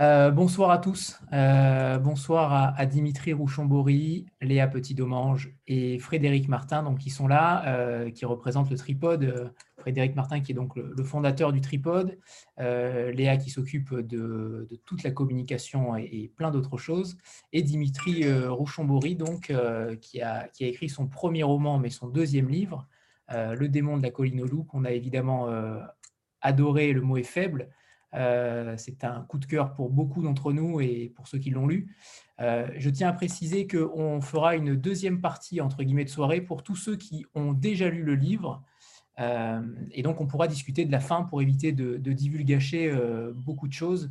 Euh, bonsoir à tous. Euh, bonsoir à, Dimitri Rouchon-Bory, Léa Petit-Domange et Frédéric Martin, donc, qui sont là, euh, qui représentent le Tripode. Frédéric Martin, qui est donc le, fondateur du Tripode. Léa, qui s'occupe de, toute la communication et, plein d'autres choses. Et Dimitri Rouchon-Bory, donc, qui, a, écrit son premier roman, mais son deuxième livre, Le démon de la colline au loup, qu'on a évidemment adoré, le mot est faible. Euh, c'est un coup de cœur pour beaucoup d'entre nous et pour ceux qui l'ont lu. Euh, je tiens à préciser qu'on fera une deuxième partie entre guillemets de soirée pour tous ceux qui ont déjà lu le livre. Euh, et donc, on pourra discuter de la fin pour éviter de, de beaucoup de choses.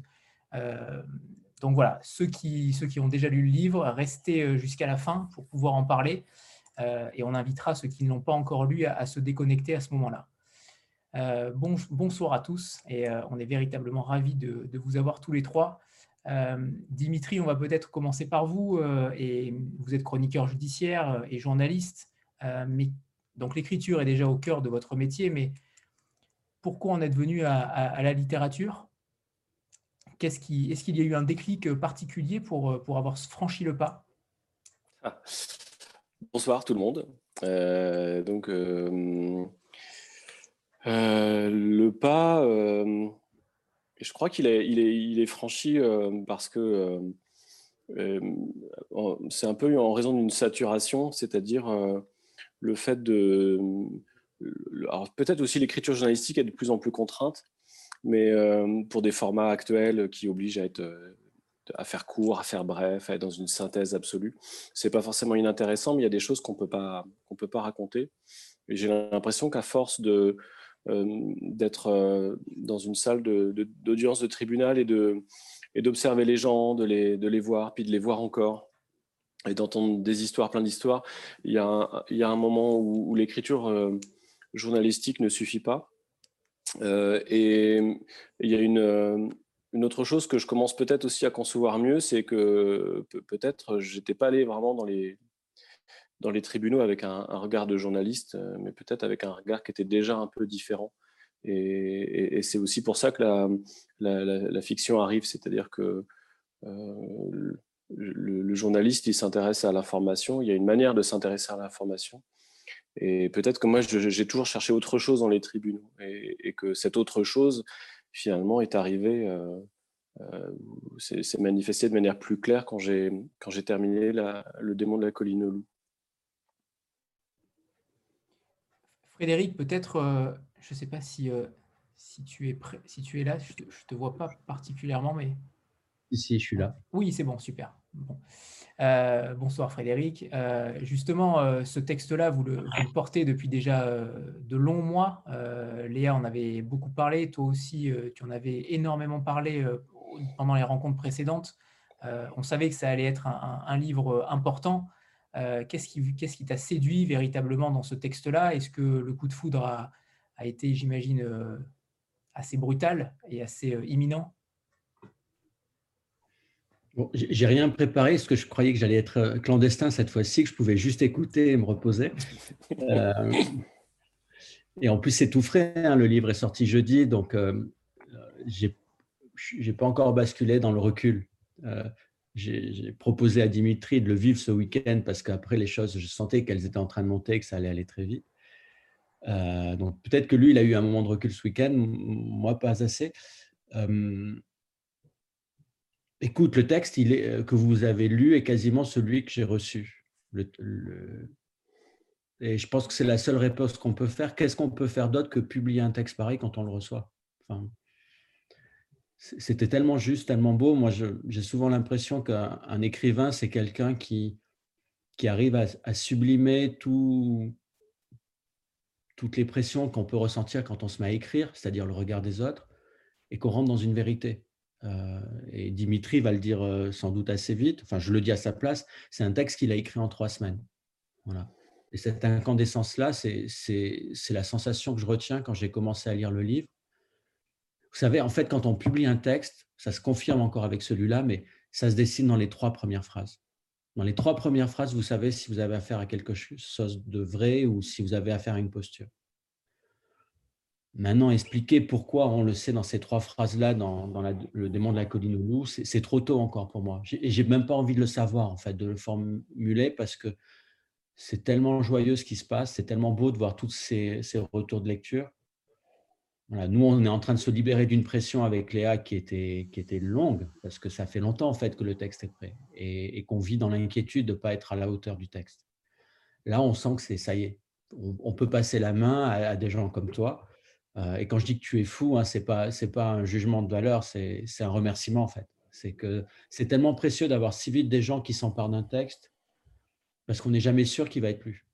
donc voilà, ceux qui, ceux qui ont déjà lu le livre, restez jusqu'à la fin pour pouvoir en parler. et on invitera ceux qui ne l'ont pas encore lu à se déconnecter à ce moment-là. Euh, bonsoir à tous et euh, on est véritablement ravis de, vous avoir tous les trois. Euh, Dimitri, on va peut-être commencer par vous. et vous êtes chroniqueur judiciaire et journaliste. mais, donc l'écriture est déjà au cœur de votre métier, mais pourquoi en êtes venu à, la littérature? Est-ce qu'il y a eu un déclic particulier pour, pour avoir franchi le pas? Ah. Bonsoir tout le monde. donc, euh, le pas, euh, je crois qu'il est, franchi euh, parce que c'est un peu en raison d'une saturation, c'est-à-dire le fait de. Alors peut-être aussi l'écriture journalistique est de plus en plus contrainte, mais pour des formats actuels qui obligent à être à faire court, à faire bref, à être dans une synthèse absolue. C'est pas forcément inintéressant, mais il y a des choses qu'on peut pas peut pas raconter. J'ai l'impression qu'à force de d'être euh, dans une salle d'audience de, tribunal et de et d'observer les gens, de les, de les voir, puis de les voir encore et d'entendre des histoires, plein d'histoires. Il, y a un, il y a un moment où, l'écriture euh, journalistique ne suffit pas. et il y a une, une autre chose que je commence peut-être aussi à concevoir mieux, c'est que peut-être j'étais pas allé vraiment dans les, dans les tribunaux avec un, regard de journaliste, euh, mais peut-être avec un regard qui était déjà un peu différent. Et, c'est aussi pour ça que la, fiction arrive, c'est-à-dire que euh, le, journaliste, il s'intéresse à l'information, il y a une manière de s'intéresser à l'information. Et peut-être que moi, j'ai toujours cherché autre chose dans les tribunaux, et, que cette autre chose, finalement, est arrivée, euh, c'est manifesté de manière plus claire quand j'ai terminé le démon de la colline au loup. Frédéric, peut-être, euh, je ne sais pas si, euh, si, tu es si tu es là, je ne te, vois pas particulièrement, mais... Ici, je suis là. Oui, c'est bon, super. Euh, bonsoir Frédéric. justement, ce texte-là, vous, le, portez depuis déjà de longs mois. Léa en avait beaucoup parlé, toi aussi, tu en avais énormément parlé pendant les rencontres précédentes. on savait que ça allait être un livre important. Euh, qu'est-ce qui t'a séduit véritablement dans ce texte-là? Est-ce que le coup de foudre a, été, j'imagine, euh, assez brutal et assez euh, imminent? Bon, j'ai rien préparé parce que je croyais que j'allais être clandestin cette fois-ci, que je pouvais juste écouter et me reposer. et en plus, c'est tout frais. Hein, le livre est sorti jeudi, donc je j'ai pas encore basculé dans le recul j'ai proposé à Dimitri de le vivre ce week-end parce qu'après les choses, je sentais qu'elles étaient en train de monter, que ça allait aller très vite. Euh, donc peut-être que lui, il a eu un moment de recul ce week-end, moi pas assez. Euh, écoute, le texte euh, que vous avez lu est quasiment celui que j'ai reçu. Et je pense que c'est la seule réponse qu'on peut faire. Qu'est-ce qu'on peut faire d'autre que publier un texte pareil quand on le reçoit? C'était tellement juste, tellement beau. Moi, j'ai souvent l'impression qu'un écrivain, c'est quelqu'un qui, qui arrive à, sublimer tout, toutes les pressions qu'on peut ressentir quand on se met à écrire, c'est-à-dire le regard des autres, et qu'on rentre dans une vérité. Euh, et Dimitri va le dire euh, sans doute assez vite, enfin je le dis à sa place, c'est un texte qu'il a écrit en trois semaines. Voilà. Et cette incandescence-là, c'est la sensation que je retiens quand j'ai commencé à lire le livre. Vous savez, en fait, quand on publie un texte, ça se confirme encore avec celui-là, mais ça se dessine dans les trois premières phrases. Dans les trois premières phrases, vous savez si vous avez affaire à quelque chose de vrai ou si vous avez affaire à une posture. Maintenant, expliquer pourquoi on le sait dans ces trois phrases-là, dans, le démon de la colline au loup, c'est trop tôt encore pour moi. Et j'ai même pas envie de le savoir, en fait, de le formuler, parce que c'est tellement joyeux ce qui se passe, c'est tellement beau de voir tous ces, retours de lecture. Nous, on est en train de se libérer d'une pression avec Léa qui était, longue, parce que ça fait longtemps en fait que le texte est prêt, et, qu'on vit dans l'inquiétude de ne pas être à la hauteur du texte. Là, on sent que c'est ça y est, on, peut passer la main à des gens comme toi, euh, et quand je dis que tu es fou, hein, ce n'est pas, pas un jugement de valeur, c'est un remerciement en fait. C'est que c'est tellement précieux d'avoir si vite des gens qui s'emparent d'un texte parce qu'on n'est jamais sûr qu'il va être lu.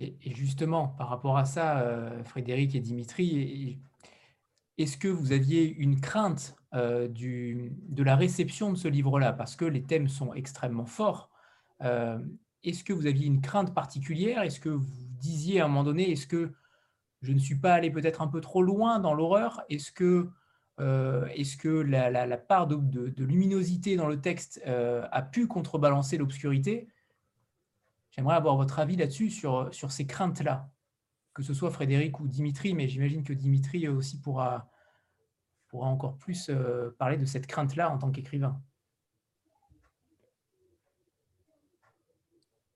Et, justement, par rapport à ça, euh, Frédéric et Dimitri, est-ce que vous aviez une crainte euh, du, de la réception de ce livre-là? Parce que les thèmes sont extrêmement forts. Est-ce que vous aviez une crainte particulière? Est-ce que vous disiez à un moment donné, est-ce que je ne suis pas allé peut-être un peu trop loin dans l'horreur? Est-ce que, euh, que la, part de, luminosité dans le texte euh, a pu contrebalancer l'obscurité? J'aimerais avoir votre avis là-dessus, sur, sur ces craintes-là, que ce soit Frédéric ou Dimitri, mais j'imagine que Dimitri aussi pourra, pourra encore plus euh, parler de cette crainte-là en tant qu'écrivain.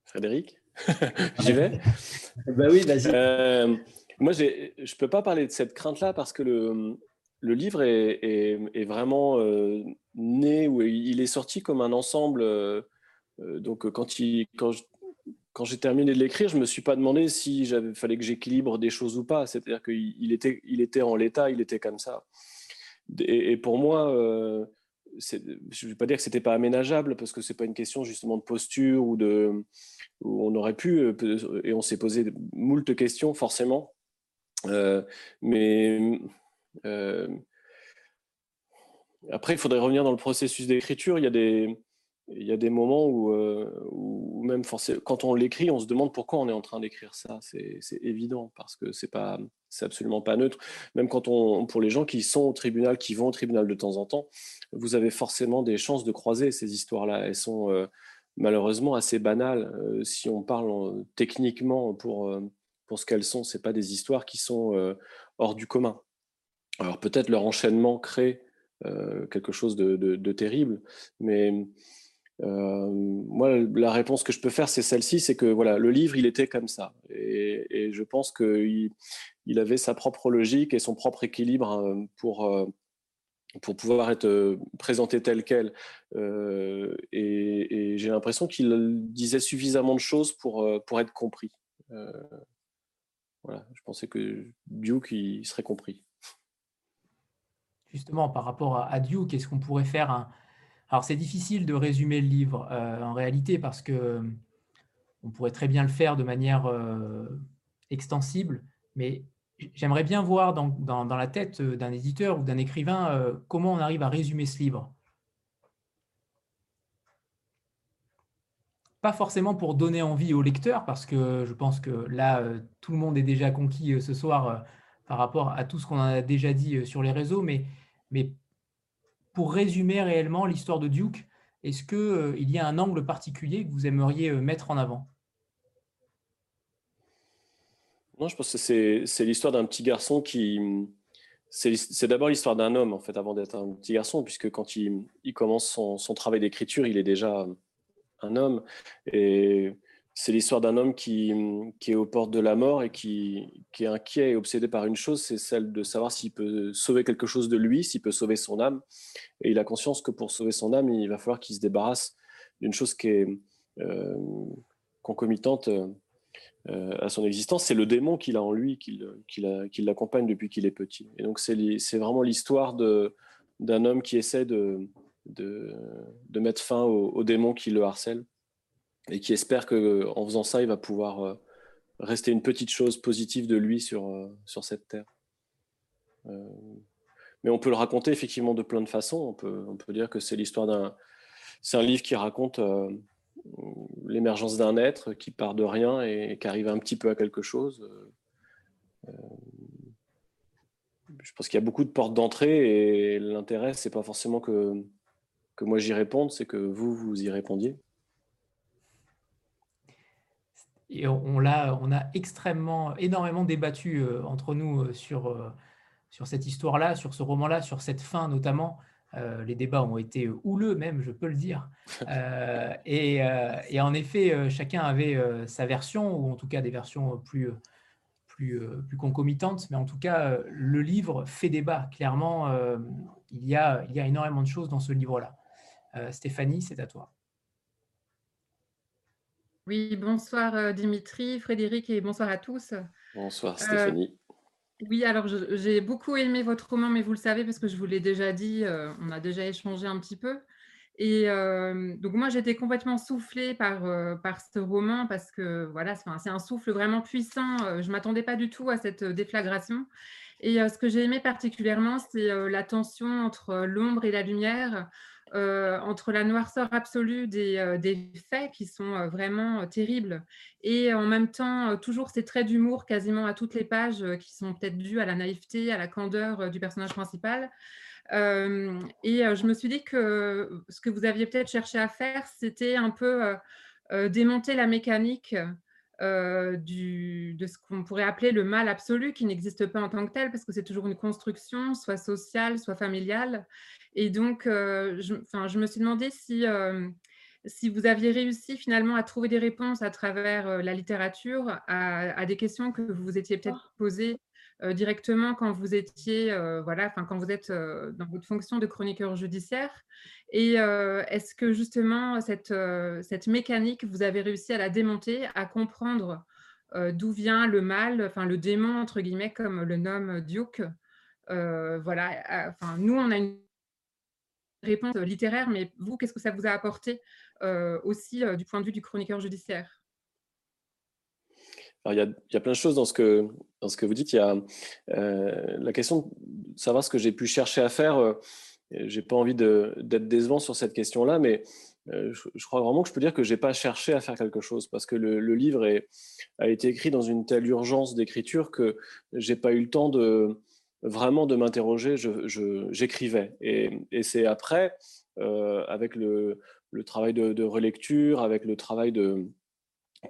Frédéric? J'y vais? Bah oui, vas-y. Euh, moi, je ne peux pas parler de cette crainte-là parce que le, le livre est, est, vraiment euh, né, ou il est sorti comme un ensemble. Euh, donc, quand, il, quand, quand j'ai terminé de l'écrire, je me suis pas demandé si il fallait que j'équilibre des choses ou pas. C'est-à-dire qu'il il était, il était en l'état, il était comme ça. Et, pour moi, je ne vais pas dire que c'était pas aménageable parce que c'est pas une question justement de posture ou de on aurait pu euh, et on s'est posé moult questions forcément euh, mais euh, après il faudrait revenir dans le processus d'écriture il y a des il y a des moments où, où même quand on l'écrit, on se demande pourquoi on est en train d'écrire ça. C'est évident parce que c'est pas, c'est absolument pas neutre. Même quand on, pour les gens qui sont au tribunal, qui vont au tribunal de temps en temps, vous avez forcément des chances de croiser ces histoires-là. Elles sont euh, malheureusement assez banales. Euh, si on parle techniquement pour, euh, pour ce qu'elles sont, ce pas des histoires qui sont hors du commun. Alors peut-être leur enchaînement crée quelque chose de, terrible, mais moi, la réponse que je peux faire, c'est celle-ci, c'est que voilà, le livre, il était comme ça, et, je pense qu'il il avait sa propre logique et son propre équilibre pour pour pouvoir être euh, présenté tel quel. Euh, et, j'ai l'impression qu'il disait suffisamment de choses pour, euh, pour être compris. voilà, je pensais que Duke il serait compris. Justement, par rapport à, Duke, est-ce qu'on pourrait faire un. Alors, c'est difficile de résumer le livre en réalité parce que on pourrait très bien le faire de manière extensible, mais j'aimerais bien voir dans, la tête euh, d'un éditeur ou d'un écrivain euh, comment on arrive à résumer ce livre. Pas forcément pour donner envie au lecteur, parce que je pense que là, euh, tout le monde est déjà conquis ce soir par rapport à tout ce qu'on a déjà dit sur les réseaux, mais, mais pour résumer réellement l'histoire de Duke, est-ce qu'il y a un angle particulier que vous aimeriez mettre en avant? Non, je pense que c'est l'histoire d'un petit garçon qui. C'est d'abord l'histoire d'un homme, en fait, avant d'être un petit garçon, puisque quand il, commence son, travail d'écriture, il est déjà un homme. Et c'est l'histoire d'un homme qui, est aux portes de la mort et qui, est inquiet et obsédé par une chose, c'est celle de savoir s'il peut sauver quelque chose de lui, s'il peut sauver son âme. Et il a conscience que pour sauver son âme, il va falloir qu'il se débarrasse d'une chose qui est euh, concomitante euh, à son existence, c'est le démon qu'il a en lui, qui l'accompagne depuis qu'il est petit. Et donc c'est vraiment l'histoire d'un homme qui essaie de, mettre fin au, démon qui le harcèle et qui espère qu'en faisant ça, il va pouvoir euh, rester une petite chose positive de lui sur, euh, sur cette terre. mais on peut le raconter effectivement de plein de façons. On peut, on peut dire que c'est l'histoire d'un... C'est un livre qui raconte l'émergence d'un être qui part de rien et qui arrive un petit peu à quelque chose. Euh, je pense qu'il y a beaucoup de portes d'entrée et l'intérêt, c'est pas forcément que, que moi j'y réponde, c'est que vous, vous y répondiez. Et on, a extrêmement, énormément débattu entre nous sur, sur cette histoire-là, sur ce roman-là, sur cette fin notamment. les débats ont été houleux même, je peux le dire. et, et, en effet, chacun avait sa version, ou en tout cas des versions plus, plus, plus concomitantes. Mais en tout cas, le livre fait débat. Clairement, il, y a, il y a énormément de choses dans ce livre-là. Stéphanie, c'est à toi. Oui, bonsoir euh, Dimitri, Frédéric et bonsoir à tous. Bonsoir euh, Stéphanie. oui, alors j'ai beaucoup aimé votre roman, mais vous le savez parce que je vous l'ai déjà dit, euh, on a déjà échangé un petit peu. Et donc moi j'étais complètement soufflée par, par ce roman parce que voilà, c'est un souffle vraiment puissant. je ne m'attendais pas du tout à cette déflagration. Et ce que j'ai aimé particulièrement, c'est la tension entre l'ombre et la lumière. Euh, entre la noirceur absolue des, euh, faits qui sont euh, vraiment terribles et en même temps toujours ces traits d'humour quasiment à toutes les pages qui sont peut-être dus à la naïveté, à la candeur du personnage principal. et je me suis dit que ce que vous aviez peut-être cherché à faire, c'était un peu démonter la mécanique du, de ce qu'on pourrait appeler le mal absolu, qui n'existe pas en tant que tel, parce que c'est toujours une construction, soit sociale, soit familiale, et donc, euh, je, je, me suis demandé si, euh, si vous aviez réussi finalement à trouver des réponses à travers euh, la littérature à, des questions que vous vous étiez peut-être oh. posées directement quand vous étiez, voilà, enfin, quand vous êtes dans votre fonction de chroniqueur judiciaire. Et est-ce que justement cette, mécanique, vous avez réussi à la démonter, à comprendre d'où vient le mal, enfin le démon entre guillemets, comme le nomme Duke. voilà, enfin nous on a une réponse littéraire, mais vous, qu'est-ce que ça vous a apporté euh, aussi euh, du point de vue du chroniqueur judiciaire? Il y, a, il y, a, plein de choses dans ce que, vous dites. Il y a euh, la question de savoir ce que j'ai pu chercher à faire. j'ai pas envie d'être décevant sur cette question-là, mais je, crois vraiment que je peux dire que j'ai pas cherché à faire quelque chose parce que le, livre a été écrit dans une telle urgence d'écriture que j'ai pas eu le temps de, vraiment de m'interroger, j'écrivais. et, c'est après, euh, avec le, travail de, relecture, avec le travail de...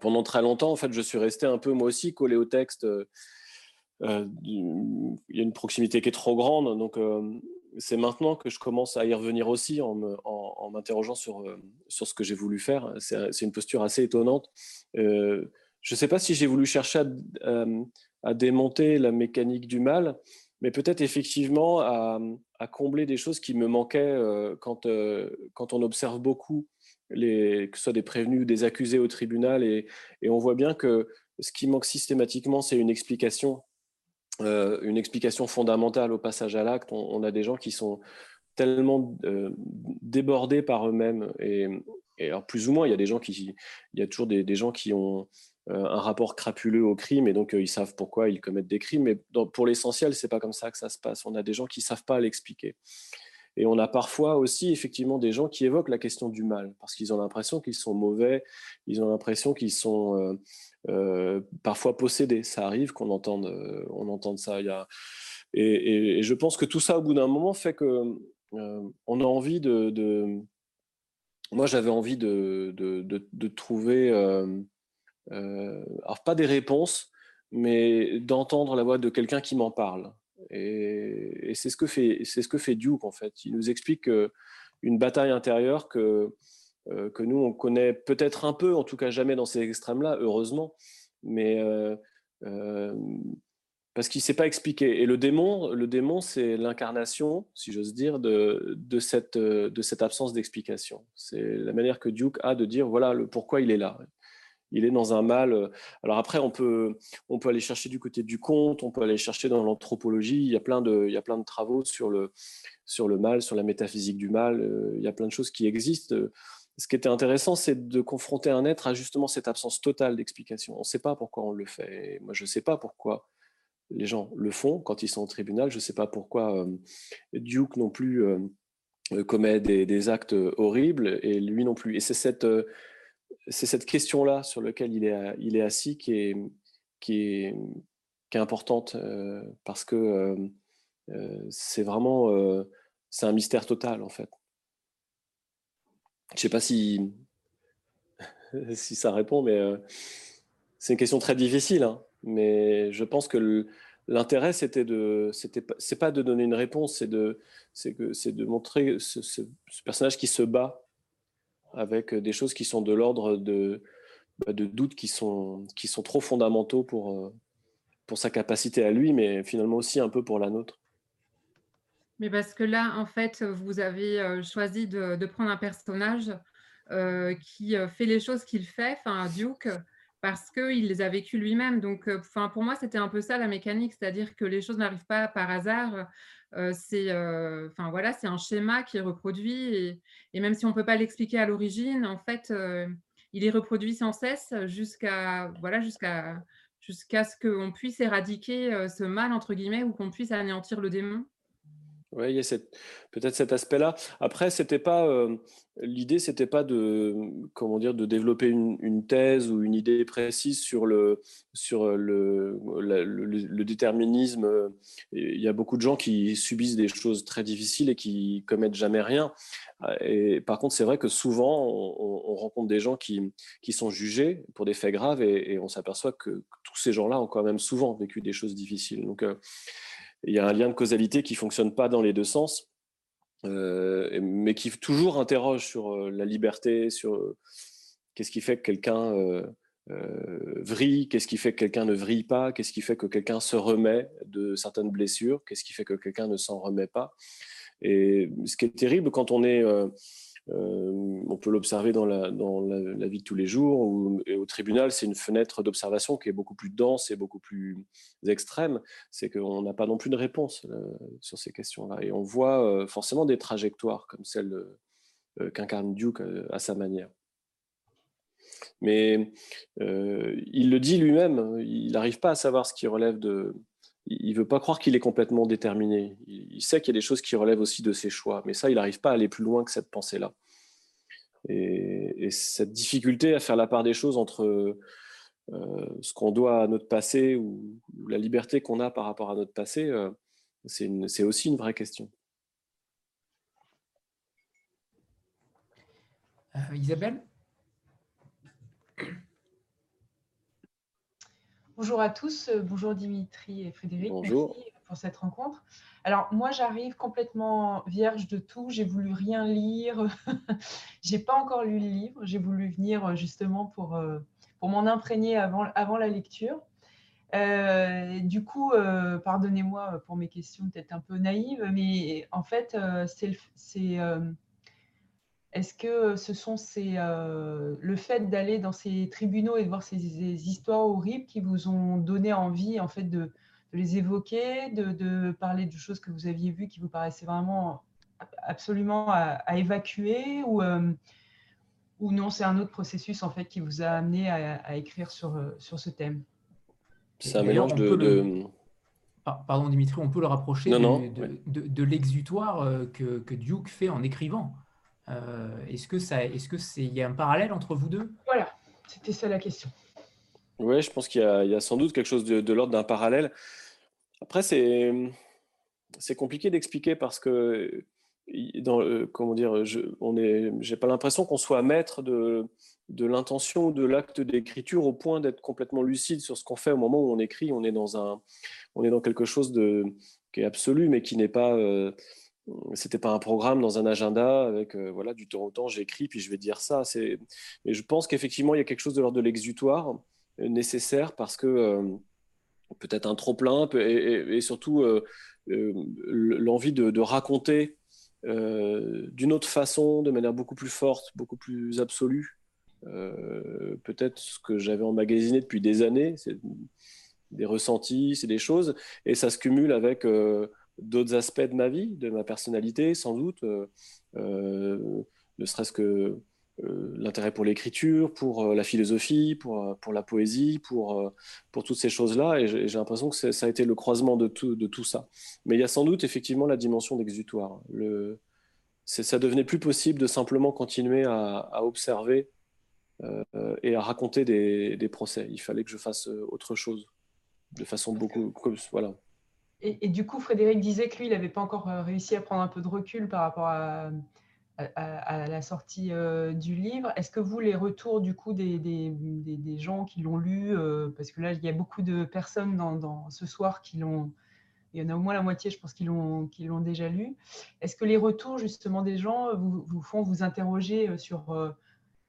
Pendant très longtemps, en fait, je suis resté un peu moi aussi collé au texte. Euh, il y a une proximité qui est trop grande, donc euh, c'est maintenant que je commence à y revenir aussi en m'interrogeant sur, sur ce que j'ai voulu faire. C'est une posture assez étonnante. je ne sais pas si j'ai voulu chercher à, à, démonter la mécanique du mal, mais peut-être effectivement à, combler des choses qui me manquaient euh, quand, euh, quand on observe beaucoup, que ce soit des prévenus ou des accusés au tribunal, et, on voit bien que ce qui manque systématiquement, c'est une explication, euh, une explication fondamentale au passage à l'acte. On, a des gens qui sont tellement débordés par eux-mêmes, et, alors plus ou moins, il y a des gens qui, il y a toujours des, gens qui ont euh, un rapport crapuleux au crime et donc euh, ils savent pourquoi ils commettent des crimes. Mais pour l'essentiel, c'est pas comme ça que ça se passe. On a des gens qui savent pas l'expliquer. Et on a parfois aussi effectivement des gens qui évoquent la question du mal parce qu'ils ont l'impression qu'ils sont mauvais, ils ont l'impression qu'ils sont euh, parfois possédés. Ça arrive qu'on entende, on entende ça. A... et, je pense que tout ça, au bout d'un moment, fait que on a envie de. Moi, j'avais envie de, de trouver euh, alors pas des réponses, mais d'entendre la voix de quelqu'un qui m'en parle. Et, c'est ce que fait c'est ce que fait Duke en fait. Il nous explique une bataille intérieure que euh, que nous on connaît peut-être un peu, en tout cas jamais dans ces extrêmes-là, heureusement, mais euh, parce qu'il ne s'est pas expliqué. Et le démon, le démon, c'est l'incarnation, si j'ose dire, de, de, cette, de cette absence d'explication. C'est la manière que Duke a de dire voilà le pourquoi il est là il est dans un mal. Euh, alors après, on peut, on peut aller chercher du côté du conte, on peut aller chercher dans l'anthropologie. Il y a plein de, il y a plein de travaux sur le, sur le mal, sur la métaphysique du mal. Euh, il y a plein de choses qui existent. Ce qui était intéressant, c'est de confronter un être à justement cette absence totale d'explication. On ne sait pas pourquoi on le fait. moi, je ne sais pas pourquoi les gens le font quand ils sont au tribunal. Je ne sais pas pourquoi euh, Duke non plus commet des, des, actes horribles et lui non plus. Et c'est cette c'est cette question-là sur laquelle il est, assis qui est, importante euh, parce que euh, euh, c'est vraiment c'est un mystère total en fait. Je ne sais pas si, si ça répond, mais c'est une question très difficile, hein, mais je pense que l'intérêt, c'était de, c'était c'est pas de donner une réponse, c'est de, c'est que, c'est de montrer ce, personnage qui se bat avec des choses qui sont de l'ordre de, bah, de doutes qui sont, qui sont trop fondamentaux pour, pour sa capacité à lui, mais finalement aussi un peu pour la nôtre. Mais parce que là, en fait, vous avez choisi de, prendre un personnage euh, qui fait les choses qu'il fait, enfin Duke, parce qu'il les a vécues lui-même. Donc, enfin, pour moi, c'était un peu ça la mécanique, c'est-à-dire que les choses n'arrivent pas par hasard. c'est, enfin voilà, un schéma qui est reproduit et, même si on ne peut pas l'expliquer à l'origine, en fait, il est reproduit sans cesse jusqu'à voilà, jusqu'à ce qu'on puisse éradiquer ce mal entre guillemets ou qu'on puisse anéantir le démon. Oui, il y a peut-être cet aspect-là. Après, c'était pas euh, l'idée, c'était pas de comment dire de développer une, thèse ou une idée précise sur le sur le, le, déterminisme. Il y a beaucoup de gens qui subissent des choses très difficiles et qui commettent jamais rien. Et par contre, c'est vrai que souvent, on, rencontre des gens qui, qui sont jugés pour des faits graves et, on s'aperçoit que, tous ces gens-là ont quand même souvent vécu des choses difficiles. Donc euh, il y a un lien de causalité qui fonctionne pas dans les deux sens, euh, mais qui toujours interroge sur euh, la liberté, sur euh, qu'est-ce qui fait que quelqu'un vrille, qu'est-ce qui fait que quelqu'un ne vrille pas, qu'est-ce qui fait que quelqu'un se remet de certaines blessures, qu'est-ce qui fait que quelqu'un ne s'en remet pas. Et ce qui est terrible quand on est euh, on peut l'observer dans, la, vie de tous les jours. et au tribunal, c'est une fenêtre d'observation qui est beaucoup plus dense et beaucoup plus extrême. C'est qu'on n'a pas non plus de réponse euh, sur ces questions-là. Et on voit euh, forcément des trajectoires comme celle qu'incarne Duke à sa manière. Mais il le dit lui-même, il n'arrive pas à savoir ce qui relève de, il ne veut pas croire qu'il est complètement déterminé. Il, sait qu'il y a des choses qui relèvent aussi de ses choix, mais ça, il n'arrive pas à aller plus loin que cette pensée-là. Et, cette difficulté à faire la part des choses entre euh, ce qu'on doit à notre passé ou, la liberté qu'on a par rapport à notre passé, euh, c'est aussi une vraie question. Euh, Isabelle? Bonjour à tous, euh, bonjour Dimitri et Frédéric, bonjour. merci pour cette rencontre. Alors moi j'arrive complètement vierge de tout, j'ai voulu rien lire, j'ai pas encore lu le livre, j'ai voulu venir euh, justement pour, euh, pour m'en imprégner avant, avant la lecture. du coup, pardonnez-moi pour mes questions peut-être un peu naïves, mais en fait, c'est est-ce que ce sont ces, euh, le fait d'aller dans ces tribunaux et de voir ces, histoires horribles qui vous ont donné envie en fait de, les évoquer, de, parler de choses que vous aviez vues qui vous paraissaient vraiment absolument à, évacuer ou, euh, ou non, c'est un autre processus en fait qui vous a amené à, écrire sur, euh, sur ce thème? C'est un mélange de, Pardon Dimitri, on peut le rapprocher de, l'exutoire que, que Duke fait en écrivant. Euh, est-ce que ça, est-ce que c'est, il y a un parallèle entre vous deux? Voilà, c'était ça la question. Oui, je pense qu'il y, a, sans doute quelque chose de, l'ordre d'un parallèle. Après, c'est, c'est compliqué d'expliquer parce que dans, euh, comment dire, je, on est, j'ai pas l'impression qu'on soit maître de, de l'intention ou de l'acte d'écriture au point d'être complètement lucide sur ce qu'on fait au moment où on écrit. On est dans un, on est dans quelque chose de qui est absolu, mais qui n'est pas euh, c'était pas un programme dans un agenda avec euh, voilà du temps au temps j'écris puis je vais dire ça. C'est mais je pense qu'effectivement il y a quelque chose de l'ordre de l'exutoire euh, nécessaire parce que euh, peut-être un trop plein et, surtout l'envie de, raconter d'une autre façon de manière beaucoup plus forte beaucoup plus absolue peut-être ce que j'avais emmagasiné depuis des années c'est des ressentis c'est des choses et ça se cumule avec d'autres aspects de ma vie, de ma personnalité, sans doute, euh, euh, ne serait-ce que euh, l'intérêt pour l'écriture, pour la philosophie, pour, pour la poésie, pour, pour toutes ces choses-là. Et j'ai l'impression que ça a été le croisement de tout, de tout ça. Mais il y a sans doute effectivement la dimension d'exutoire. Le, ça devenait plus possible de simplement continuer à, à observer et à raconter des, des, procès. Il fallait que je fasse autre chose, de façon beaucoup... Voilà. Et, du coup, Frédéric disait que lui, il n'avait pas encore euh, réussi à prendre un peu de recul par rapport à, la sortie du livre. Est-ce que vous, les retours du coup des, des, gens qui l'ont lu, parce que là, il y a beaucoup de personnes dans, ce soir qui l'ont, il y en a au moins la moitié, je pense, qui l'ont, qui l'ont déjà lu. Est-ce que les retours justement des gens vous, vous font vous interroger sur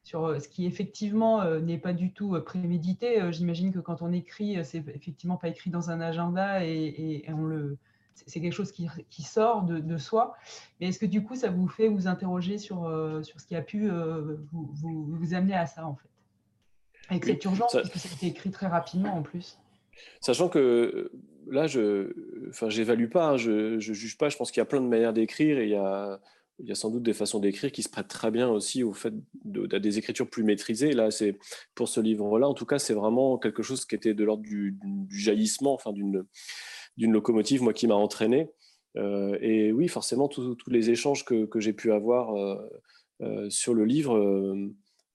sur ce qui effectivement n'est pas du tout prémédité. J'imagine que quand on écrit, c'est effectivement pas écrit dans un agenda et, on le, c'est quelque chose qui, qui sort de, de, soi. Mais est-ce que du coup, ça vous fait vous interroger sur, sur ce qui a pu vous, vous, vous, amener à ça en fait? Avec cette urgence, parce que ça été écrit très rapidement en plus. Sachant que là, je enfin, j'évalue pas, hein, je ne juge pas, je pense qu'il y a plein de manières d'écrire et il y a il y a sans doute des façons d'écrire qui se prêtent très bien aussi au fait de, des écritures plus maîtrisées. Là, c'est pour ce livre-là, en tout cas, c'est vraiment quelque chose qui était de l'ordre du, jaillissement, enfin d'une d'une locomotive, moi qui m'a entraîné. Euh, et oui, forcément, tous les échanges que, j'ai pu avoir euh, euh, sur le livre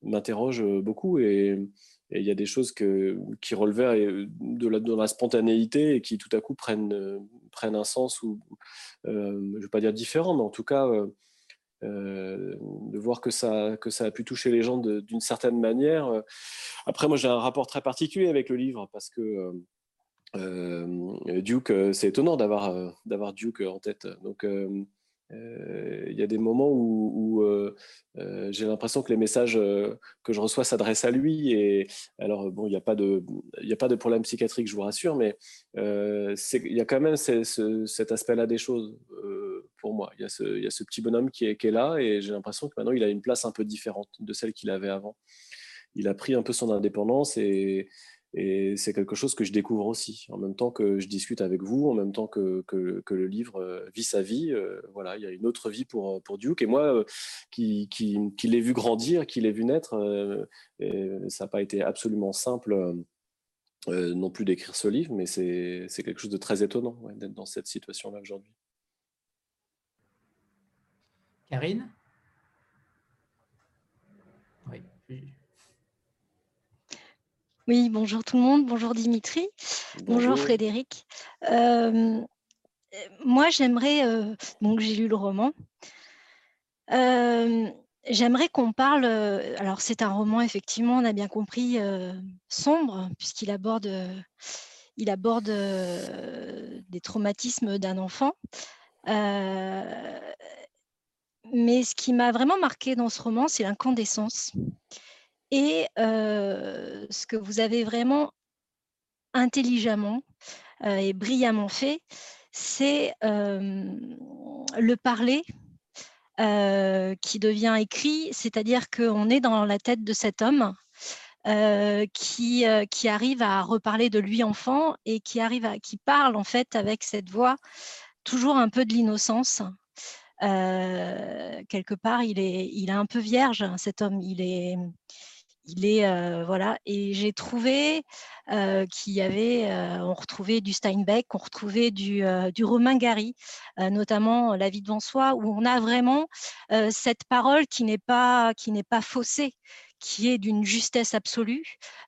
m'interrogent beaucoup et, il y a des choses qui relevaient de la, spontanéité et qui tout à coup prennent, prennent un sens ou, je ne veux pas dire différent, mais en tout cas euh, de voir que ça, que ça a pu toucher les gens d'une certaine manière. Après, moi, j'ai un rapport très particulier avec le livre parce que euh, euh, Duke, c'est étonnant d'avoir d'avoir Duke en tête. Donc, il y a des moments où, j'ai l'impression que les messages que je reçois s'adressent à lui. Et alors, bon, il n'y a, pas de, a pas de problème psychiatrique, je vous rassure, mais il y a quand même cet aspect-là des choses pour moi. Il y, a ce, il y a ce petit bonhomme qui est, qui est là et j'ai l'impression que maintenant il a une place un peu différente de celle qu'il avait avant. Il a pris un peu son indépendance et, et c'est quelque chose que je découvre aussi. En même temps que je discute avec vous, en même temps que, que, le livre euh, vit sa vie, euh, voilà, il y a une autre vie pour, pour Duke. Et moi, euh, qui, qui l'ai vu grandir, qui l'ai vu naître, ça n'a pas été absolument simple non plus d'écrire ce livre, mais c'est quelque chose de très étonnant d'être dans cette situation-là aujourd'hui. Karine? Oui. Bonjour tout le monde. Bonjour Dimitri. Bonjour, Frédéric. Euh, moi, j'aimerais, euh, donc j'ai lu le roman. Euh, j'aimerais qu'on parle, alors c'est un roman effectivement, on a bien compris, sombre, puisqu'il aborde, il aborde des traumatismes d'un enfant mais ce qui m'a vraiment marqué dans ce roman, c'est l'incandescence. Et ce que vous avez vraiment intelligemment et brillamment fait, c'est le parler qui devient écrit, c'est-à-dire qu'on est dans la tête de cet homme qui, qui arrive à reparler de lui enfant et qui arrive à, qui parle en fait avec cette voix toujours un peu de l'innocence quelque part, il est, il est un peu vierge, hein, cet homme. Il est, il est voilà. Et j'ai trouvé qu'il y avait, on retrouvait du Steinbeck, on retrouvait du, du Romain Gary, notamment La vie devant soi, où on a vraiment cette parole qui n'est pas, qui n'est pas faussée, qui est d'une justesse absolue.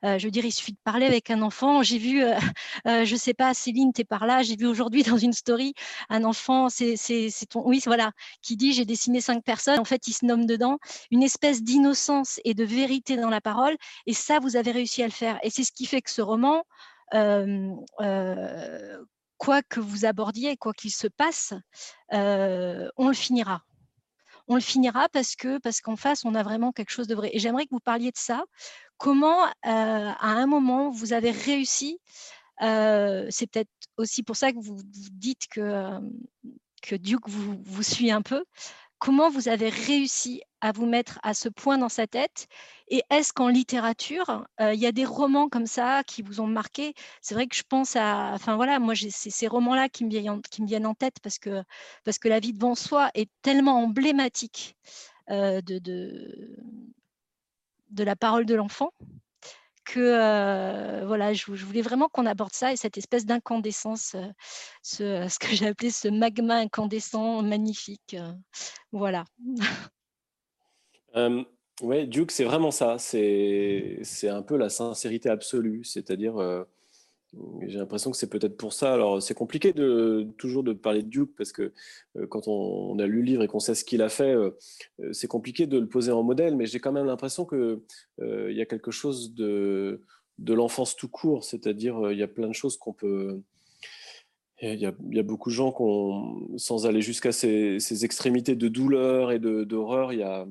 Euh, je veux dire, il suffit de parler avec un enfant. J'ai vu, euh, euh, je ne sais pas, Céline, tu es par là, j'ai vu aujourd'hui dans une story un enfant, c'est ton, oui, voilà, qui dit j'ai dessiné cinq personnes. En fait, il se nomme dedans une espèce d'innocence et de vérité dans la parole. Et ça, vous avez réussi à le faire. Et c'est ce qui fait que ce roman, quoi que vous abordiez, quoi qu'il se passe, on le finira on le finira parce que parce qu'en face, on a vraiment quelque chose de vrai. Et j'aimerais que vous parliez de ça. Comment, à un moment, vous avez réussi C'est peut-être aussi pour ça que vous, dites que, que Duke vous, vous suit un peu. Comment vous avez réussi à vous mettre à ce point dans sa tête Et est-ce qu'en littérature, il y a des romans comme ça qui vous ont marqué? C'est vrai que je pense à, enfin voilà, moi c'est ces romans-là qui me viennent en, tête parce que la vie devant soi est tellement emblématique de, de la parole de l'enfant que voilà, je, voulais vraiment qu'on aborde ça et cette espèce d'incandescence, ce, ce, que j'ai appelé ce magma incandescent magnifique. voilà. oui, Duke, c'est vraiment ça. C'est un peu la sincérité absolue, c'est-à-dire j'ai l'impression que c'est peut-être pour ça. Alors, c'est compliqué de toujours de parler de Duke parce que euh, quand on, a lu le livre et qu'on sait ce qu'il a fait, euh, euh, c'est compliqué de le poser en modèle. Mais j'ai quand même l'impression qu'il il y a quelque chose de, de l'enfance tout court, c'est-à-dire il y a plein de choses qu'on peut. Il y, a, il y, a, beaucoup de gens qui sans aller jusqu'à ces, extrémités de douleur et d'horreur, il y a,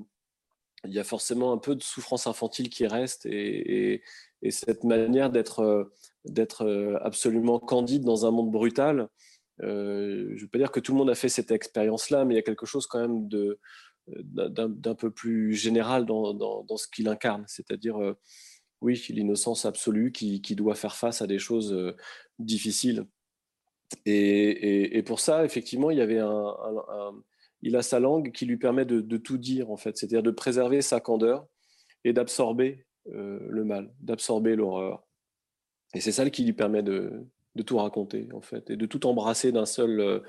il y a forcément un peu de souffrance infantile qui reste et, et cette manière d'être d'être euh, absolument candide dans un monde brutal. Euh, je ne veux pas dire que tout le monde a fait cette expérience-là, mais il y a quelque chose quand même de, d'un peu plus général dans, ce qu'il incarne, c'est-à-dire, euh, oui, l'innocence absolue qui, doit faire face à des choses difficiles. Et, pour ça, effectivement, il y avait il a sa langue qui lui permet de, de tout dire, en fait, c'est-à-dire de préserver sa candeur et d'absorber le mal, d'absorber l'horreur. Et c'est ça qui lui permet de, tout raconter, en fait, et de tout embrasser d'un seul, euh,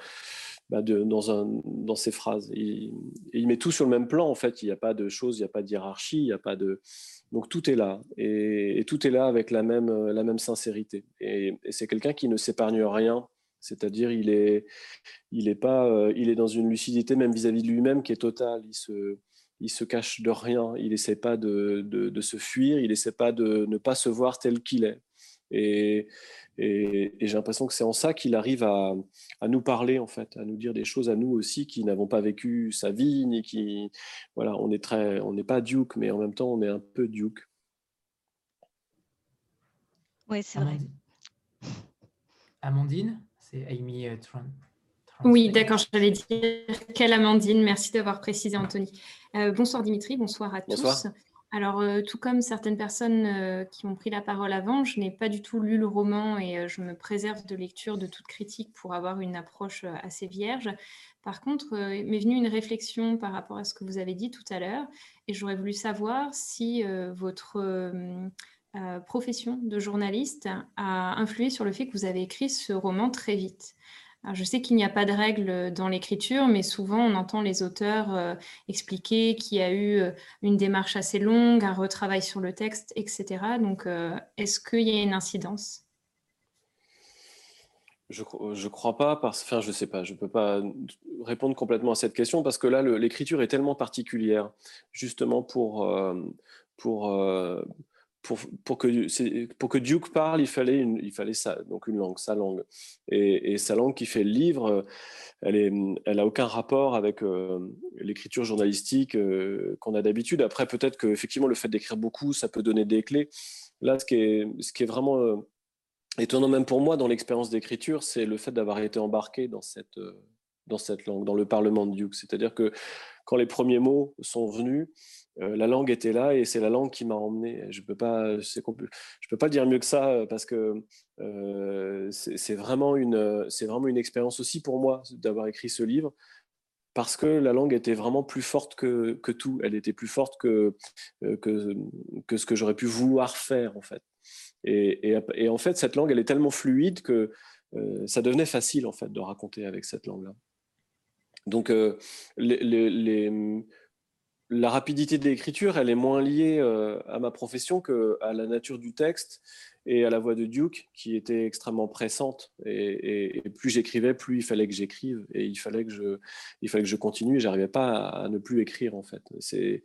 bah, dans, ses phrases. Et, il met tout sur le même plan, en fait. Il n'y a pas de choses, il n'y a pas de hiérarchie, il n'y a pas de. Donc tout est là, et, tout est là avec la même, même sincérité. Et, c'est quelqu'un qui ne s'épargne rien. C'est-à-dire, il est, il est euh, il est dans une lucidité même vis-à-vis de lui-même qui est totale. Il se, il se cache de rien. Il essaie pas de, de, se fuir. Il essaie pas de ne pas se voir tel qu'il est. Et, j'ai l'impression que c'est en ça qu'il arrive à, nous parler, en fait, à nous dire des choses à nous aussi qui n'avons pas vécu sa vie, ni qui. Voilà, on est très. On n'est pas Duke, mais en même temps, on est un peu Duke. Oui, c'est vrai. Amandine, c'est Amy euh, Tran. Oui, d'accord, j'allais dire quelle Amandine. Merci d'avoir précisé, Anthony. Euh, bonsoir Dimitri, bonsoir à tous. Alors, euh, tout comme certaines personnes euh, qui ont pris la parole avant, je n'ai pas du tout lu le roman et euh, je me préserve de lecture de toute critique pour avoir une approche assez vierge. Par contre, m'est venue une réflexion par rapport à ce que vous avez dit tout à l'heure et j'aurais voulu savoir si votre profession de journaliste a influé sur le fait que vous avez écrit ce roman très vite je sais qu'il n'y a pas de règle dans l'écriture, mais souvent on entend les auteurs euh, expliquer qu'il y a eu euh, une démarche assez longue, un retravail sur le texte, etc. Donc, euh, est-ce qu'il y a une incidence? Je ne crois pas, parce, enfin je sais pas, je peux pas répondre complètement à cette question parce que là l'écriture est tellement particulière, justement pour pour pour, que, Duke parle, il fallait, une, il fallait donc une langue, sa langue. Et, sa langue qui fait le livre, elle n'a elle aucun rapport avec euh, l'écriture journalistique euh, qu'on a d'habitude. Après, peut-être que effectivement, le fait d'écrire beaucoup, ça peut donner des clés. Là, ce qui est, ce qui est vraiment euh, étonnant, même pour moi, dans l'expérience d'écriture, c'est le fait d'avoir été embarqué dans cette, dans cette langue, dans le Parlement de Duke. C'est-à-dire que quand les premiers mots sont venus, euh, la langue était là et c'est la langue qui m'a emmené. Je peux pas, je peux pas dire mieux que ça euh, parce que euh, c'est vraiment une, c'est vraiment une expérience aussi pour moi d'avoir écrit ce livre parce que la langue était vraiment plus forte que, que tout. Elle était plus forte que, que, que ce que j'aurais pu vouloir faire en fait. Et, et, en fait, cette langue, elle est tellement fluide que ça devenait facile en fait de raconter avec cette langue-là. Donc les, les la rapidité de l'écriture, elle est moins liée euh, à ma profession qu'à la nature du texte et à la voix de Duke, qui était extrêmement pressante. Et, plus j'écrivais, plus il fallait que j'écrive et il fallait que je, il fallait que je continue. J'arrivais pas à, ne plus écrire en fait. C'est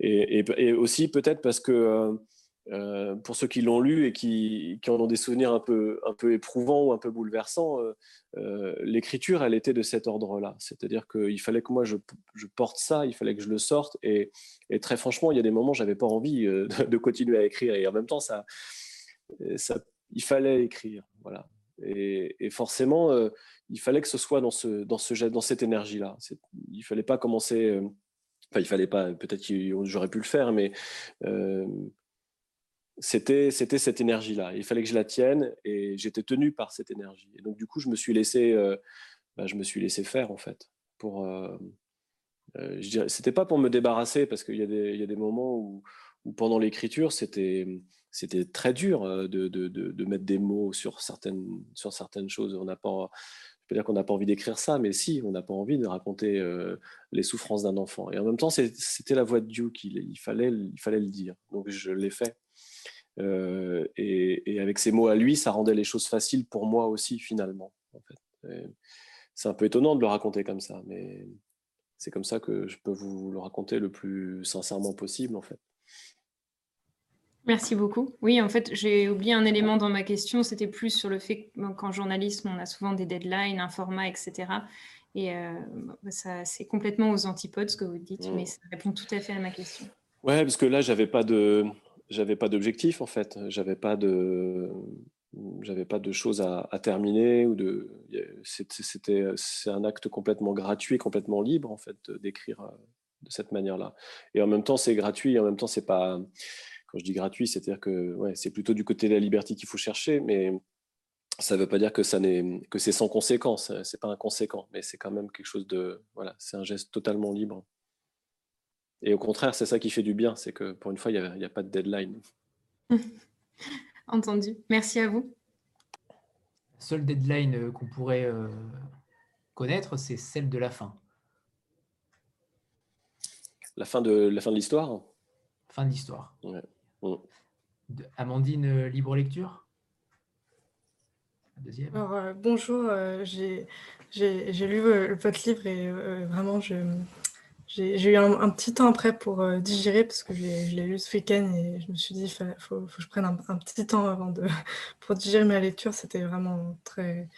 et, aussi peut-être parce que euh, pour ceux qui l'ont lu et qui, en ont des souvenirs un peu, un peu éprouvants ou un peu bouleversants, euh, euh, l'écriture, elle était de cet ordre-là. C'est-à-dire qu'il fallait que moi, je, porte ça, il fallait que je le sorte. Et, très franchement, il y a des moments j'avais pas envie de, continuer à écrire. Et en même temps, ça, il fallait écrire. Voilà. Et, forcément, il fallait que ce soit dans, ce, dans, ce, dans cette énergie-là. Il fallait pas commencer... Enfin, il fallait pas, peut-être que j'aurais pu le faire, mais c'était cette énergie-là. Il fallait que je la tienne et j'étais tenu par cette énergie. Et donc du coup, je me suis laissé, euh, bah, je me suis laissé faire en fait. Pour, euh, euh, c'était pas pour me débarrasser parce qu'il y, y, a des moments où, pendant l'écriture, c'était c'était très dur de, de, de, mettre des mots sur certaines sur certaines choses. On n'a pas je peux dire qu'on n'a pas envie d'écrire ça, mais si, on n'a pas envie de raconter les souffrances d'un enfant. Et en même temps, c'était la voix de Dieu qu'il il fallait, il fallait le dire. Donc je l'ai fait. Et, avec ses mots à lui, ça rendait les choses faciles pour moi aussi, finalement. C'est un peu étonnant de le raconter comme ça, mais c'est comme ça que je peux vous le raconter le plus sincèrement possible, en fait. Merci beaucoup. Oui, en fait, j'ai oublié un élément dans ma question. C'était plus sur le fait qu'en journalisme, on a souvent des deadlines, un format, etc. Et euh, ça, c'est complètement aux antipodes ce que vous dites, mais ça répond tout à fait à ma question. Ouais, parce que là, j'avais pas de, j'avais pas d'objectif en fait. J'avais pas de, j'avais pas de choses à, terminer ou de. C'était, c'est un acte complètement gratuit, complètement libre en fait d'écrire euh, de cette manière-là. Et en même temps, c'est gratuit. Et en même temps, c'est pas quand je dis gratuit, c'est-à-dire que ouais, c'est plutôt du côté de la liberté qu'il faut chercher, mais ça ne veut pas dire que, ça que c'est sans conséquence. C'est pas inconséquent, mais c'est quand même quelque chose de. Voilà, c'est un geste totalement libre. Et au contraire, c'est ça qui fait du bien, c'est que pour une fois, il n'y a, a, pas de deadline. Entendu. Merci à vous. La seule deadline euh, qu'on pourrait euh, connaître, c'est celle de la fin. La fin de la fin de l'histoire? Fin de l'histoire. Amandine, euh, libre lecture? Deuxième. Alors, euh, bonjour, euh, j'ai lu votre livre et vraiment, j'ai eu un, petit temps après pour digérer parce que je l'ai lu ce week-end et je me suis dit il faut, que je prenne un, petit temps avant de pour digérer ma lecture. C'était vraiment très,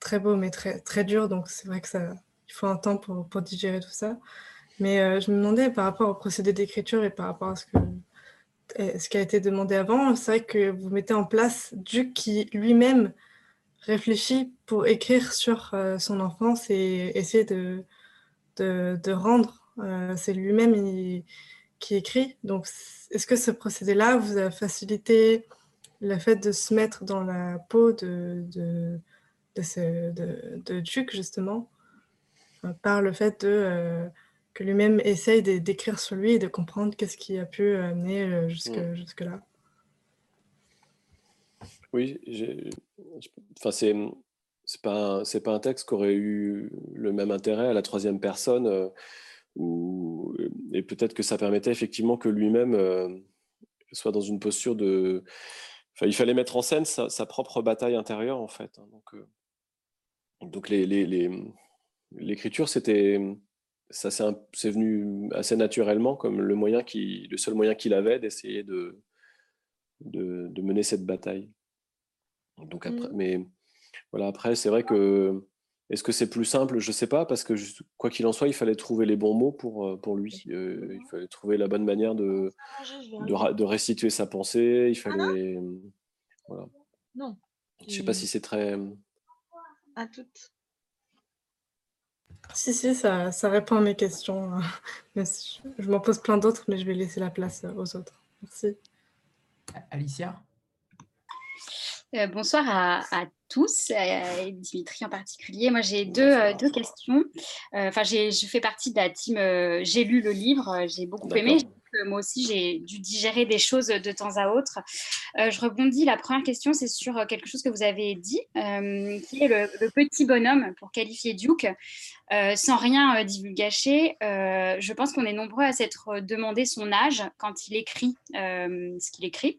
très beau mais très, très dur, donc c'est vrai que ça, il faut un temps pour, pour digérer tout ça. Mais je me demandais par rapport au procédé d'écriture et par rapport à ce que ce qui a été demandé avant, c'est vrai que vous mettez en place Duke qui lui-même réfléchit pour écrire sur euh, son enfance et essayer de, de, rendre. Euh, c'est lui-même qui écrit. Donc, est-ce que ce procédé-là vous a facilité le fait de se mettre dans la peau de, de, de, Duke, justement, euh, par le fait de que lui-même essaye d'écrire sur lui et de comprendre qu'est-ce qui a pu amener euh, jusque, mm. jusque là. Oui, enfin, c'est c'est pas c'est pas un texte qui aurait eu le même intérêt à la troisième personne euh, ou, et peut-être que ça permettait effectivement que lui-même euh, soit dans une posture de enfin, il fallait mettre en scène sa, propre bataille intérieure en fait hein, donc donc les l'écriture les, c'était ça c'est venu assez naturellement comme le, moyen qui, le seul moyen qu'il avait d'essayer de, de, mener cette bataille. Donc après, mmh. Mais voilà, après, c'est vrai que est-ce que c'est plus simple? Je ne sais pas, parce que quoi qu'il en soit, il fallait trouver les bons mots pour, euh, pour lui. Euh, il fallait trouver la bonne manière de, de, de restituer sa pensée. Il fallait. Voilà. Non. Je ne sais pas si c'est très. À toutes. Si, si, ça, ça répond à mes questions. je m'en pose plein d'autres, mais je vais laisser la place aux autres. Merci. Alicia? Euh, bonsoir à, tous, et Dimitri en particulier. Moi, j'ai deux, euh, deux, questions. Euh, enfin, je fais partie de la team. j'ai lu le livre, j'ai beaucoup aimé moi aussi, j'ai dû digérer des choses de temps à autre. Je rebondis. La première question, c'est sur quelque chose que vous avez dit, qui est le, petit bonhomme pour qualifier Duke. sans rien divulgacher, je pense qu'on est nombreux à s'être demandé son âge quand il écrit ce qu'il écrit.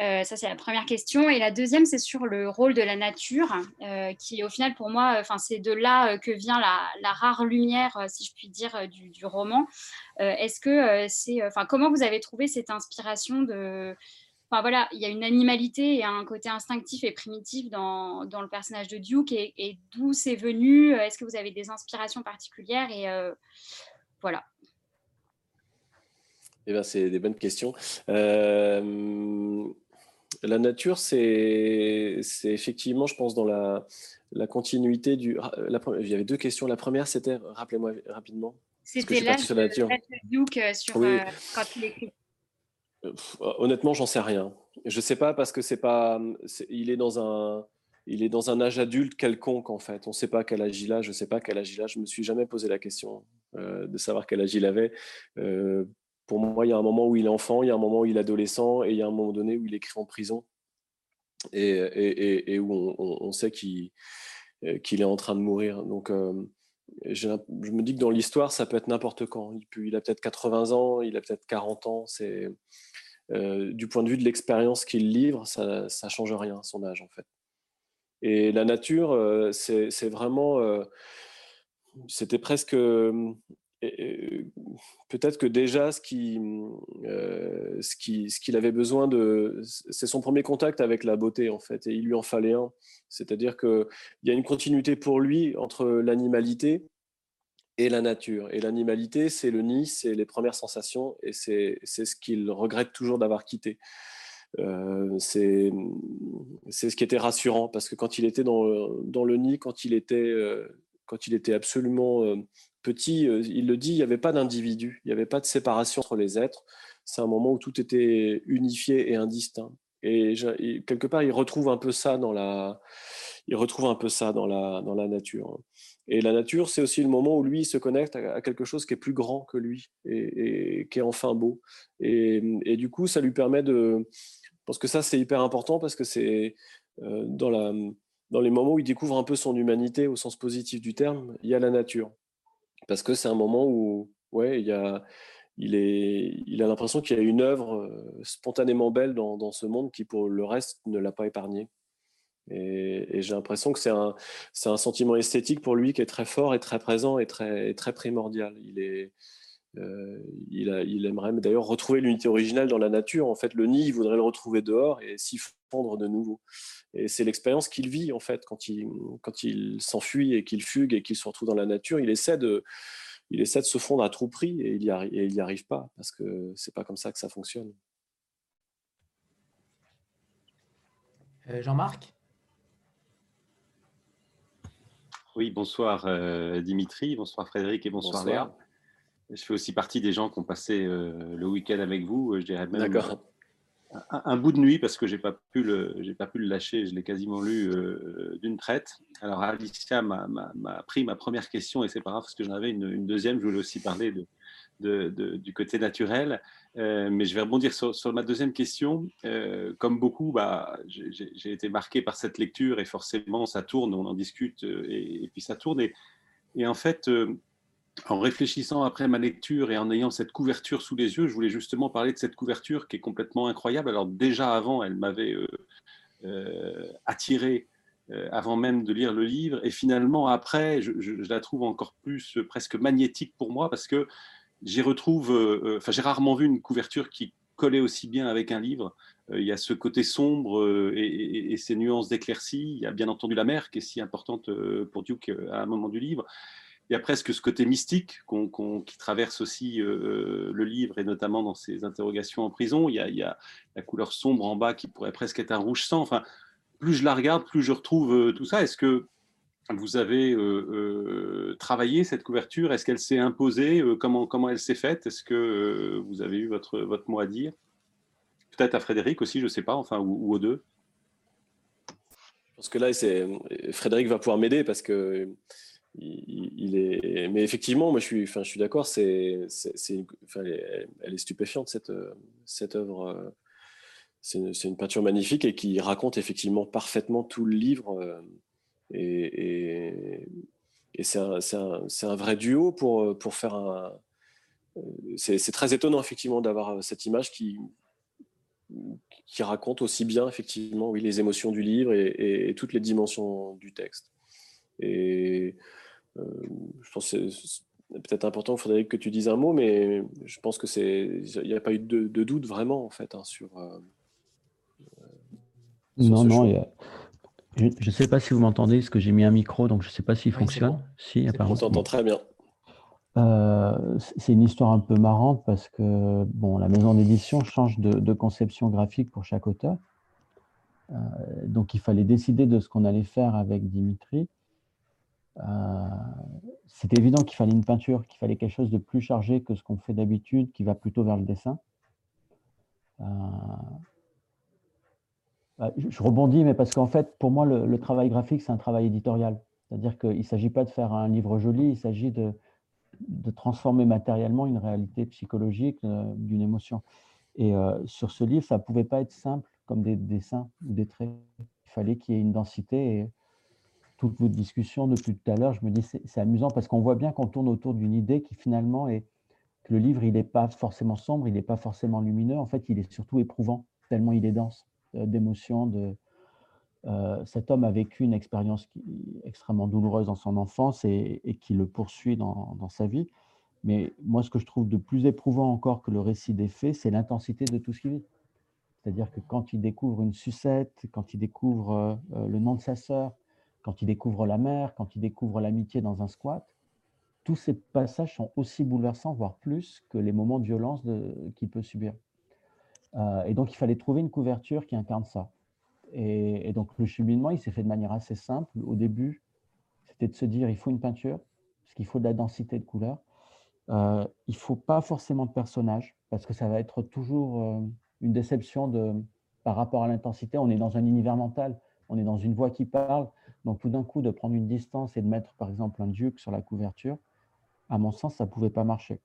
Euh, ça, c'est la première question. Et la deuxième, c'est sur le rôle de la nature, euh, qui au final, pour moi, enfin, c'est de là euh, que vient la, rare lumière, si je puis dire, du, roman. Est-ce que c'est, enfin, comment vous avez trouvé cette inspiration de, enfin voilà, il y a une animalité et un côté instinctif et primitif dans, le personnage de Duke, et, d'où c'est venu? Est-ce que vous avez des inspirations particulières? Et voilà. Eh ben, c'est des bonnes questions. Euh, la nature, c'est effectivement, je pense, dans la, la continuité du. La, il y avait deux questions. La première, c'était, rappelez-moi rapidement. C'était nature. Duke euh, sur euh, quand il écrit. Honnêtement, j'en sais rien. Je sais pas parce que c'est pas. il est dans un. Il est dans un âge adulte quelconque en fait. On ne sait pas quel âge il a. Je ne sais pas quel âge il a. Je me suis jamais posé la question de savoir quel âge il avait pour moi, il y a un moment où il est enfant, il y a un moment où il est adolescent, et il y a un moment donné où il écrit en prison, et, où on, sait qu'il est en train de mourir. Donc, euh, je me dis que dans l'histoire, ça peut être n'importe quand. Il, a peut-être 80 ans, il a peut-être 40 ans. C'est du point de vue de l'expérience qu'il livre, ça ne change rien, son âge en fait. Et la nature, c'est vraiment, c'était presque peut-être que déjà, ce qu'il ce qui, ce qu'il avait besoin de, c'est son premier contact avec la beauté en fait, et il lui en fallait un. C'est-à-dire qu'il y a une continuité pour lui entre l'animalité et la nature. Et l'animalité, c'est le nid, c'est les premières sensations, et c'est ce qu'il regrette toujours d'avoir quitté. Euh, c'est ce qui était rassurant parce que quand il était dans, dans le nid, quand il était, quand il était absolument petit, euh, il le dit, il n'y avait pas d'individu, il n'y avait pas de séparation entre les êtres. C'est un moment où tout était unifié et indistinct. Et, quelque part, il retrouve un peu ça dans la, il retrouve un peu ça dans la, dans la nature. Et la nature, c'est aussi le moment où lui il se connecte à, quelque chose qui est plus grand que lui et, qui est enfin beau. Et, du coup, ça lui permet de. Pense que ça, c'est hyper important parce que c'est euh, dans, la, dans les moments où il découvre un peu son humanité au sens positif du terme, il y a la nature parce que c'est un moment où ouais, il, a, l'impression qu'il y a une œuvre spontanément belle dans, ce monde qui, pour le reste, ne l'a pas épargné. Et, j'ai l'impression que c'est un, sentiment esthétique pour lui qui est très fort et très présent et très, primordial. Il aimerait d'ailleurs retrouver l'unité originale dans la nature. En fait, le nid, il voudrait le retrouver dehors et s'y fondre de nouveau. Et c'est l'expérience qu'il vit, en fait, quand il, quand il s'enfuit et qu'il fugue et qu'il se retrouve dans la nature. Il essaie de, il essaie de se fondre à tout prix et il n'y arrive, arrive pas, parce que c'est pas comme ça que ça fonctionne. Euh, Jean-Marc? Oui, bonsoir euh, Dimitri, bonsoir Frédéric et bonsoir, Léa. Je fais aussi partie des gens qui ont passé euh, le week-end avec vous, je dirais même Un, bout de nuit parce que j'ai pas pu le, j'ai pas pu le lâcher. Je l'ai quasiment lu euh, d'une traite. Alors Alicia m'a pris ma première question et c'est pas grave parce que j'en avais une, deuxième. Je voulais aussi parler de, de, du côté naturel, euh, mais je vais rebondir sur, sur ma deuxième question. Euh, comme beaucoup, bah, j'ai été marqué par cette lecture et forcément ça tourne, on en discute et, puis ça tourne et, et en fait en réfléchissant après ma lecture et en ayant cette couverture sous les yeux, je voulais justement parler de cette couverture qui est complètement incroyable. Alors déjà avant, elle m'avait euh, euh, attiré euh, avant même de lire le livre, et finalement après, je, la trouve encore plus presque magnétique pour moi parce que j'y retrouve, enfin j'ai rarement vu une couverture qui collait aussi bien avec un livre. il y a ce côté sombre et, et ces nuances d'éclaircie. Il y a bien entendu la mer qui est si importante pour Duke à un moment du livre il y a presque ce côté mystique qui traverse aussi euh, le livre et notamment dans ses interrogations en prison. Il y, a, la couleur sombre en bas qui pourrait presque être un rouge sang. Enfin, plus je la regarde, plus je retrouve euh, tout ça. Est-ce que vous avez euh, travaillé cette couverture? Est-ce qu'elle s'est imposée? Comment, elle s'est faite? Est-ce que vous avez eu votre, votre mot à dire? Peut-être à Frédéric aussi, je ne sais pas, enfin, ou, ou aux deux. Je pense que là, Frédéric va pouvoir m'aider parce que il, est... Mais effectivement, moi je suis, enfin, je suis d'accord, c'est, elle, est, stupéfiante cette, cette œuvre. C'est une, peinture magnifique et qui raconte effectivement parfaitement tout le livre. Et, et, et c'est, un, un, un, vrai duo pour, pour faire un. C'est, très étonnant effectivement d'avoir cette image qui, qui raconte aussi bien effectivement oui, les émotions du livre et, et toutes les dimensions du texte. Et euh, je pense que c'est peut-être important, Frédéric, que tu dises un mot, mais je pense que c'est, il n'y a pas eu de, doute vraiment en fait hein, sur. Euh, non, non, je ne sais pas si vous m'entendez, parce que j'ai mis un micro, donc je ne sais pas s'il fonctionne. Si, apparemment. On t'entend très bien. Euh, c'est une histoire un peu marrante parce que bon, la maison d'édition change de, conception graphique pour chaque auteur. donc il fallait décider de ce qu'on allait faire avec Dimitri. Euh, c'était évident qu'il fallait une peinture, qu'il fallait quelque chose de plus chargé que ce qu'on fait d'habitude, qui va plutôt vers le dessin. Euh, bah, je rebondis, mais parce qu'en fait, pour moi, le, travail graphique, c'est un travail éditorial. C'est-à-dire qu'il ne s'agit pas de faire un livre joli, il s'agit de, transformer matériellement une réalité psychologique euh, d'une émotion. Et sur ce livre, ça ne pouvait pas être simple comme des dessins ou des traits. Il fallait qu'il y ait une densité. Et, toute votre discussion depuis tout à l'heure, je me dis c'est amusant parce qu'on voit bien qu'on tourne autour d'une idée qui finalement est que le livre, il n'est pas forcément sombre, il n'est pas forcément lumineux. En fait, il est surtout éprouvant, tellement il est dense d'émotions. De, cet homme a vécu une expérience extrêmement douloureuse dans son enfance et, qui le poursuit dans, dans, sa vie. Mais moi, ce que je trouve de plus éprouvant encore que le récit des faits, c'est l'intensité de tout ce qu'il vit. C'est-à-dire que quand il découvre une sucette, quand il découvre le nom de sa sœur, quand il découvre la mer, quand il découvre l'amitié dans un squat, tous ces passages sont aussi bouleversants, voire plus, que les moments de violence qu'il peut subir. Euh, et donc, il fallait trouver une couverture qui incarne ça. Et, donc, le cheminement, il s'est fait de manière assez simple. Au début, c'était de se dire, il faut une peinture, parce qu'il faut de la densité de couleurs. Euh, il ne faut pas forcément de personnage, parce que ça va être toujours euh, une déception de, par rapport à l'intensité. On est dans un univers mental, on est dans une voix qui parle. Donc, tout d'un coup, de prendre une distance et de mettre, par exemple, un duc sur la couverture, à mon sens, ça ne pouvait pas marcher.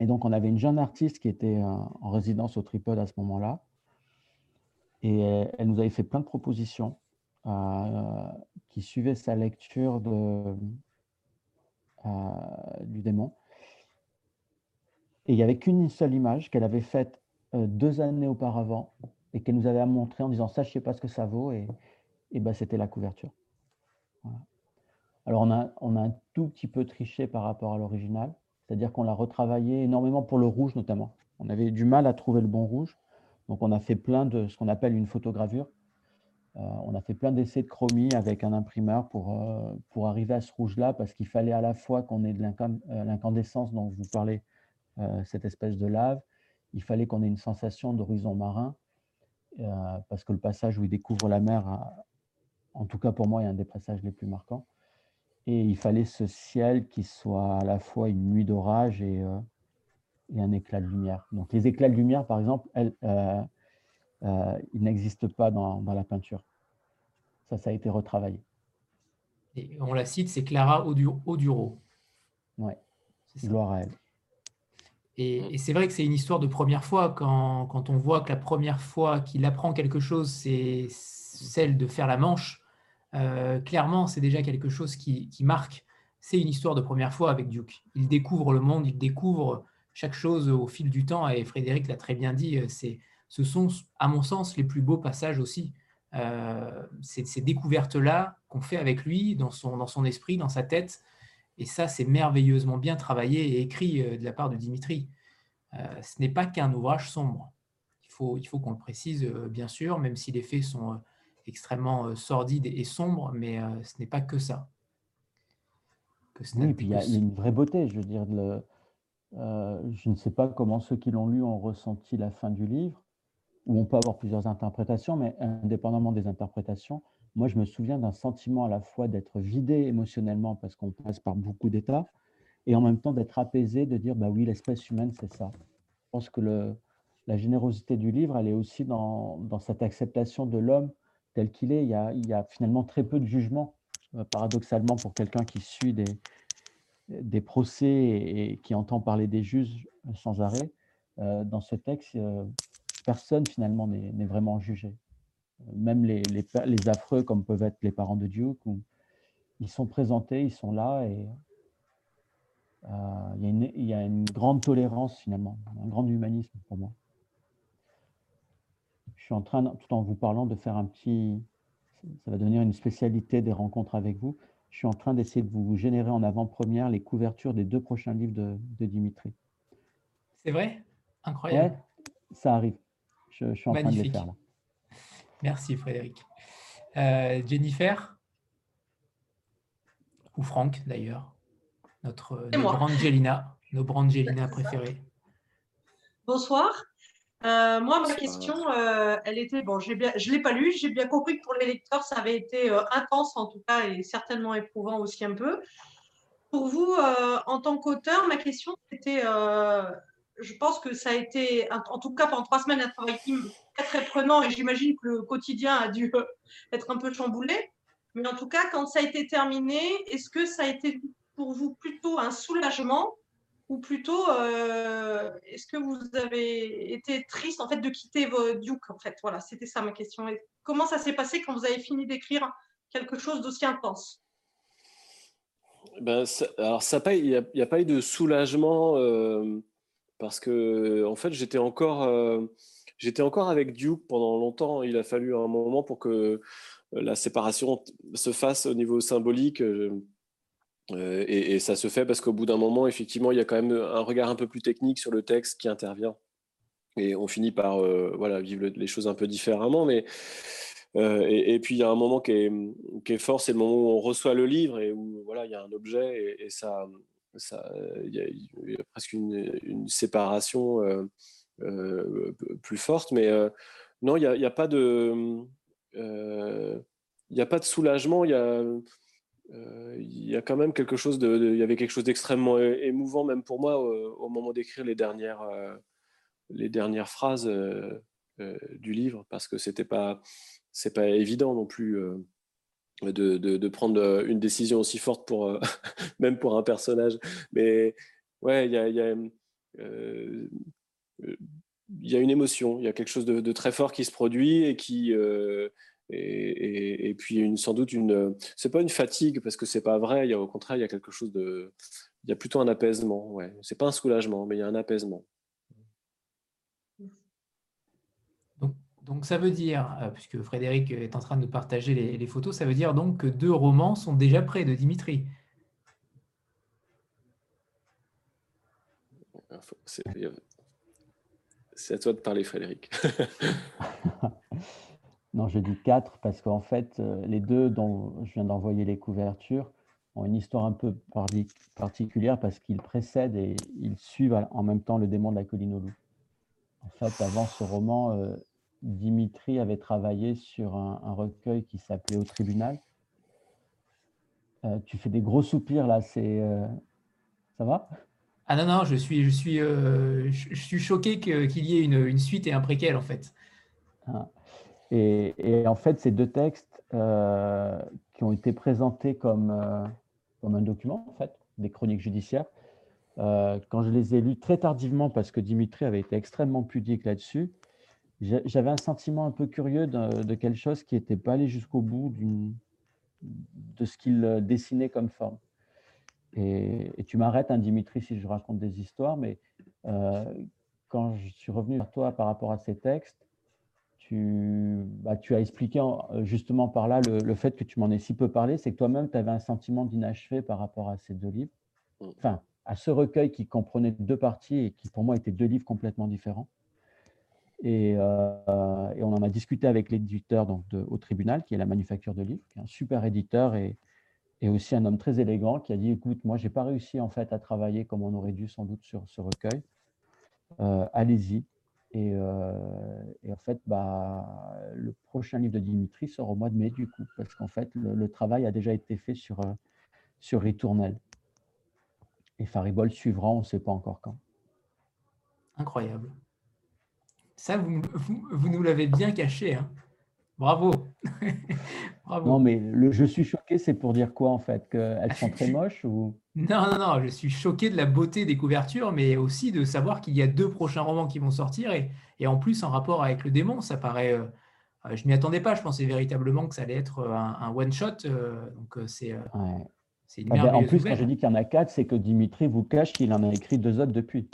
Et donc, on avait une jeune artiste qui était euh, en résidence au Tripode à ce moment-là. Et elle nous avait fait plein de propositions euh, qui suivaient sa lecture euh, du démon. Et il n'y avait qu'une seule image qu'elle avait faite deux années auparavant et qu'elle nous avait montré en disant ça, pas ce que ça vaut. Et, et ben, c'était la couverture. Alors, on a, on a un tout petit peu triché par rapport à l'original, c'est-à-dire qu'on l'a retravaillé énormément pour le rouge notamment. On avait du mal à trouver le bon rouge, donc on a fait plein de ce qu'on appelle une photogravure. Euh, on a fait plein d'essais de chromie avec un imprimeur pour, euh, pour arriver à ce rouge-là, parce qu'il fallait à la fois qu'on ait de euh, l'incandescence dont vous parlez, cette espèce de lave, il fallait qu'on ait une sensation d'horizon marin, parce que le passage où il découvre la mer, en tout cas pour moi, est un des passages les plus marquants. Et il fallait ce ciel qui soit à la fois une nuit d'orage et, euh, et, un éclat de lumière. Donc les éclats de lumière, par exemple, elles, euh, euh, ils n'existent pas dans, dans, la peinture. Ça, ça a été retravaillé. Et on la cite, c'est Clara Oduro. Oui, gloire à elle. Et, et c'est vrai que c'est une histoire de première fois quand, quand on voit que la première fois qu'il apprend quelque chose, c'est celle de faire la manche euh, clairement, c'est déjà quelque chose qui, marque. C'est une histoire de première fois avec Duke. Il découvre le monde, il découvre chaque chose au fil du temps, et Frédéric l'a très bien dit, euh, ce sont, à mon sens, les plus beaux passages aussi. Euh, c'est ces découvertes-là qu'on fait avec lui, dans son, dans son esprit, dans sa tête, et ça, c'est merveilleusement bien travaillé et écrit de la part de Dimitri. ce n'est pas qu'un ouvrage sombre. Il faut, il faut qu'on le précise, bien sûr, même si les faits sont extrêmement euh, sordide et sombre, mais euh, ce n'est pas que ça. oui, puis il y a une vraie beauté, je veux dire. Le, euh, je ne sais pas comment ceux qui l'ont lu ont ressenti la fin du livre, où on peut avoir plusieurs interprétations, mais indépendamment des interprétations, moi je me souviens d'un sentiment à la fois d'être vidé émotionnellement parce qu'on passe par beaucoup d'états, et en même temps d'être apaisé, de dire bah oui, l'espèce humaine, c'est ça. Je pense que le, la générosité du livre, elle est aussi dans, dans cette acceptation de l'homme tel qu'il est, il y, a, il y, a, finalement très peu de jugement, euh, paradoxalement, pour quelqu'un qui suit des, procès et, qui entend parler des juges sans arrêt. Euh, dans ce texte, euh, personne finalement n'est vraiment jugé. Même les, affreux, comme peuvent être les parents de Duke, ils sont présentés, ils sont là et il y a une grande tolérance finalement, un grand humanisme pour moi suis en train, tout en vous parlant, de faire un petit, ça va devenir une spécialité des rencontres avec vous. Je suis en train d'essayer de vous générer en avant-première les couvertures des deux prochains livres de, Dimitri. C'est vrai? Incroyable. ça arrive. Je, suis en train de les faire Merci Frédéric. Euh, Jennifer? Ou Franck d'ailleurs, notre, notre Brangelina, nos Brangelina préférés. Bonsoir. Euh, moi, ma question, euh, elle était, bon, bien, je ne l'ai pas lu, j'ai bien compris que pour les lecteurs, ça avait été euh, intense en tout cas et certainement éprouvant aussi un peu. Pour vous, en tant qu'auteur, ma question, c'était, je pense que ça a été, en tout cas pendant trois semaines, un travail très, très prenant et j'imagine que le quotidien a dû être un peu chamboulé. Mais en tout cas, quand ça a été terminé, est-ce que ça a été pour vous plutôt un soulagement ou plutôt euh, est-ce que vous avez été triste en fait de quitter vos Duke en fait? Voilà c'était ça ma question comment ça s'est passé quand vous avez fini d'écrire quelque chose d'aussi intense? Ben, Alors, il n'y a, pas eu de soulagement parce que, en fait, j'étais encore, j'étais encore avec Duke pendant longtemps. Il a fallu un moment pour que la séparation se fasse au niveau symbolique. Et, ça se fait parce qu'au bout d'un moment, effectivement, il y a quand même un regard un peu plus technique sur le texte qui intervient. Et on finit par voilà, vivre les choses un peu différemment. Mais euh, et, puis il y a un moment qui est, fort, c'est le moment où on reçoit le livre et où voilà, il y a un objet et, ça, ça, il y, a, presque une, séparation euh, euh, plus forte. Mais non, il n'y a, pas de, a pas de soulagement. Il y a quand même quelque chose de, y avait quelque chose d'extrêmement émouvant même pour moi au, moment d'écrire les dernières, les dernières phrases du livre parce que c'était pas c'est pas évident non plus euh, de, de, prendre euh, une décision aussi forte pour euh, même pour un personnage. Mais ouais, il y a, y, y a, une émotion, il y a quelque chose de, très fort qui se produit et qui et, et, puis une, sans doute une c'est pas une fatigue parce que c'est pas vrai. Il y a au contraire il y a quelque chose de il y a plutôt un apaisement. Ouais, c'est pas un soulagement, mais il y a un apaisement. Donc ça veut dire, euh, puisque Frédéric est en train de nous partager les, photos, ça veut dire donc que deux romans sont déjà prêts de Dimitri. C'est à toi de parler, Frédéric. non, je dis quatre parce qu'en fait, euh, les deux dont je viens d'envoyer les couvertures ont une histoire un peu particulière parce qu'ils précèdent et ils suivent en même temps le démon de la colline au loup. En fait, avant ce roman, euh, Dimitri avait travaillé sur un, recueil qui s'appelait Au tribunal. Euh, tu fais des gros soupirs là, c'est euh, ça va? Ah non non, je suis je suis euh, je, suis choqué qu'il y ait une, suite et un préquel en fait. Ah. Et, en fait, ces deux textes qui ont été présentés comme comme un document en fait, des chroniques judiciaires. quand je les ai lus très tardivement parce que Dimitri avait été extrêmement pudique là-dessus, j'avais un sentiment un peu curieux de, quelque chose qui n'était pas allé jusqu'au bout de ce qu'il euh, dessinait comme forme. Et, tu m'arrêtes, hein, Dimitri, si je raconte des histoires, mais euh, quand je suis revenu vers toi par rapport à ces textes, tu, bah, tu as expliqué justement par là le, fait que tu m'en aies si peu parlé, c'est que toi-même, tu avais un sentiment d'inachevé par rapport à ces deux livres, mmh. enfin, à ce recueil qui comprenait deux parties et qui pour moi étaient deux livres complètement différents. Euh, et, on en a discuté avec l'éditeur donc au tribunal, qui est la manufacture de livres, qui est un super éditeur et, et aussi un homme très élégant, qui a dit écoute, moi, j'ai pas réussi en fait à travailler comme on aurait dû sans doute sur ce recueil. Euh, allez-y. Euh, et, en fait, bah, le prochain livre de Dimitri sort au mois de mai, du coup, parce qu'en fait, le, travail a déjà été fait sur, sur Ritournelle. Et Faribol suivra, on ne sait pas encore quand. Incroyable. Ça, vous, vous, nous l'avez bien caché. Hein. Bravo. Bravo. Non, mais le je suis choqué, c'est pour dire quoi en fait Qu'elles sont très moches ou... Non, non, non, je suis choqué de la beauté des couvertures, mais aussi de savoir qu'il y a deux prochains romans qui vont sortir et, et en plus en rapport avec le démon. Ça paraît. Euh, euh, je ne m'y attendais pas, je pensais véritablement que ça allait être euh, un, one-shot. donc c'est. une ah ben, en plus, quand je dis qu'il y en a quatre, c'est que Dimitri vous cache qu'il en a écrit deux autres depuis.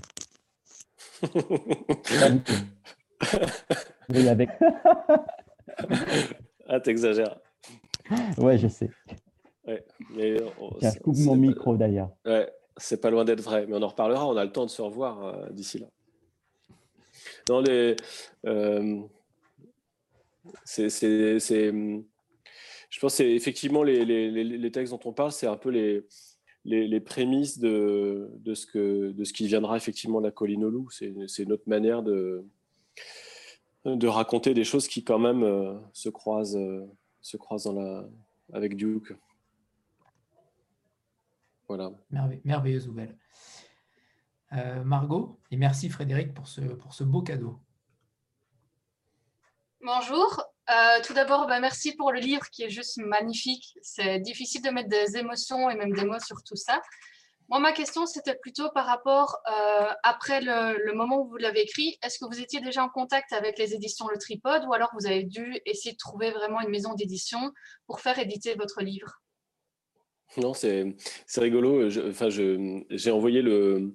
oui, avec. ah, t'exagères. Ouais, je sais. Ouais, mais coupe mon micro d'ailleurs. Ouais, c'est pas loin d'être vrai, mais on en reparlera. On a le temps de se revoir euh, d'ici là. Dans les, euh, c'est, je pense que effectivement les, les, les, textes dont on parle, c'est un peu les, les, prémices de, de, ce que, de ce qui viendra effectivement de la colline au loup. C'est une autre manière de, de raconter des choses qui quand même euh, se croisent, euh, se dans la, avec Duke. Voilà. merveilleuse nouvelle. Euh, Margot, et merci Frédéric pour ce, pour ce beau cadeau. Bonjour. tout d'abord, bah, merci pour le livre qui est juste magnifique. C'est difficile de mettre des émotions et même des mots sur tout ça. Moi, ma question, c'était plutôt par rapport, euh, après le, moment où vous l'avez écrit, est-ce que vous étiez déjà en contact avec les éditions Le Tripode ou alors vous avez dû essayer de trouver vraiment une maison d'édition pour faire éditer votre livre? Non, c'est rigolo. enfin, j'ai envoyé le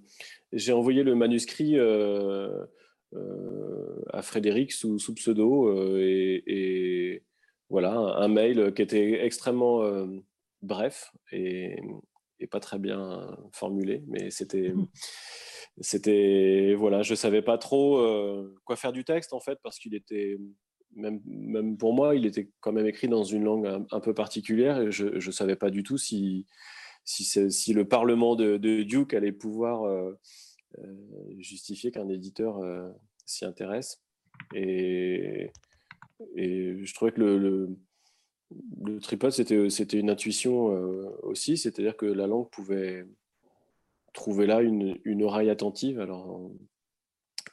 envoyé le manuscrit euh, euh, à Frédéric sous, sous pseudo euh, et, voilà un, mail qui était extrêmement bref et, et, pas très bien formulé, mais c'était mmh. c'était voilà, je savais pas trop quoi faire du texte en fait parce qu'il était même, même, pour moi, il était quand même écrit dans une langue un, peu particulière et je ne savais pas du tout si, si, si le Parlement de, Duke allait pouvoir euh, euh, justifier qu'un éditeur euh, s'y intéresse. Et, et, je trouvais que le, le, le tripod, c'était une intuition aussi, c'est-à-dire que la langue pouvait trouver là une, oreille attentive. Alors,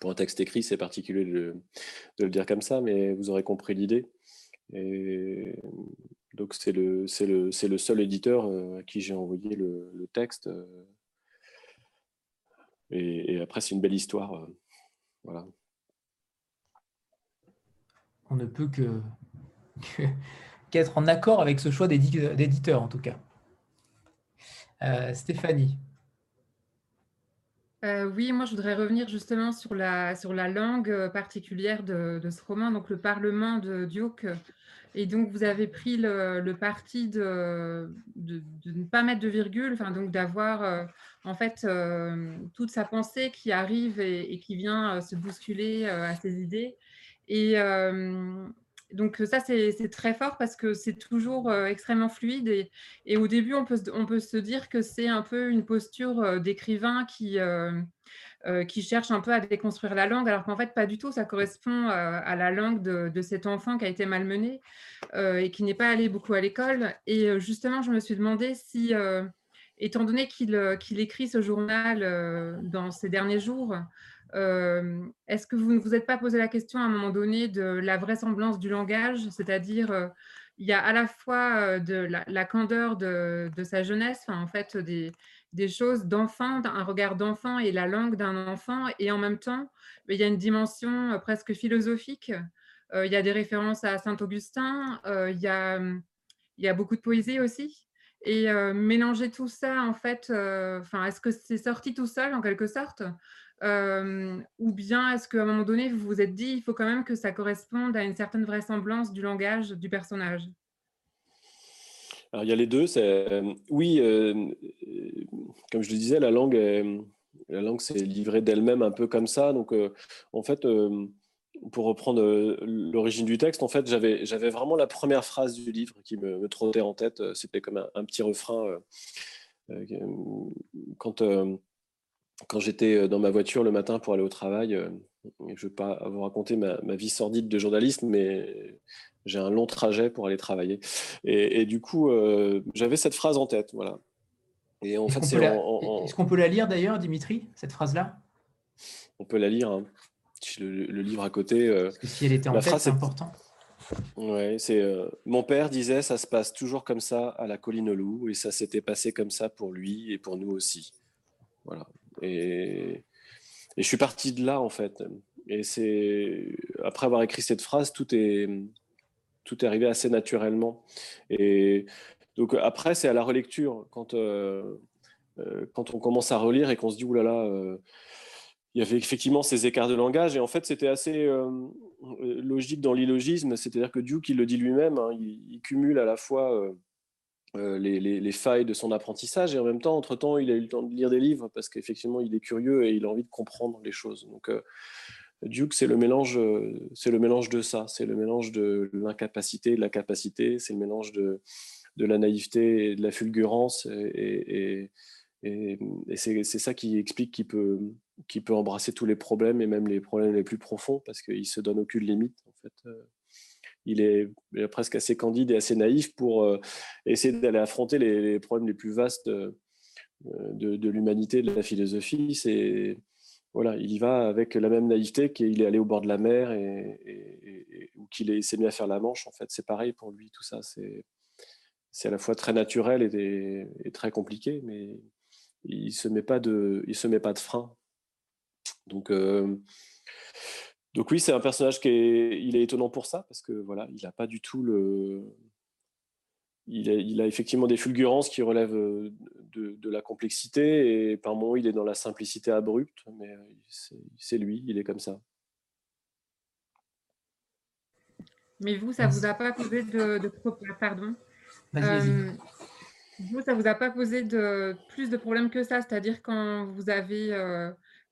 pour un texte écrit, c'est particulier de, le dire comme ça, mais vous aurez compris l'idée. Donc, c'est le, seul éditeur euh, à qui j'ai envoyé le, texte. Euh, et, après, c'est une belle histoire. Euh, voilà. On ne peut que qu'être en accord avec ce choix d'éditeur, en tout cas. Stéphanie. Euh, oui, moi je voudrais revenir justement sur la, sur la langue euh, particulière de, ce roman, donc le Parlement de Duke. Et donc vous avez pris le, parti de, de, ne pas mettre de virgule, enfin donc d'avoir euh, en fait toute sa pensée qui arrive et, qui vient se bousculer à ses idées. Et, donc ça, c'est très fort parce que c'est toujours extrêmement fluide. Et, au début, on peut, on peut se dire que c'est un peu une posture d'écrivain qui, qui cherche un peu à déconstruire la langue, alors qu'en fait, pas du tout. Ça correspond à la langue de, cet enfant qui a été malmené et qui n'est pas allé beaucoup à l'école. Et justement, je me suis demandé si, étant donné qu'il écrit ce journal dans ces derniers jours, euh, est-ce que vous ne vous êtes pas posé la question à un moment donné de la vraisemblance du langage? C'est-à-dire, il y a à la fois de la, candeur de, sa jeunesse, en fait, des, choses d'enfant, un regard d'enfant et la langue d'un enfant, et en même temps, il y a une dimension presque philosophique. il y a des références à Saint-Augustin, il, y a, il y a beaucoup de poésie aussi. Et mélanger tout ça, en fait, enfin, est-ce que c'est sorti tout seul en quelque sorte? Euh, ou bien est-ce qu'à un moment donné, vous vous êtes dit, il faut quand même que ça corresponde à une certaine vraisemblance du langage du personnage? Alors, il y a les deux. Oui, euh, comme je le disais, la langue, la langue s'est livrée d'elle-même un peu comme ça. Donc, euh, en fait, pour reprendre l'origine du texte, en fait, j'avais, vraiment la première phrase du livre qui me, trottait en tête. C'était comme un, un petit refrain. quand quand j'étais euh, dans ma voiture le matin pour aller au travail, euh, je ne veux pas vous raconter ma, vie sordide de journaliste, mais j'ai un long trajet pour aller travailler. Et, du coup, euh, j'avais cette phrase en tête. Voilà. Et en fait, c'est Est-ce qu'on peut la lire d'ailleurs, Dimitri, cette phrase-là? On peut la lire. Hein. Le, livre à côté. Parce que si elle était en tête, c'est important. Ouais, c'est mon père disait ça se passe toujours comme ça à la colline au loup et ça s'était passé comme ça pour lui et pour nous aussi. Voilà. Et, je suis parti de là, en fait. Et c'est après avoir écrit cette phrase, tout est, tout est arrivé assez naturellement. Et donc après, c'est à la relecture. Quand, euh, euh, quand on commence à relire et qu'on se dit, oulala, là euh, là, il y avait effectivement ces écarts de langage. Et en fait, c'était assez logique dans l'illogisme. C'est-à-dire que Duke, il le dit lui-même, hein, il, cumule à la fois euh, les, failles de son apprentissage. Et en même temps, entre-temps, il a eu le temps de lire des livres parce qu'effectivement, il est curieux et il a envie de comprendre les choses. Donc, euh, Duke, c'est le, mélange, euh, c'est le mélange de ça, c'est le mélange de l'incapacité, de la capacité, c'est le mélange de, de la naïveté et de la fulgurance. Et, et, c'est, ça qui explique qu'il peut, peut embrasser tous les problèmes et même les problèmes les plus profonds parce qu'il se donne aucune limite en fait il est, presque assez candide et assez naïf pour euh, essayer d'aller affronter les, problèmes les plus vastes euh, de, l'humanité, de la philosophie. C'est voilà, il y va avec la même naïveté qu'il est allé au bord de la mer et, ou qu'il s'est mis à faire la Manche. En fait, c'est pareil pour lui. Tout ça, c'est c'est à la fois très naturel et, très compliqué, mais il se met pas de, il se met pas de frein. Donc euh, donc oui, c'est un personnage qui est, il est étonnant pour ça parce que voilà, il n'a pas du tout le, il, a, effectivement des fulgurances qui relèvent de, la complexité et par moments il est dans la simplicité abrupte, mais c'est lui, il est comme ça. Mais vous, ça ne vous a pas posé de, de pardon. vous, ça vous a pas posé de plus de problèmes que ça, c'est-à-dire quand vous avez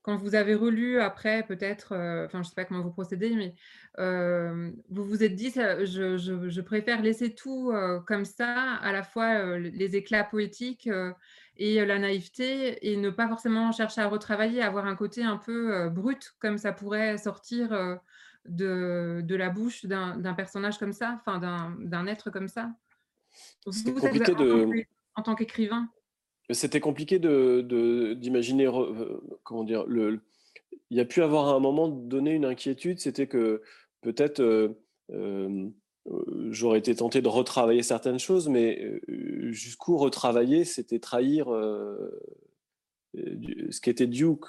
quand vous avez relu après, peut-être, euh, enfin, je ne sais pas comment vous procédez, mais euh, vous vous êtes dit, je, préfère laisser tout euh, comme ça, à la fois les éclats poétiques et la naïveté, et ne pas forcément chercher à retravailler, avoir un côté un peu brut, comme ça pourrait sortir de, la bouche d'un personnage comme ça, enfin, d'un être comme ça. C'est compliqué de... En tant qu'écrivain c'était compliqué d'imaginer, euh, comment dire, le, il y a pu avoir à un moment donné une inquiétude, c'était que peut-être euh, euh, j'aurais été tenté de retravailler certaines choses, mais jusqu'où retravailler, c'était trahir ce qu'était Duke.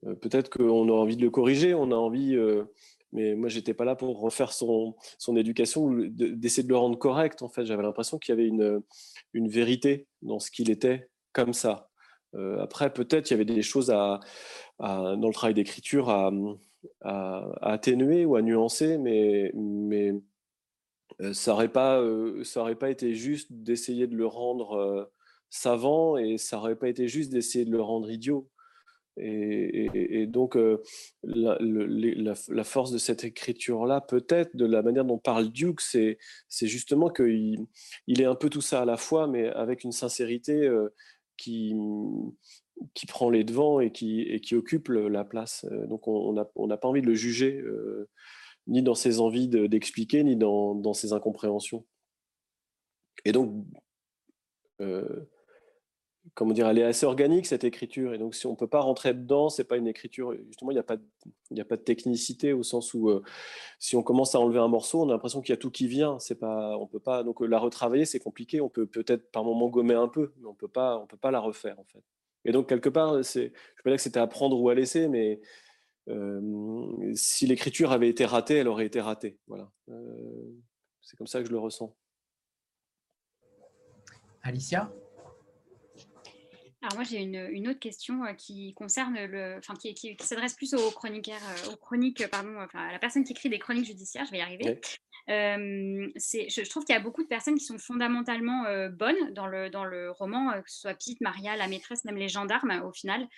peut-être qu'on a envie de le corriger, on a envie mais moi j'étais pas là pour refaire son, son éducation d'essayer de le rendre correct en fait. J'avais l'impression qu'il y avait une, une vérité dans ce qu'il était comme ça. Euh, après peut-être il y avait des choses à, dans le travail d'écriture à, à, atténuer ou à nuancer mais mais euh, ça aurait pas euh, ça aurait pas été juste d'essayer de le rendre savant et ça aurait pas été juste d'essayer de le rendre idiot et, donc, euh, la, force de cette écriture-là, peut-être, de la manière dont parle Duke, c'est justement qu'il il est un peu tout ça à la fois, mais avec une sincérité euh, qui, qui prend les devants et qui, et qui occupe la place. Euh, donc, on n'a pas envie de le juger, ni dans ses envies d'expliquer, ni dans, dans, ses incompréhensions. Et donc, comment dire, elle est assez organique cette écriture. Et donc, si on ne peut pas rentrer dedans, c'est pas une écriture. Justement, il n'y a pas, il a pas de technicité au sens où euh, si on commence à enlever un morceau, on a l'impression qu'il y a tout qui vient. C'est pas, on peut pas. Donc, la retravailler, c'est compliqué. On peut peut-être par moment gommer un peu, mais on peut pas, on peut pas la refaire en fait. Et donc quelque part, je peux pas dire que c'était à prendre ou à laisser, mais euh, si l'écriture avait été ratée, elle aurait été ratée. Voilà. Euh, c'est comme ça que je le ressens. Alicia? Alors moi j'ai une, autre question euh, qui concerne le, enfin qui, qui, s'adresse plus aux chroniqueurs, euh, aux chroniques, pardon, enfin à la personne qui écrit des chroniques judiciaires. Je vais y arriver. Euh, je, trouve qu'il y a beaucoup de personnes qui sont fondamentalement bonnes dans le, dans le roman, que ce soit Pete, Maria, la maîtresse, même les gendarmes au final.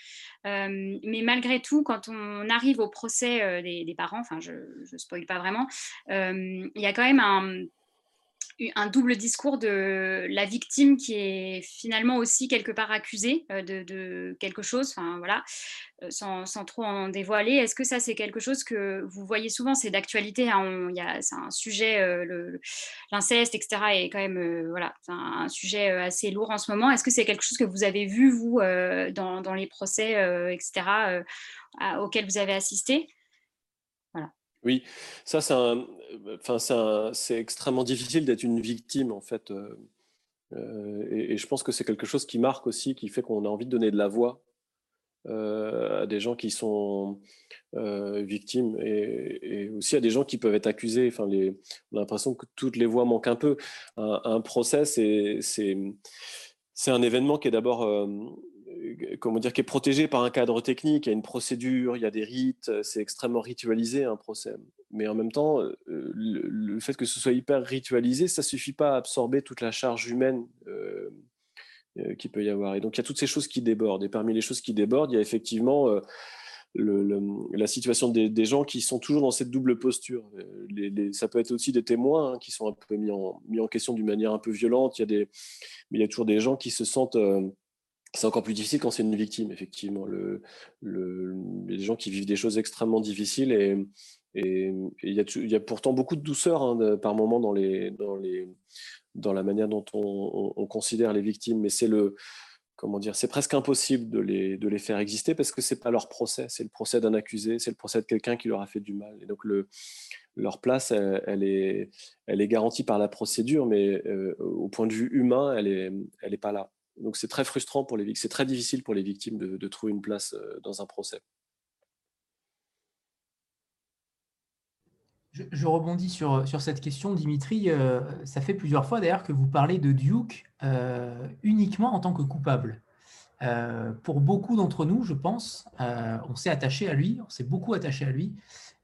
mais malgré tout, quand on arrive au procès des, des, parents, enfin je ne spoil pas vraiment, il y a quand même un un double discours de la victime qui est finalement aussi quelque part accusée euh, de, quelque chose, voilà, euh, sans, trop en dévoiler. Est-ce que ça c'est quelque chose que vous voyez souvent? C'est d'actualité, hein, c'est un sujet, euh, l'inceste, etc. est quand même voilà, un, sujet assez lourd en ce moment. Est-ce que c'est quelque chose que vous avez vu vous dans, les procès, etc. auxquels vous avez assisté? Oui, ça c'est enfin, c'est extrêmement difficile d'être une victime en fait. Euh, euh, et, je pense que c'est quelque chose qui marque aussi, qui fait qu'on a envie de donner de la voix euh, à des gens qui sont victimes et, aussi à des gens qui peuvent être accusés. Enfin, on a l'impression que toutes les voix manquent un peu. Un, un procès, c'est un événement qui est d'abord euh, comment dire, qui est protégé par un cadre technique, il y a une procédure, il y a des rites, euh, c'est extrêmement ritualisé un procès. Mais en même temps, euh, le, fait que ce soit hyper ritualisé, ça suffit pas à absorber toute la charge humaine euh, qu'il peut y avoir. Et donc il y a toutes ces choses qui débordent. Et parmi les choses qui débordent, il y a effectivement la situation des, gens qui sont toujours dans cette double posture. Ça peut être aussi des témoins hein, qui sont un peu mis en, question d'une manière un peu violente. Mais il y a toujours des gens qui se sentent c'est encore plus difficile quand c'est une victime, effectivement. Le, le, des gens qui vivent des choses extrêmement difficiles et, il, y a, pourtant beaucoup de douceur hein, par moment dans, les, les, la manière dont on, on, considère les victimes, mais c'est presque impossible de les, les faire exister parce que c'est pas leur procès, c'est le procès d'un accusé, c'est le procès de quelqu'un qui leur a fait du mal. Et donc le, leur place, elle, est, garantie par la procédure, mais euh, au point de vue humain, elle est, elle est pas là. Donc c'est très frustrant pour les victimes, c'est très difficile pour les victimes de, trouver une place euh, dans un procès. Je, rebondis sur, sur cette question, Dimitri. Euh, ça fait plusieurs fois d'ailleurs que vous parlez de Duke euh, uniquement en tant que coupable. Euh, pour beaucoup d'entre nous, je pense, on s'est attaché à lui, on s'est beaucoup attaché à lui.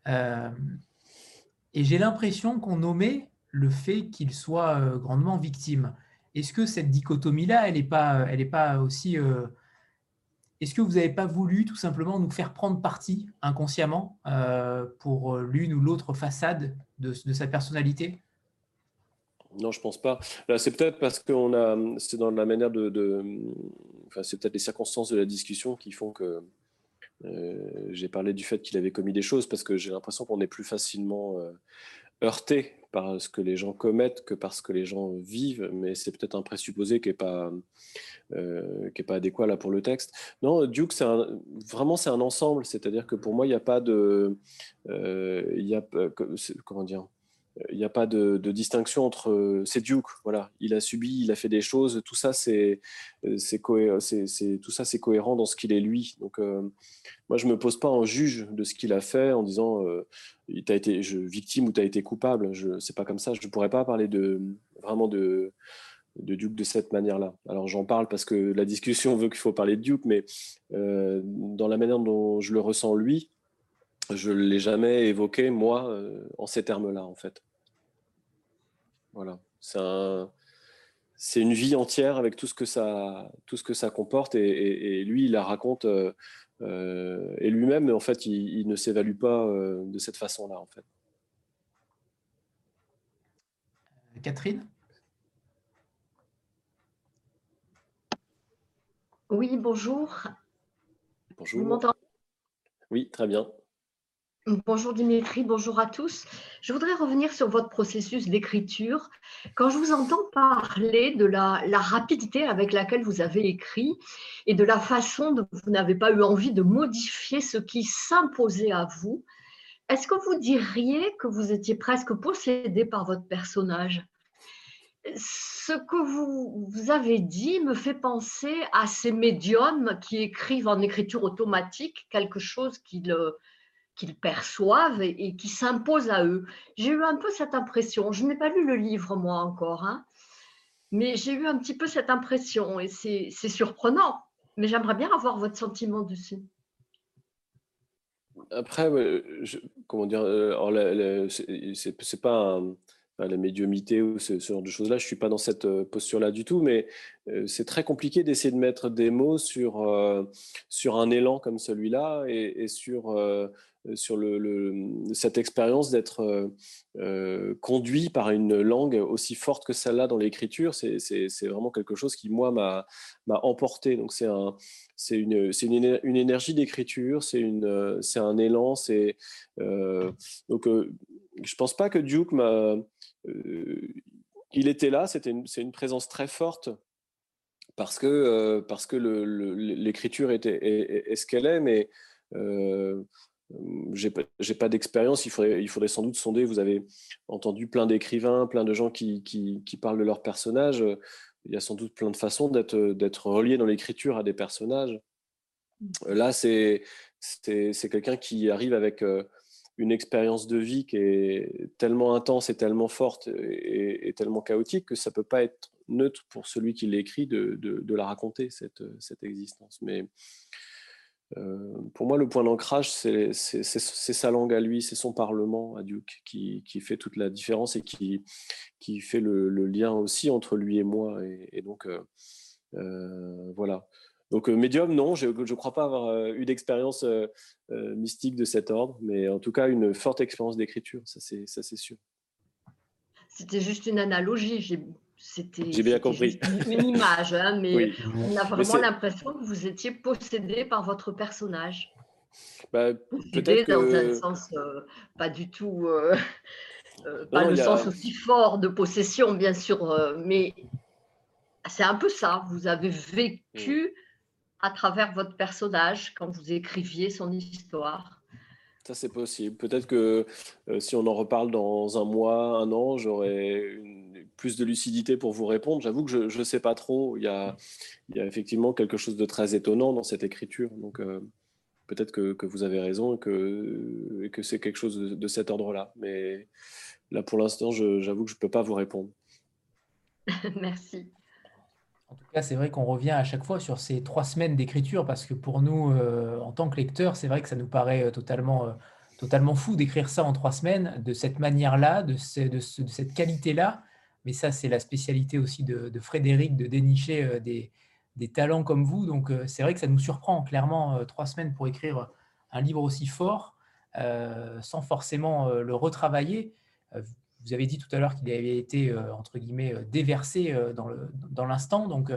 et j'ai l'impression qu'on nommait le fait qu'il soit grandement victime. Est-ce que cette dichotomie-là, elle n'est pas, elle est pas aussi est-ce que vous n'avez pas voulu tout simplement nous faire prendre parti inconsciemment euh, pour l'une ou l'autre façade de, sa personnalité? Non, je pense pas. Là, c'est peut-être parce qu'on a, c'est dans la manière de, enfin, c'est peut-être les circonstances de la discussion qui font que euh, j'ai parlé du fait qu'il avait commis des choses parce que j'ai l'impression qu'on est plus facilement euh, heurté par ce que les gens commettent que par ce que les gens vivent, mais c'est peut-être un présupposé qui n'est pas, euh, est pas adéquat là pour le texte. Non, Duke, c'est vraiment c'est un ensemble, c'est-à-dire que pour moi, il n'y a pas de, euh, y a, comment dire, il n'y a pas de, distinction entre euh, c'est Duke, voilà, il a subi, il a fait des choses, tout ça c'est c'est tout ça c'est cohérent dans ce qu'il est lui. Donc moi je me pose pas en juge de ce qu'il a fait en disant il t'a été victime ou tu as été coupable. Je c'est pas comme ça. Je ne pourrais pas parler vraiment de de Duke de cette manière-là. Alors j'en parle parce que la discussion veut qu'il faut parler de Duke, mais dans la manière dont je le ressens lui, je ne l'ai jamais évoqué, moi, euh, en ces termes-là, en fait. Voilà. C'est une vie entière avec tout ce que ça, tout ce que ça comporte. Et, lui, il la raconte. Euh, euh, et lui-même, en fait, il, ne s'évalue pas de cette façon-là, en fait. Catherine? Oui, bonjour. Bonjour. Vous m'entendez? Oui, très bien. Bonjour Dimitri, bonjour à tous. Je voudrais revenir sur votre processus d'écriture. Quand je vous entends parler de la, rapidité avec laquelle vous avez écrit et de la façon dont vous n'avez pas eu envie de modifier ce qui s'imposait à vous, est-ce que vous diriez que vous étiez presque possédé par votre personnage? Ce que vous, vous, avez dit me fait penser à ces médiums qui écrivent en écriture automatique quelque chose qui le, qu'ils perçoivent et, qui s'imposent à eux. J'ai eu un peu cette impression. Je n'ai pas lu le livre, moi, encore, hein, mais j'ai eu un petit peu cette impression et c'est surprenant. Mais j'aimerais bien avoir votre sentiment dessus. Après, comment dire, euh, c'est pas la médiumité ou ce, genre de choses-là. Je suis pas dans cette euh, posture-là du tout, mais euh, c'est très compliqué d'essayer de mettre des mots sur, sur un élan comme celui-là et, sur sur le, cette expérience d'être euh, euh, conduit par une langue aussi forte que celle-là dans l'écriture. C'est vraiment quelque chose qui, moi, m'a emporté. Donc, c'est un, une, une, une, énergie d'écriture, c'est un élan. c'est donc, je pense pas que Duke m'a. il était là, c'est une, présence très forte parce que, que l'écriture est, est, ce qu'elle est, mais j'ai pas, pas d'expérience, il faudrait, il faudrait sans doute sonder. Vous avez entendu plein d'écrivains, plein de gens qui, qui, qui, parlent de leurs personnages. Il y a sans doute plein de façons d'être, d'être relié dans l'écriture à des personnages. Mmh. Là, c'est, quelqu'un qui arrive avec euh, une expérience de vie qui est tellement intense et tellement forte et, tellement chaotique que ça peut pas être neutre pour celui qui l'écrit de, de, de la raconter, cette, cette existence. Mais pour moi, le point d'ancrage, c'est sa langue à lui, c'est son parlement à Duke qui, fait toute la différence et qui, qui fait le, lien aussi entre lui et moi. Et, donc, euh, euh, voilà. Donc, médium, non, je ne crois pas avoir eu d'expérience mystique de cet ordre, mais en tout cas, une forte expérience d'écriture, ça c'est sûr. C'était juste une analogie. C'était J'ai bien compris. Une, image, hein, mais on a vraiment l'impression que vous étiez possédé par votre personnage. Bah, possédé dans un sens euh, pas du tout, euh, euh, pas le sens aussi fort de possession, bien sûr, mais c'est un peu ça. Vous avez vécu à travers votre personnage quand vous écriviez son histoire. Ça, c'est possible. Peut-être que si on en reparle dans un mois, un an, j'aurai plus de lucidité pour vous répondre. J'avoue que je ne sais pas trop. Il y, a, effectivement quelque chose de très étonnant dans cette écriture. Donc, euh, peut-être que, vous avez raison et que, que c'est quelque chose de, cet ordre-là. Mais là, pour l'instant, j'avoue que je ne peux pas vous répondre. Merci. En tout cas, c'est vrai qu'on revient à chaque fois sur ces trois semaines d'écriture parce que pour nous, euh, en tant que lecteurs, c'est vrai que ça nous paraît euh, totalement, euh, totalement fou d'écrire ça en trois semaines de cette manière-là, de, cette qualité-là. Mais ça, c'est la spécialité aussi de, Frédéric de dénicher des, talents comme vous. Donc, c'est vrai que ça nous surprend clairement trois semaines pour écrire un livre aussi fort sans forcément le retravailler vous avez dit tout à l'heure qu'il avait été, euh, entre guillemets, euh, déversé euh, dans l'instant. Dans donc,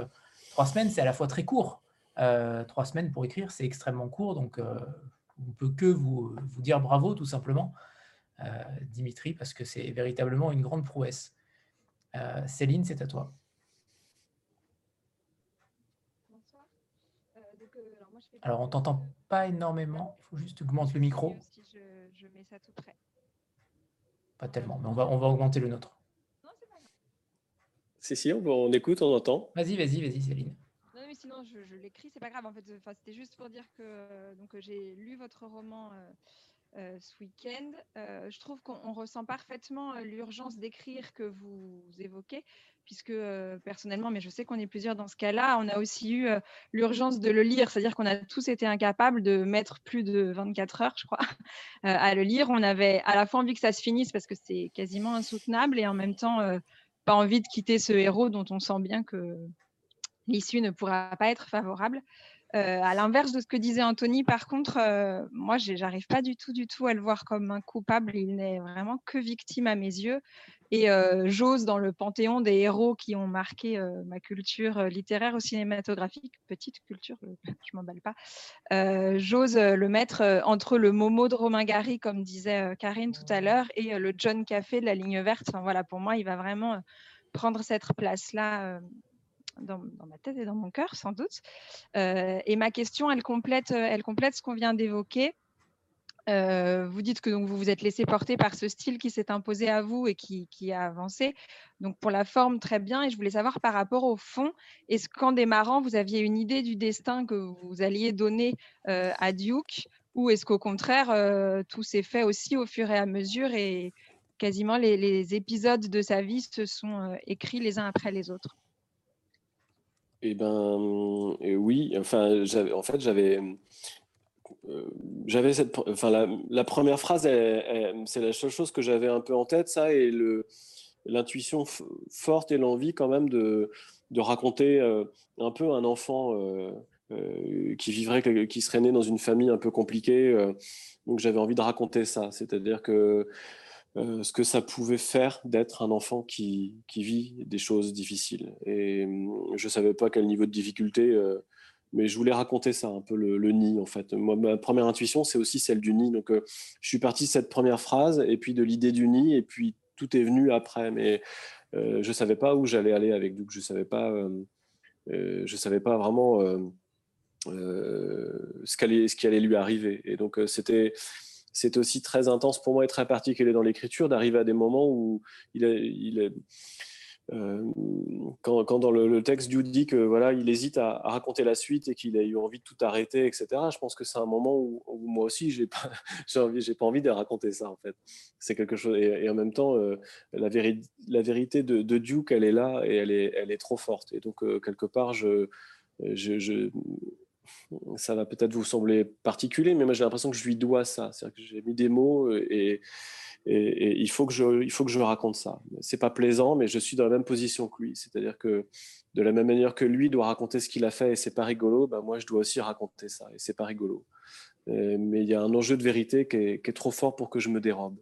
trois semaines, c'est à la fois très court. trois semaines pour écrire, c'est extrêmement court. Donc, on ne peut que vous, vous, dire bravo, tout simplement, Dimitri, parce que c'est véritablement une grande prouesse. Céline, c'est à toi. Alors, on ne t'entend pas énormément. Il faut juste augmenter le micro. je mets ça tout près. Pas tellement, mais on va, on va augmenter le nôtre. Si, si, on, écoute, on entend. Vas-y, vas-y, vas-y, Céline. Non, mais sinon, je, l'écris, c'est pas grave. En fait, c'était juste pour dire que donc j'ai lu votre roman euh, euh, ce week-end. Euh, je trouve qu'on ressent parfaitement l'urgence d'écrire que vous évoquez, puisque personnellement, mais je sais qu'on est plusieurs dans ce cas-là, on a aussi eu l'urgence de le lire, c'est-à-dire qu'on a tous été incapables de mettre plus de 24 heures, je crois, à le lire. On avait à la fois envie que ça se finisse parce que c'est quasiment insoutenable et en même temps pas envie de quitter ce héros dont on sent bien que l'issue ne pourra pas être favorable. Euh, à l'inverse de ce que disait Anthony, par contre, euh, moi, j'arrive pas du tout, du tout à le voir comme un coupable. Il n'est vraiment que victime à mes yeux. Et j'ose, dans le panthéon des héros qui ont marqué ma culture littéraire ou cinématographique, petite culture, je m'emballe pas, j'ose le mettre entre le Momo de Romain Gary, comme disait Karine tout à l'heure, et le John Café de la ligne verte. Enfin, voilà, pour moi, il va vraiment prendre cette place-là dans, ma tête et dans mon cœur, sans doute. Et ma question, elle complète, elle complète ce qu'on vient d'évoquer. Vous dites que vous vous êtes laissé porter par ce style qui s'est imposé à vous et qui, a avancé. Donc pour la forme, très bien. Et je voulais savoir par rapport au fond, est-ce qu'en démarrant, vous aviez une idée du destin que vous alliez donner à Duke ou est-ce qu'au contraire, tout s'est fait aussi au fur et à mesure et quasiment les, les épisodes de sa vie se sont écrits les uns après les autres? Eh ben, euh, oui, enfin, en fait, j'avais, euh, j'avais cette, enfin, la, première phrase, c'est la seule chose que j'avais un peu en tête, ça, et le, l'intuition forte et l'envie quand même de, de raconter euh, un peu un enfant qui vivrait, qui serait né dans une famille un peu compliquée. donc j'avais envie de raconter ça, c'est-à-dire que euh, ce que ça pouvait faire d'être un enfant qui, qui, vit des choses difficiles. Et hum, je ne savais pas quel niveau de difficulté, euh, mais je voulais raconter ça, un peu le, nid en fait. Moi, ma première intuition, c'est aussi celle du nid. Donc euh, je suis parti de cette première phrase, et puis de l'idée du nid, et puis tout est venu après. Mais je ne savais pas où j'allais aller avec Duke, je ne savais, pas, je savais pas vraiment ce, allait, ce qui allait lui arriver. Et donc c'était c'est aussi très intense pour moi et très particulier dans l'écriture d'arriver à des moments où il est, il est euh, quand, dans le, texte Dieu dit que voilà il hésite à, raconter la suite et qu'il a eu envie de tout arrêter etc je pense que c'est un moment où, moi aussi j'ai pas envie j'ai pas envie de raconter ça en fait c'est quelque chose et, en même temps euh, la, vérité de, de, Duke elle est là et elle est trop forte et donc euh, quelque part ça va peut-être vous sembler particulier, mais moi j'ai l'impression que je lui dois ça. C'est-à-dire que j'ai mis des mots et, et, il, faut que je, il faut que je raconte ça. C'est pas plaisant, mais je suis dans la même position que lui. C'est-à-dire que de la même manière que lui doit raconter ce qu'il a fait et c'est pas rigolo, ben moi je dois aussi raconter ça et c'est pas rigolo. mais il y a un enjeu de vérité qui est, qui est trop fort pour que je me dérobe.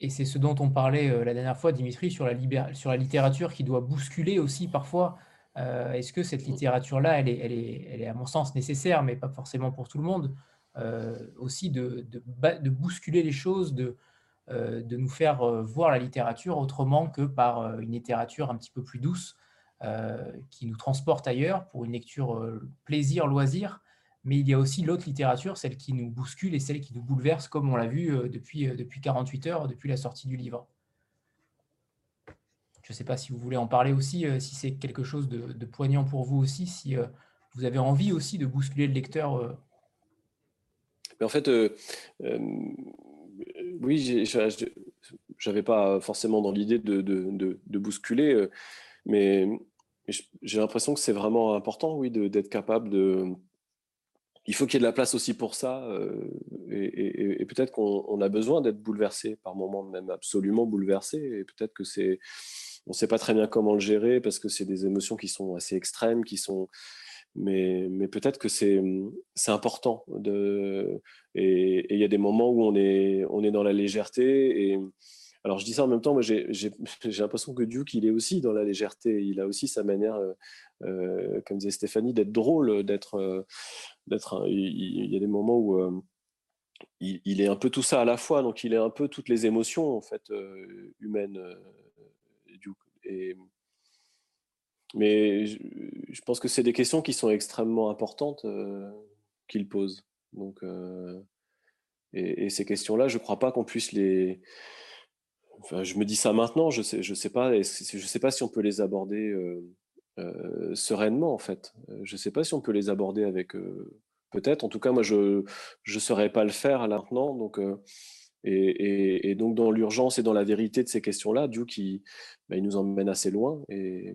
Et c'est ce dont on parlait euh, la dernière fois, Dimitri, sur la, sur la littérature qui doit bousculer aussi parfois. Euh, est-ce que cette littérature-là, elle est, elle, est, elle est, à mon sens nécessaire, mais pas forcément pour tout le monde, euh, aussi de, de, bousculer les choses, de, de nous faire voir la littérature autrement que par une littérature un petit peu plus douce, qui nous transporte ailleurs pour une lecture plaisir, loisir, mais il y a aussi l'autre littérature, celle qui nous bouscule et celle qui nous bouleverse, comme on l'a vu euh, depuis, euh, depuis 48 heures, depuis la sortie du livre. Je ne sais pas si vous voulez en parler aussi, euh, si c'est quelque chose de, poignant pour vous aussi, si vous avez envie aussi de bousculer le lecteur Mais En fait, oui, j'avais pas forcément dans l'idée de, bousculer, mais j'ai l'impression que c'est vraiment important, oui, d'être capable de. Il faut qu'il y ait de la place aussi pour ça, euh, et, peut-être qu'on a besoin d'être bouleversé par moments, même absolument bouleversé, et peut-être que c'est, on ne sait pas très bien comment le gérer parce que c'est des émotions qui sont assez extrêmes, qui sont, mais, peut-être que c'est, important et il y a des moments où on est, on est dans la légèreté et alors je dis ça en même temps, j'ai l'impression que Duke, il est aussi dans la légèreté, il a aussi sa manière, euh, euh, comme disait Stéphanie, d'être drôle, d'être... Euh, il, y a des moments où il, est un peu tout ça à la fois, donc il est un peu toutes les émotions en fait humaines. Et, mais je, pense que c'est des questions qui sont extrêmement importantes qu'il pose. Donc, et, et, ces questions-là, je ne crois pas qu'on puisse les je me dis ça maintenant, je sais, je sais pas, je sais pas si on peut les aborder euh, euh, sereinement en fait. Euh, je sais pas si on peut les aborder avec peut-être. En tout cas, moi, je je saurais pas le faire maintenant. Donc et, donc dans l'urgence et dans la vérité de ces questions-là, Dieu qui bah, il nous emmène assez loin et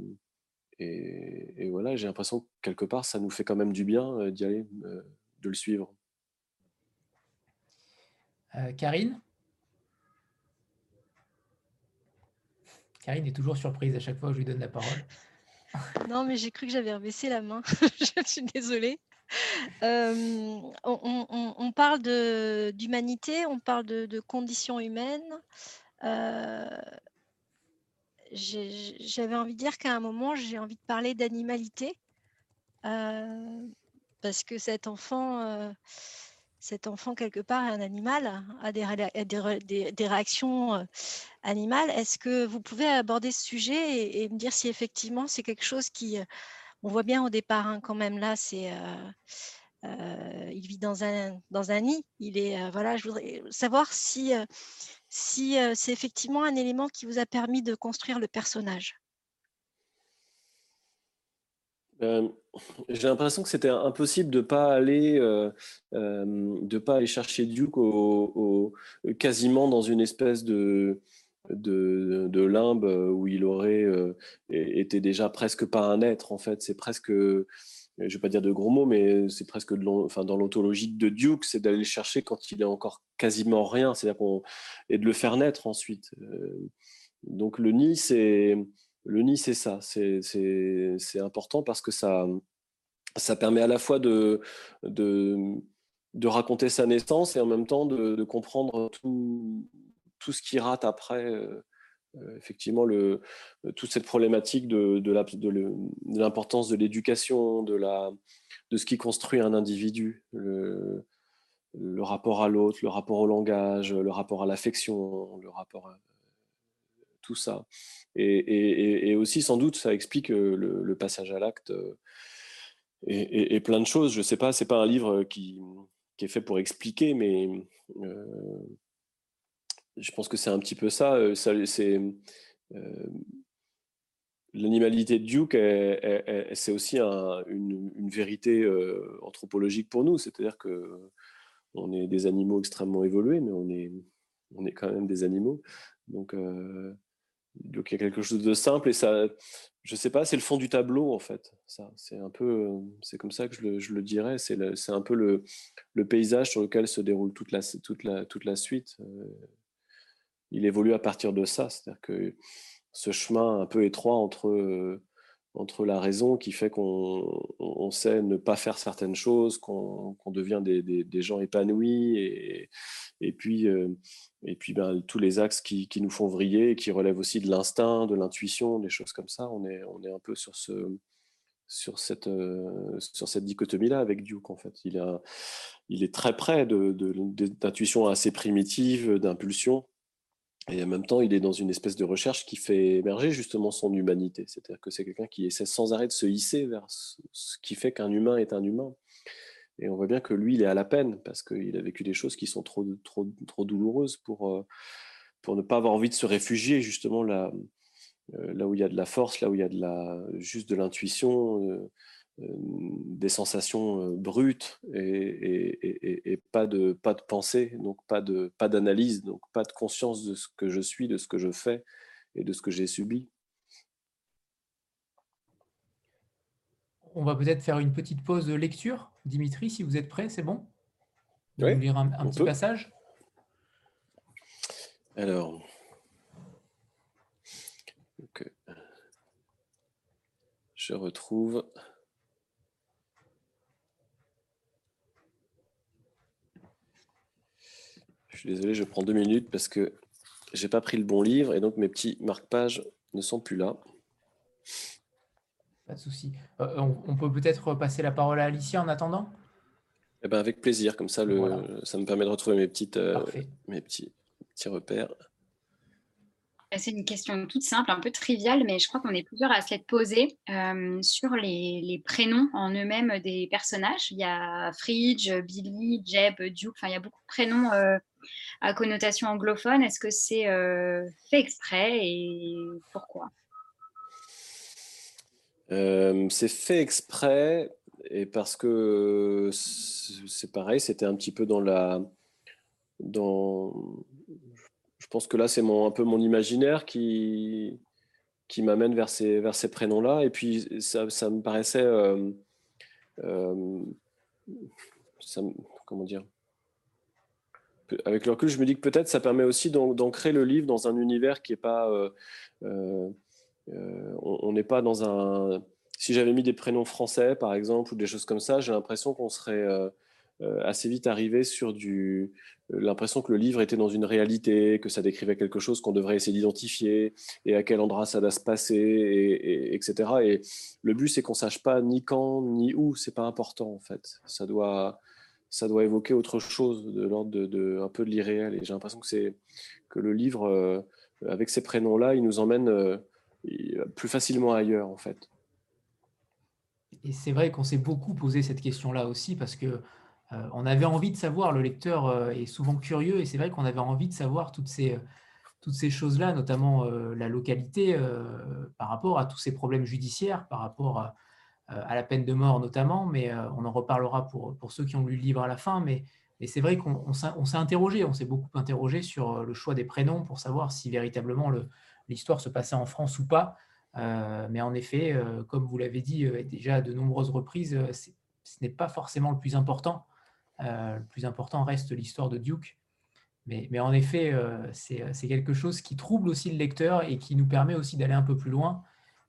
et, voilà, j'ai l'impression que quelque part, ça nous fait quand même du bien d'y aller, de le suivre. Karine? Karine est toujours surprise à chaque fois que je lui donne la parole. Non, mais j'ai cru que j'avais rebaissé la main. je suis désolée. Euh, on, parle d'humanité, on parle de, conditions humaines. Euh, j'avais envie de dire qu'à un moment, j'ai envie de parler d'animalité. Euh, parce que cet enfant, cet enfant, quelque part, est un animal, a des, des, réactions euh, animales. Est-ce que vous pouvez aborder ce sujet et, me dire si effectivement c'est quelque chose qui... Euh, on voit bien au départ, hein, quand même, là, c'est... Euh, il vit dans un, dans un nid. Il est, voilà, je voudrais savoir si, si c'est effectivement un élément qui vous a permis de construire le personnage. Euh, j'ai l'impression que c'était impossible de pas aller, euh, euh, de pas aller chercher Duke quasiment dans une espèce de, de, limbe où il aurait été déjà presque pas un être. En fait, c'est presque, je vais pas dire de gros mots, mais c'est presque dans l'ontologie de Duke, c'est d'aller le chercher quand il est encore quasiment rien, c'est-à-dire et de le faire naître ensuite. donc le nid, c'est le nid, c'est ça. C'est important parce que ça, permet à la fois de, raconter sa naissance et en même temps de, comprendre tout, ce qui rate après. Euh, euh, effectivement, le, toute cette problématique de, l'importance de l'éducation, de, ce qui construit un individu, le, rapport à l'autre, le rapport au langage, le rapport à l'affection, le rapport à tout ça. Et, aussi, sans doute, ça explique euh, le, passage à l'acte euh, et, plein de choses. Je ne sais pas, c'est pas un livre qui, est fait pour expliquer, mais euh, je pense que c'est un petit peu ça. c'est L'animalité de Duke, c'est aussi une, vérité anthropologique pour nous. C'est-à-dire que on est des animaux extrêmement évolués, mais on est, quand même des animaux. Donc, il y a quelque chose de simple et ça, je sais pas, c'est le fond du tableau en fait. Ça, c'est un peu, c'est comme ça que je le, dirais. C'est, un peu le, paysage sur lequel se déroule toute la suite. Euh, il évolue à partir de ça, c'est-à-dire que ce chemin un peu étroit entre entre la raison qui fait qu'on on sait ne pas faire certaines choses, qu'on, qu'on devient des, des, gens épanouis et, et puis euh, et puis ben, tous les axes qui, nous font vriller, qui relèvent aussi de l'instinct, de l'intuition, des choses comme ça. On est, on est un peu sur, ce, sur cette, euh, cette dichotomie-là avec Duke, en fait. Il, a, il est très près d'intuition de, assez primitive, d'impulsion. Et en même temps, il est dans une espèce de recherche qui fait émerger justement son humanité. C'est-à-dire que c'est quelqu'un qui essaie sans arrêt de se hisser vers ce qui fait qu'un humain est un humain. Et on voit bien que lui, il est à la peine parce qu'il a vécu des choses qui sont trop, trop, trop douloureuses pour, euh, pour ne pas avoir envie de se réfugier justement là, euh, là où il y a de la force, là où il y a de la, juste de l'intuition, euh, des sensations brutes et, pas, de, pas de pensée, donc pas d'analyse, pas donc pas de conscience de ce que je suis, de ce que je fais et de ce que j'ai subi. On va peut-être faire une petite pause de lecture. Dimitri, si vous êtes prêt, c'est bon? Vous oui, lire un, petit passage? Alors, je retrouve. Suis désolé, je prends deux minutes parce que j'ai pas pris le bon livre et donc mes petits marque-pages ne sont plus là. Pas de souci. Euh, on, peut peut-être passer la parole à Alicia en attendant? Eh ben avec plaisir, comme ça, le, ça me permet de retrouver mes, petites, euh, mes petits, petits repères. C'est une question toute simple, un peu triviale, mais je crois qu'on est plusieurs à se l'être posée euh, sur les, prénoms en eux-mêmes des personnages. Il y a Fridge, Billy, Jeb, Duke, enfin il y a beaucoup de prénoms euh, à connotation anglophone. Est-ce que c'est euh, fait exprès et pourquoi? C'est fait exprès et parce que c'est pareil, c'était un petit peu dans la dans pense que là, c'est un peu mon imaginaire qui, qui m'amène vers ces, vers ces prénoms-là. Et puis, ça, me paraissait. Euh, euh, comment dire Avec le recul, je me dis que peut-être ça permet aussi d'ancrer le livre dans un univers qui n'est pas. Euh, on n'est pas dans un. Si j'avais mis des prénoms français, par exemple, ou des choses comme ça, j'ai l'impression qu'on serait assez vite arrivé sur du, l'impression que le livre était dans une réalité, que ça décrivait quelque chose qu'on devrait essayer d'identifier et à quel endroit ça doit se passer, et, etc. Et le but, c'est qu'on sache pas ni quand ni où. C'est pas important en fait. Ça doit, ça doit évoquer autre chose de l'ordre de, un peu de l'irréel. Et j'ai l'impression que que le livre, euh, avec ces prénoms-là, il nous emmène euh, plus facilement ailleurs en fait. Et c'est vrai qu'on s'est beaucoup posé cette question-là aussi parce que euh, on avait envie de savoir, le lecteur euh, est souvent curieux et c'est vrai qu'on avait envie de savoir toutes ces, toutes ces choses-là, notamment euh, la localité par rapport à tous ces problèmes judiciaires, par rapport à, la peine de mort notamment, mais on en reparlera pour, pour ceux qui ont lu le livre à la fin, mais, c'est vrai qu'on s'est interrogé, on s'est beaucoup interrogé sur le choix des prénoms pour savoir si véritablement l'histoire se passait en France ou pas. mais en effet, comme vous l'avez dit déjà de nombreuses reprises, ce n'est pas forcément le plus important. Euh, le plus important reste l'histoire de Duke. Mais, en effet, euh, c'est quelque chose qui trouble aussi le lecteur et qui nous permet aussi d'aller un peu plus loin.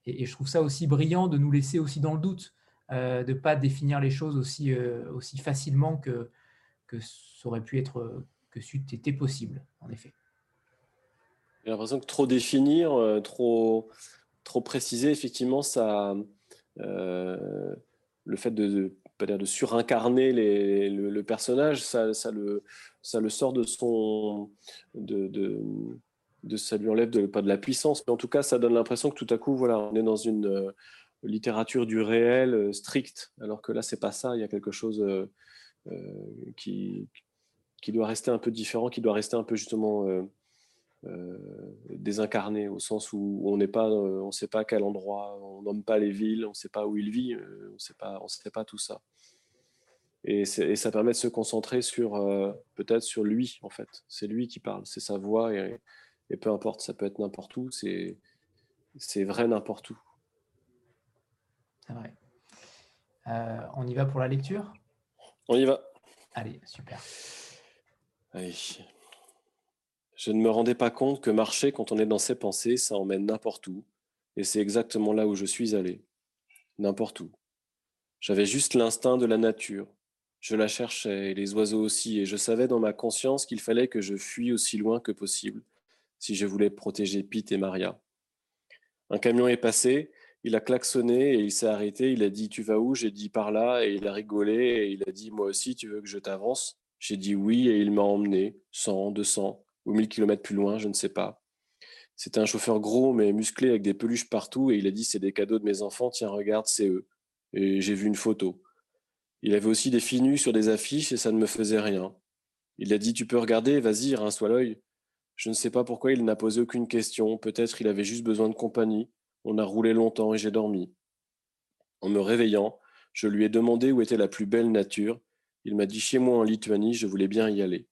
Et, je trouve ça aussi brillant de nous laisser aussi dans le doute, euh, de ne pas définir les choses aussi, facilement que, que ça aurait pu être, que c'eût été possible, en effet. J'ai l'impression que trop définir, trop, trop préciser, effectivement, ça, le fait de de surincarner le, personnage, ça, le, sort de son. Ça lui enlève de, pas de la puissance, mais en tout cas, ça donne l'impression que tout à coup, voilà, on est dans une euh, littérature du réel euh, stricte, alors que là, c'est pas ça. Il y a quelque chose euh, qui, qui doit rester un peu différent, qui doit rester un peu justement euh, désincarné au sens où on n'est pas, euh, on sait pas quel endroit, on nomme pas les villes, on ne sait pas où il vit, euh, on sait pas, on sait pas tout ça. Et, ça permet de se concentrer sur peut-être sur lui en fait. C'est lui qui parle, c'est sa voix et, peu importe, ça peut être n'importe où, c'est c'est vrai n'importe où. C'est vrai. on y va pour la lecture? On y va. Allez, super. Allez. Je ne me rendais pas compte que marcher quand on est dans ses pensées, ça emmène n'importe où. Et c'est exactement là où je suis allé. N'importe où. J'avais juste l'instinct de la nature. Je la cherchais, et les oiseaux aussi, et je savais dans ma conscience qu'il fallait que je fuis aussi loin que possible, si je voulais protéger Pete et Maria. Un camion est passé, il a klaxonné et il s'est arrêté, il a dit Tu vas où? J'ai dit par là, et il a rigolé, et il a dit Moi aussi, tu veux que je t'avance? J'ai dit oui, et il m'a emmené, 100, 200, ou 1000 km plus loin, je ne sais pas. C'était un chauffeur gros mais musclé avec des peluches partout et il a dit c'est des cadeaux de mes enfants, tiens regarde, c'est eux. Et j'ai vu une photo. Il avait aussi des filles nues sur des affiches et ça ne me faisait rien. Il a dit tu peux regarder, vas-y, rince-toi l'œil. Je ne sais pas pourquoi il n'a posé aucune question, peut-être il avait juste besoin de compagnie. On a roulé longtemps et j'ai dormi. En me réveillant, Je lui ai demandé où était la plus belle nature. Il m'a dit chez moi en Lituanie, je voulais bien y aller.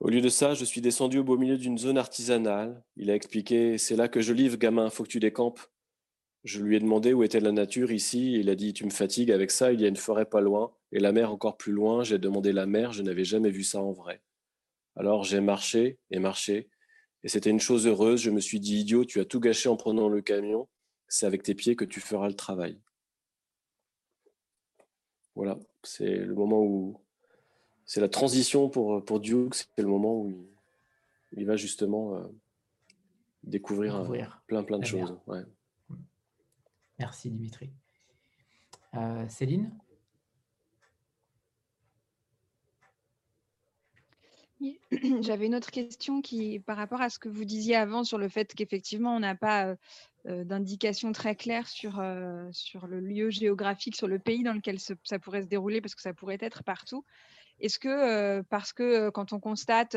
Au lieu de ça, je suis descendu au beau milieu d'une zone artisanale. Il a expliqué C'est là que je livre, gamin, faut que tu décampes. Je lui ai demandé où était la nature ici. Il a dit Tu me fatigues avec ça, il y a une forêt pas loin et la mer encore plus loin. J'ai demandé la mer, je n'avais jamais vu ça en vrai. Alors j'ai marché et marché. Et c'était une chose heureuse. Je me suis dit Idiot, tu as tout gâché en prenant le camion. C'est avec tes pieds que tu feras le travail. Voilà, c'est le moment où c'est la transition pour, pour Duke, c'est le moment où il, va justement euh, découvrir plein plein de choses. Merci Dimitri. Euh, Céline J'avais une autre question qui, par rapport à ce que vous disiez avant sur le fait qu'effectivement, on n'a pas euh, d'indication très claire sur le lieu géographique, sur le pays dans lequel ça pourrait se dérouler, parce que ça pourrait être partout. Est-ce que, parce que quand on constate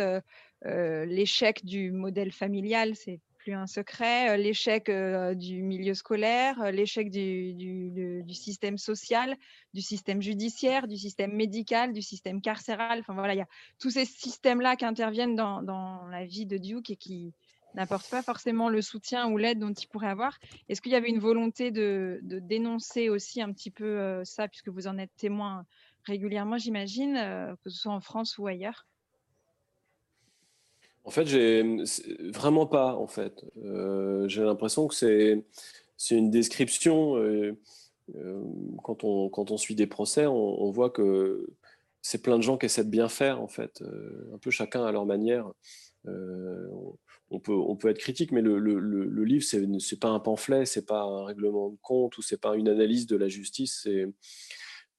l'échec du modèle familial, c'est plus un secret, l'échec du milieu scolaire, l'échec du, système social, du système judiciaire, du système médical, du système carcéral. Enfin voilà, il y a tous ces systèmes-là qui interviennent dans, la vie de Duke et qui n'apportent pas forcément le soutien ou l'aide dont il pourrait avoir. Est-ce qu'il y avait une volonté de, dénoncer aussi un petit peu ça, puisque vous en êtes témoin régulièrement, j'imagine, euh, que ce soit en France ou ailleurs? En fait, j'ai vraiment pas. En fait, euh, j'ai l'impression que c'est c'est une description. Euh, quand on quand on suit des procès, on, voit que c'est plein de gens qui essaient de bien faire. En fait, un peu chacun à leur manière. on peut, on peut être critique, mais le, le, le livre, ce n'est pas un pamphlet, c'est pas un règlement de compte ou c'est pas une analyse de la justice. C'est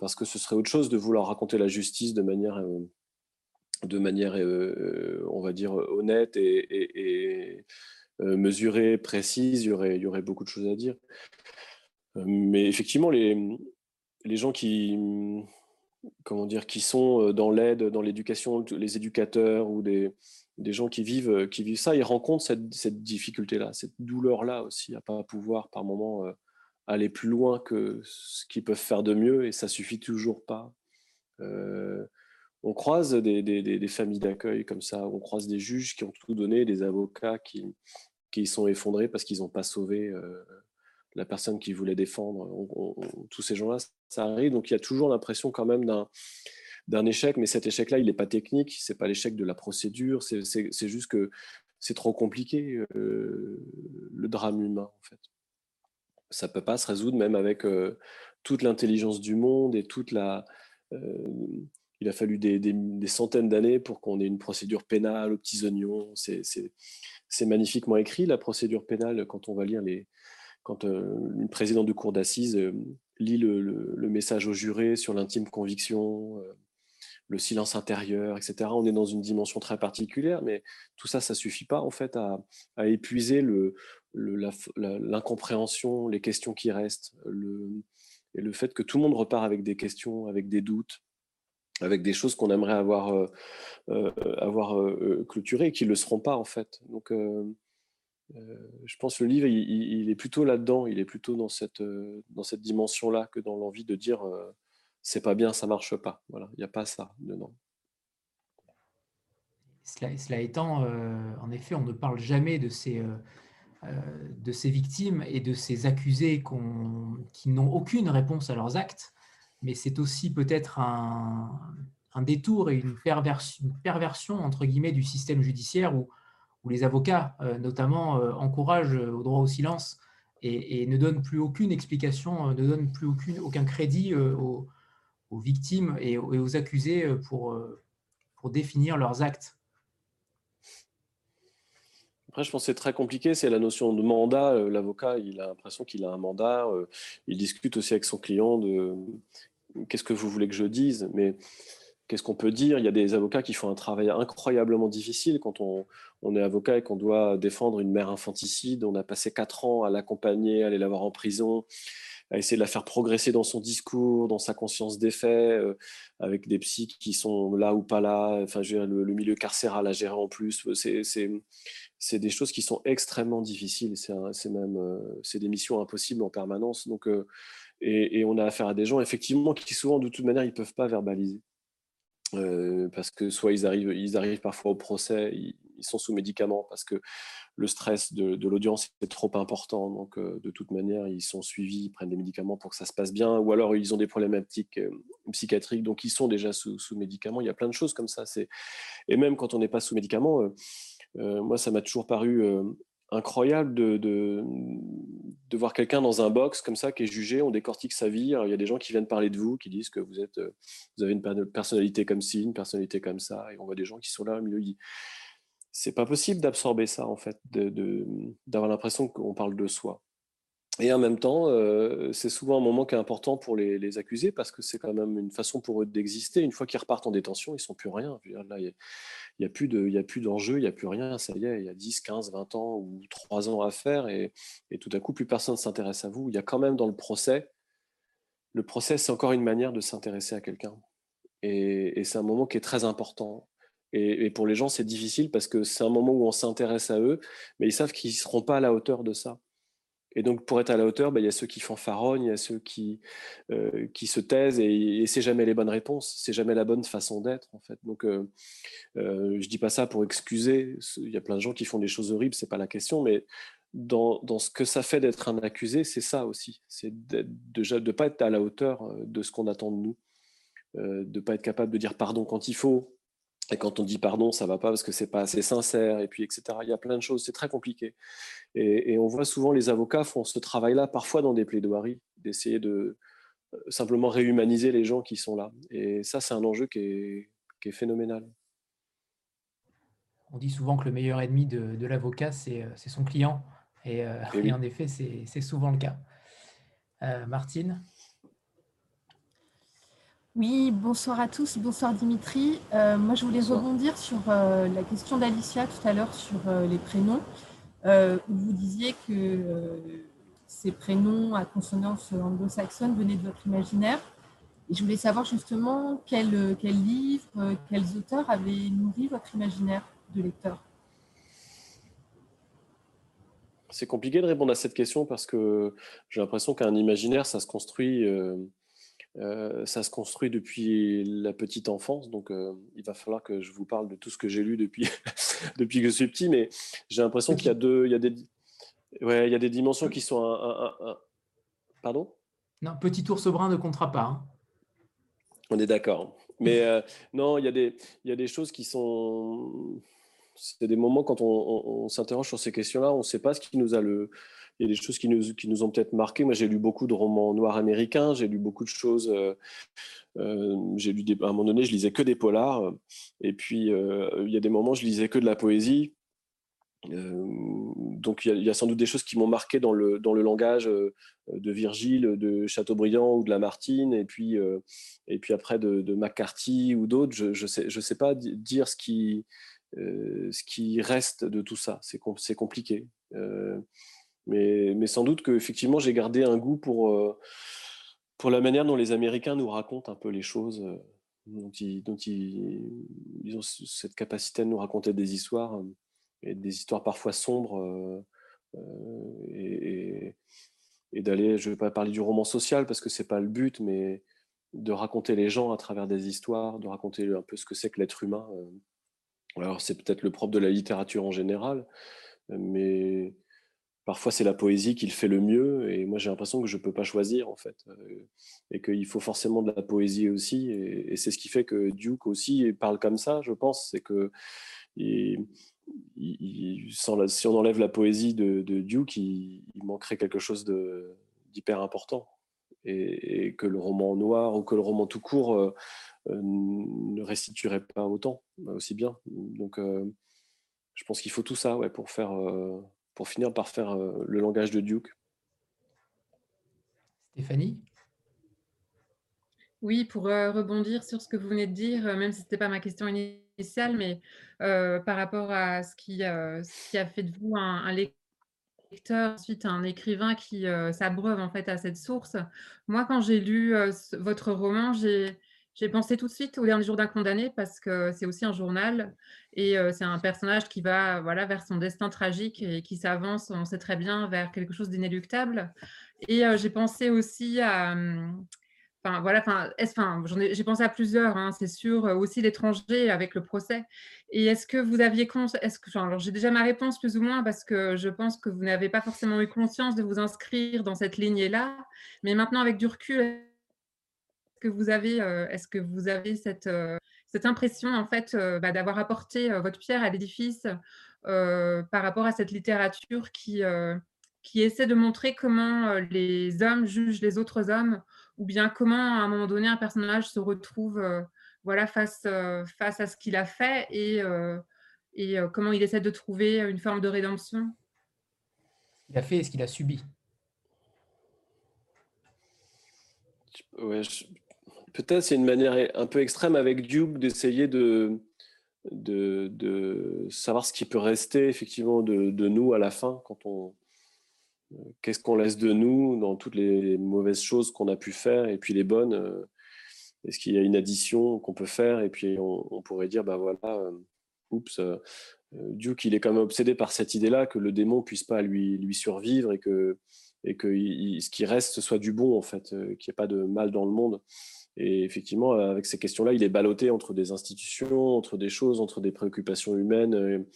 parce que ce serait autre chose de vouloir raconter la justice de manière, euh, de manière euh, on va dire, honnête et, euh, mesurée, précise. Il y, aurait, y aurait beaucoup de choses à dire. Mais effectivement, les, les gens qui, comment dire, qui sont dans l'aide, dans l'éducation, les éducateurs ou des, des gens qui vivent, qui vivent ça, ils rencontrent cette, cette difficulté-là, cette douleur-là aussi, à pas pouvoir par moment aller plus loin que ce qu'ils peuvent faire de mieux et ça suffit toujours pas. Euh, on croise des, familles d'accueil comme ça, on croise des juges qui ont tout donné, des avocats qui, qui sont effondrés parce qu'ils n'ont pas sauvé euh, la personne qu'ils voulaient défendre. tous ces gens-là, ça arrive. Donc il y a toujours l'impression quand même d'un d'un échec, mais cet échec-là, il n'est pas technique, c'est pas l'échec de la procédure, c'est juste que c'est trop compliqué, euh, le drame humain, en fait ça peut pas se résoudre même avec toute l'intelligence du monde et toute la. Il a fallu des, centaines d'années pour qu'on ait une procédure pénale aux petits oignons. C'est magnifiquement écrit la procédure pénale quand on va lire les. Quand une présidente de cour d'assises lit le, message au juré sur l'intime conviction, le silence intérieur, etc. On est dans une dimension très particulière, mais tout ça, ça suffit pas en fait à, épuiser l'incompréhension, les questions qui restent, et le fait que tout le monde repart avec des questions, avec des doutes, avec des choses qu'on aimerait avoir, euh, euh, euh, clôturées et qui ne le seront pas en fait. Donc, je pense que le livre, il, est plutôt là-dedans, il est plutôt dans cette, cette dimension-là que dans l'envie de dire c'est pas bien, ça marche pas. Voilà, il n'y a pas ça dedans. Cela, étant, en effet, on ne parle jamais de ces, de ces victimes et de ces accusés qui n'ont aucune réponse à leurs actes, mais c'est aussi peut-être un, détour et une perversion, entre guillemets, du système judiciaire où, les avocats, notamment, encouragent au droit au silence et, ne donnent plus aucune explication, ne donnent plus aucun crédit aux victimes et, aux accusés euh, pour, euh, pour définir leurs actes après, je pense que c'est très compliqué, c'est la notion de mandat. Euh, l'avocat, il a l'impression qu'il a un mandat. Il discute aussi avec son client de qu'est-ce que vous voulez que je dise. Mais qu'est-ce qu'on peut dire? Il y a des avocats qui font un travail incroyablement difficile quand on, est avocat et qu'on doit défendre une mère infanticide. On a passé quatre ans à l'accompagner, à aller la voir en prison à essayer de la faire progresser dans son discours, dans sa conscience des faits, euh, avec des psys qui sont là ou pas là. Enfin, le, milieu carcéral à gérer en plus, c'est des choses qui sont extrêmement difficiles. C'est même c'est des missions impossibles en permanence. Donc, et, on a affaire à des gens effectivement qui souvent de toute manière ils peuvent pas verbaliser parce que soit ils arrivent ils arrivent parfois au procès, ils, sont sous médicaments parce que le stress de, l'audience est trop important. Donc, de toute manière, ils sont suivis, ils prennent des médicaments pour que ça se passe bien, ou alors ils ont des problématiques psychiatriques, donc ils sont déjà sous, sous médicaments. Il y a plein de choses comme ça. Et même quand on n'est pas sous médicaments, moi, ça m'a toujours paru incroyable de, voir quelqu'un dans un box comme ça qui est jugé, on décortique sa vie. il y a des gens qui viennent parler de vous, qui disent que vous, êtes, vous avez une personnalité comme ci, une personnalité comme ça, et on voit des gens qui sont là au milieu. C'est pas possible d'absorber ça, en fait, d'avoir l'impression qu'on parle de soi. Et en même temps, c'est souvent un moment qui est important pour les, accusés parce que c'est quand même une façon pour eux d'exister. Une fois qu'ils repartent en détention, ils ne sont plus rien. Il n'y a, plus d'enjeu, il n'y a plus rien. Ça y est, il y a 10, 15, 20 ans ou 3 ans à faire et, tout à coup, plus personne ne s'intéresse à vous. Il y a quand même dans le procès, le procès, c'est encore une manière de s'intéresser à quelqu'un. Et, et c'est un moment qui est très important. Et, et pour les gens, c'est difficile parce que c'est un moment où on s'intéresse à eux, mais ils savent qu'ils ne seront pas à la hauteur de ça. Et donc, pour être à la hauteur, bah, il y a ceux qui fanfaronnent, il y a ceux qui, euh, qui se taisent, et, et c'est jamais les bonnes réponses, c'est jamais la bonne façon d'être, en fait. Donc, euh, euh, je dis pas ça pour excuser. Il y a plein de gens qui font des choses horribles, c'est pas la question, mais dans, dans ce que ça fait d'être un accusé, c'est ça aussi. C'est de ne pas être à la hauteur euh, de ce qu'on attend de nous, euh, de ne pas être capable de dire pardon quand il faut, et quand on dit pardon, ça va pas parce que c'est pas assez sincère, et puis etc. Il y a plein de choses, c'est très compliqué. Et, on voit souvent les avocats font ce travail-là, parfois dans des plaidoiries, d'essayer de euh, simplement réhumaniser les gens qui sont là. Et ça, c'est un enjeu qui est, phénoménal. On dit souvent que le meilleur ennemi de, l'avocat, euh, c'est son client. Et, euh, et, en effet, c'est souvent le cas. Martine? Oui, bonsoir à tous, bonsoir Dimitri. Euh, moi, je voulais rebondir sur euh, la question d'Alicia tout à l'heure sur euh, les prénoms, où vous disiez que ces prénoms à consonance anglo-saxonne venaient de votre imaginaire. Et je voulais savoir justement quels quel livres, quels auteurs avaient nourri votre imaginaire de lecteur. C'est compliqué de répondre à cette question parce que j'ai l'impression qu'un imaginaire, ça se construit euh, ça se construit depuis la petite enfance, donc euh, il va falloir que je vous parle de tout ce que j'ai lu depuis, depuis que je suis petit, mais j'ai l'impression qu'il y a deux, il y a des, ouais, il y a des dimensions qui sont un, pardon? Non, petit ours brun ne comptera pas. Hein. On est d'accord. Mais euh, non, il y, a des, il y a des choses qui sont. C'est des moments quand on, on s'interroge sur ces questions-là, on ne sait pas ce qui nous a le, il y a des choses qui nous, qui nous ont peut-être marqué. Moi, j'ai lu beaucoup de romans noirs américains, j'ai lu beaucoup de choses. Euh, euh, lu à un moment donné, je lisais que des polars. Et puis, euh, il y a des moments, je lisais que de la poésie. donc, il y, a, sans doute des choses qui m'ont marqué dans le, dans le langage de Virgile, de Chateaubriand ou de Lamartine, et puis, et puis après de, de McCarthy ou d'autres. Je ne sais, je sais pas dire ce qui, ce qui reste de tout ça. C'est compliqué. Mais, sans doute qu'effectivement, j'ai gardé un goût pour, euh, pour la manière dont les Américains nous racontent un peu les choses, euh, dont, ils, ont cette capacité de nous raconter des histoires, euh, et des histoires parfois sombres, et, et, d'aller, je ne vais pas parler du roman social parce que ce n'est pas le but, mais de raconter les gens à travers des histoires, de raconter un peu ce que c'est que l'être humain. Alors c'est peut-être le propre de la littérature en général, mais parfois c'est la poésie qui le fait le mieux et moi j'ai l'impression que je ne peux pas choisir en fait euh, et qu'il faut forcément de la poésie aussi et, c'est ce qui fait que Duke aussi parle comme ça je pense. C'est que si on enlève la poésie de, Duke il, manquerait quelque chose d'hyper important et, que le roman noir ou que le roman tout court euh, euh, ne restituerait pas autant aussi bien. Donc je pense qu'il faut tout ça ouais, pour faire pour finir par faire euh, le langage de Duke. Stéphanie? Oui, pour euh, rebondir sur ce que vous venez de dire, euh, même si ce n'était pas ma question initiale, mais par rapport à ce qui, ce qui, a fait de vous un, lecteur, ensuite un écrivain qui s'abreuve en fait à cette source. Moi, quand j'ai lu votre roman, j'ai J'ai pensé tout de suite au dernier jour d'un condamné parce que c'est aussi un journal et c'est un personnage qui va voilà, vers son destin tragique et qui s'avance, on sait très bien, vers quelque chose d'inéluctable. Et j'ai pensé aussi à, mmh, Enfin, voilà, enfin, enfin, j'ai pensé à plusieurs, hein, c'est sûr, aussi l'étranger avec le procès. Et est-ce que vous aviez est-ce que, alors j'ai déjà ma réponse plus ou moins parce que je pense que vous n'avez pas forcément eu conscience de vous inscrire dans cette lignée-là, mais maintenant avec du recul, que vous avez, est-ce que vous avez cette, cette impression en fait bah, d'avoir apporté votre pierre à l'édifice par rapport à cette littérature qui qui essaie de montrer comment les hommes jugent les autres hommes ou bien comment à un moment donné un personnage se retrouve euh, voilà, face, euh, face à ce qu'il a fait et, euh, et comment il essaie de trouver une forme de rédemption? Ce qu'il a fait et ce qu'il a subi. Ouais, Peut-être c'est une manière un peu extrême avec Duke d'essayer de, de, de, savoir ce qui peut rester effectivement de, de nous à la fin quand on, qu'est-ce qu'on laisse de nous dans toutes les mauvaises choses qu'on a pu faire et puis les bonnes euh, Est-ce qu'il y a une addition qu'on peut faire Et puis on, pourrait dire, bah voilà, euh, oups, euh, Duke, il est quand même obsédé par cette idée-là que le démon puisse pas lui, lui survivre et que, et que ce qui reste soit du bon, en fait, qu'il n'y ait pas de mal dans le monde. Et effectivement, avec ces questions-là, il est ballotté entre des institutions, entre des choses, entre des préoccupations humaines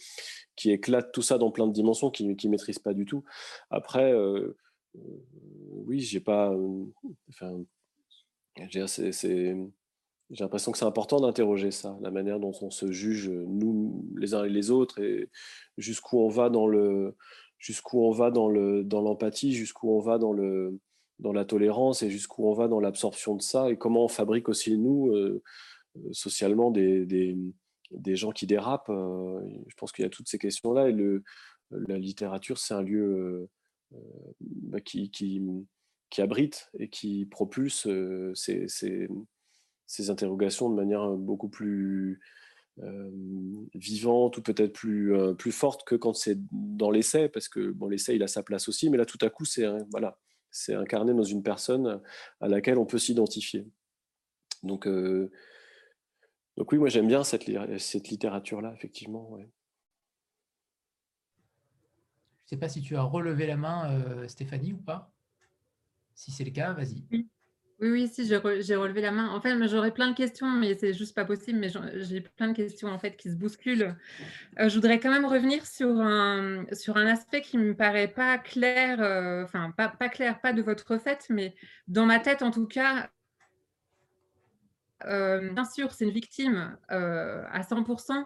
qui éclate tout ça dans plein de dimensions qu'il ne maîtrise pas du tout. Après, euh, euh, oui, j'ai pas. Euh, enfin, j'ai l'impression que c'est important d'interroger ça, la manière dont on se juge nous les uns et les autres, et jusqu'où on va dans le, jusqu'où on va dans le, dans l'empathie, jusqu'où on va dans le, dans la tolérance, et jusqu'où on va dans l'absorption de ça, et comment on fabrique aussi nous socialement des, des des gens qui dérapent. Euh, je pense qu'il y a toutes ces questions-là. Et le, la littérature, c'est un lieu euh, euh, bah, qui, qui, qui, abrite et qui propulse ces, ces, ces, interrogations de manière beaucoup plus vivante ou peut-être plus, plus forte que quand c'est dans l'essai, parce que bon, l'essai, il a sa place aussi, mais là, tout à coup, c'est voilà, c'est incarné dans une personne à laquelle on peut s'identifier. Donc, donc oui, moi j'aime bien cette, cette littérature-là, effectivement. Ouais. Je ne sais pas si tu as relevé la main, euh, Stéphanie, ou pas? Si c'est le cas, vas-y. Oui. Oui, si, j'ai relevé la main. En fait, j'aurais plein de questions, mais c'est juste pas possible. Mais j'ai plein de questions en fait qui se bousculent. Euh, je voudrais quand même revenir sur un, sur un aspect qui me paraît pas clair, euh, enfin pas, pas, clair, pas de votre fait, mais dans ma tête en tout cas, euh, bien sûr, c'est une victime à 100%,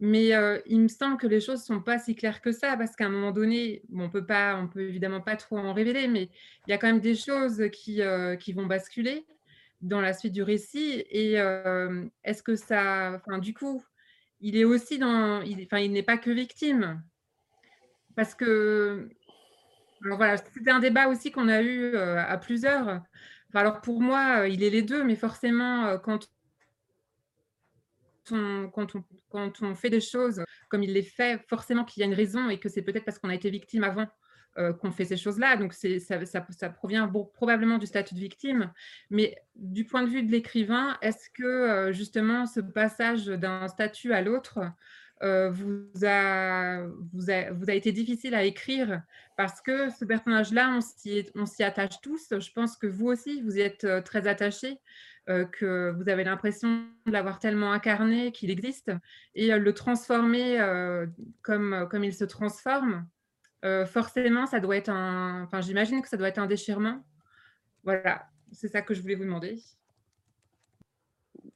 mais euh, il me semble que les choses ne sont pas si claires que ça, parce qu'à un moment donné, on peut pas, on peut évidemment pas trop en révéler, mais il y a quand même des choses qui, qui vont basculer dans la suite du récit. Et est-ce que ça, enfin, du coup, il est aussi dans, enfin, il n'est pas que victime, parce que, voilà, c'était un débat aussi qu'on a eu à plusieurs alors pour moi, euh, il est les deux, mais forcément, euh, quand quand, on, fait des choses comme il les fait, forcément qu'il y a une raison et que c'est peut-être parce qu'on a été victime avant euh, qu'on fait ces choses-là. Donc ça, provient probablement du statut de victime. Mais du point de vue de l'écrivain, est-ce que justement ce passage d'un statut à l'autre euh, vous, a, vous, a, vous, a, été difficile à écrire parce que ce personnage-là, on s'y attache tous. Je pense que vous aussi, vous y êtes euh, très attachés, euh, que vous avez l'impression de l'avoir tellement incarné qu'il existe et le transformer comme, comme il se transforme. forcément, ça doit être un. Enfin, j'imagine que ça doit être un déchirement. Voilà, c'est ça que je voulais vous demander.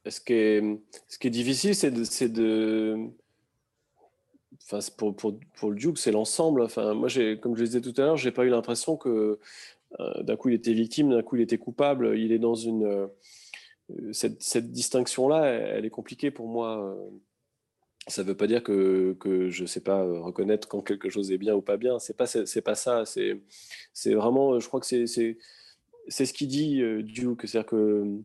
Ce qui est, ce qui est difficile, c'est de, enfin, pour, pour, pour, le Duke, c'est l'ensemble. Enfin, moi, comme je le disais tout à l'heure, j'ai pas eu l'impression que euh, d'un coup il était victime, d'un coup il était coupable. Il est dans une euh, cette, cette distinction-là, elle, est compliquée pour moi. Ça ne veut pas dire que, que je ne sais pas reconnaître quand quelque chose est bien ou pas bien. C'est pas pas ça. C'est vraiment, je crois que c'est ce qu'il dit euh, Duke, c'est-à-dire que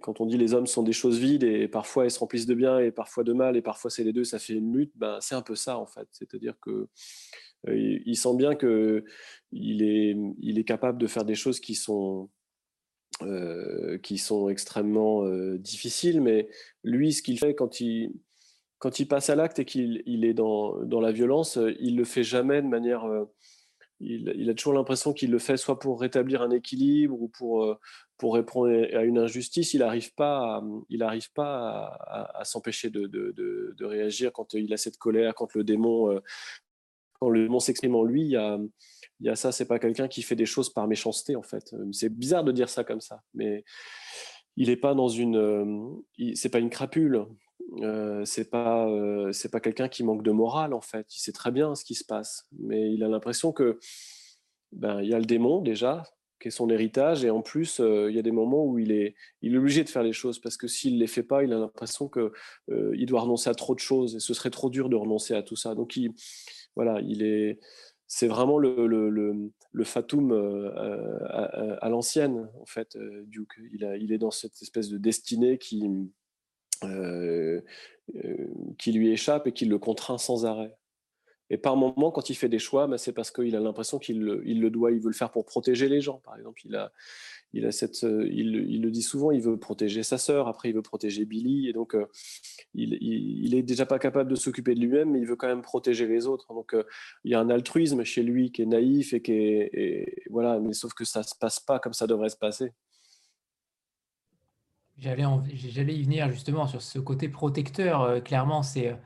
quand on dit les hommes sont des choses vides et parfois ils se remplissent de bien et parfois de mal et parfois c'est les deux, ça fait une lutte, ben, c'est un peu ça en fait. C'est-à-dire que euh, il sent bien que il est, il est capable de faire des choses qui sont qui sont extrêmement difficiles, mais lui, ce qu'il fait quand il, quand il passe à l'acte et qu'il il est dans, dans, la violence, il le fait jamais de manière il, a toujours l'impression qu'il le fait soit pour rétablir un équilibre ou pour, euh, pour répondre à une injustice. Il n'arrive pas, à, il pas à, s'empêcher de, de, réagir quand il a cette colère, quand le démon, euh, quand le démon s'exprime en lui. Il y a, ça, c'est pas quelqu'un qui fait des choses par méchanceté en fait. C'est bizarre de dire ça comme ça, mais il n'est pas dans une, euh, c'est pas une crapule. Euh, c'est pas euh, c'est pas quelqu'un qui manque de morale en fait. Il sait très bien ce qui se passe, mais il a l'impression que ben il y a le démon déjà qui est son héritage et en plus euh, il y a des moments où il est il est obligé de faire les choses parce que s'il les fait pas, il a l'impression que il doit renoncer à trop de choses et ce serait trop dur de renoncer à tout ça. Donc il voilà, il est c'est vraiment le, le, le, le fatum à, à l'ancienne en fait. Duke, il, a, il est dans cette espèce de destinée qui euh, euh, qui lui échappe et qui le contraint sans arrêt. Et par moment, quand il fait des choix, bah, c'est parce qu'il a l'impression qu'il le, doit, il veut le faire pour protéger les gens. Par exemple, il a, il a cette, euh, il, le dit souvent, il veut protéger sa sœur, après il veut protéger Billy, et donc il, il, est déjà pas capable de s'occuper de lui-même, mais il veut quand même protéger les autres. Donc il y a un altruisme chez lui qui est naïf et qui est, voilà, mais sauf que ça se passe pas comme ça devrait se passer. J'allais y venir justement sur ce côté protecteur. Euh, clairement, c'est euh,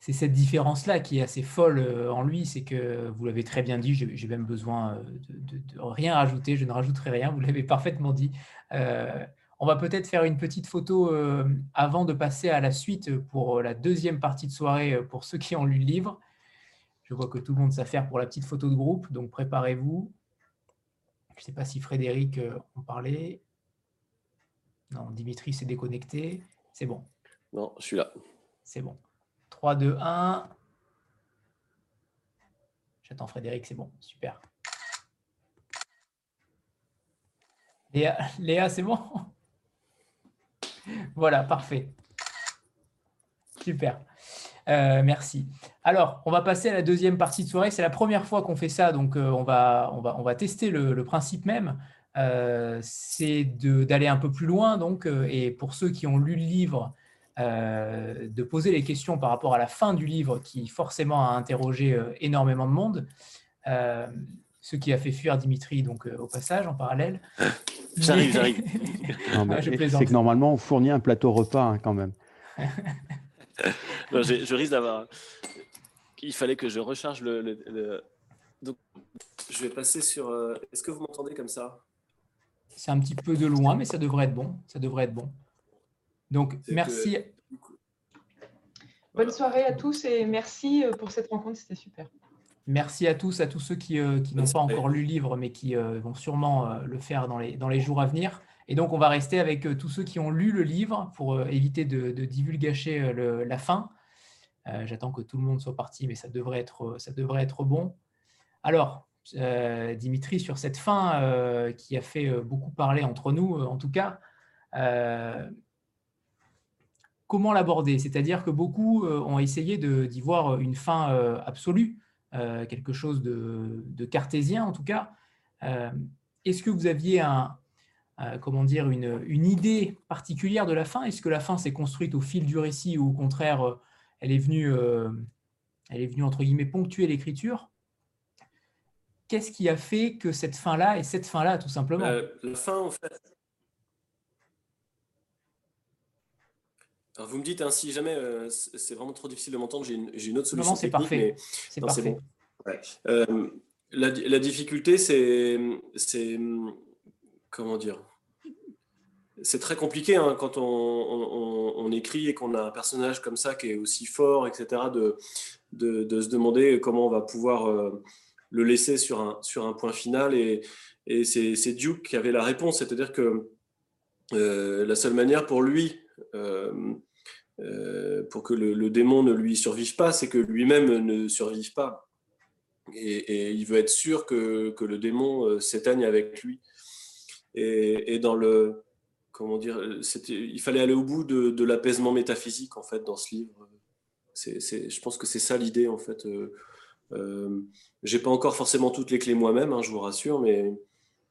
c'est cette différence-là qui est assez folle euh, en lui. C'est que vous l'avez très bien dit, j'ai même besoin de, rien rajouter. Je ne rajouterai rien. Vous l'avez parfaitement dit. on va peut-être faire une petite photo avant de passer à la suite pour la deuxième partie de soirée pour ceux qui ont lu le livre. Je vois que tout le monde s'affaire pour la petite photo de groupe, donc préparez-vous. Je ne sais pas si Frédéric en parlait. Non, Dimitri s'est déconnecté. C'est bon. Non, je suis là. C'est bon. 3, 2, 1. J'attends Frédéric, c'est bon. Super. Léa, Léa c'est bon? Voilà, parfait. Super. Euh, merci. Alors, on va passer à la deuxième partie de soirée. C'est la première fois qu'on fait ça, donc euh, on, va, on, va, on va tester le principe même. Euh, c'est d'aller un peu plus loin, donc, euh, et pour ceux qui ont lu le livre, euh, de poser les questions par rapport à la fin du livre, qui forcément a interrogé énormément de monde, ce qui a fait fuir Dimitri, donc au passage, en parallèle. J'arrive, j'arrive. c'est que normalement, on fournit un plateau repas hein, quand même. je, risque d'avoir. Il fallait que je recharge le. Donc, je vais passer sur. Est-ce que vous m'entendez comme ça? C'est un petit peu de loin, mais ça devrait être bon. Ça devrait être bon. Donc, merci. Bonne soirée à tous et merci euh, pour cette rencontre, c'était super. Merci à tous, à tous ceux qui, euh, n'ont pas encore lu le livre, mais qui euh, vont sûrement le faire dans les, dans les jours à venir. Et donc, on va rester avec tous ceux qui ont lu le livre pour éviter de, de divulgacher la fin. J'attends que tout le monde soit parti, mais ça devrait être, ça devrait être bon. Alors, Dimitri, sur cette fin euh, qui a fait euh, beaucoup parler entre nous, en tout cas. comment l'aborder? C'est-à-dire que beaucoup ont essayé d'y voir une fin absolue, quelque chose de, cartésien en tout cas. Est-ce que vous aviez un, comment dire, une, une, idée particulière de la fin? Est-ce que la fin s'est construite au fil du récit ou au contraire, elle est venue, elle est venue entre guillemets ponctuer l'écriture? Qu'est-ce qui a fait que cette fin-là est cette fin-là, tout simplement? Euh, La fin, en fait. Alors vous me dites, hein, si jamais euh, c'est vraiment trop difficile de m'entendre, j'ai une, autre solution. Non, c'est parfait. C'est parfait. Euh, la, difficulté, c'est. Comment dire? C'est très compliqué hein, quand on, écrit et qu'on a un personnage comme ça qui est aussi fort, etc., de, de, se demander comment on va pouvoir le laisser sur un, sur un point final. Et, et c'est Duke qui avait la réponse, c'est-à-dire que euh, la seule manière pour lui, euh, euh, pour que le, démon ne lui survive pas, c'est que lui-même ne survive pas. Et, il veut être sûr que, que le démon s'éteigne avec lui. Et, et, dans le comment dire, il fallait aller au bout de, de l'apaisement métaphysique en fait dans ce livre. C'est, je pense que c'est ça l'idée en fait. Euh, j'ai pas encore forcément toutes les clés moi-même, hein, je vous rassure, mais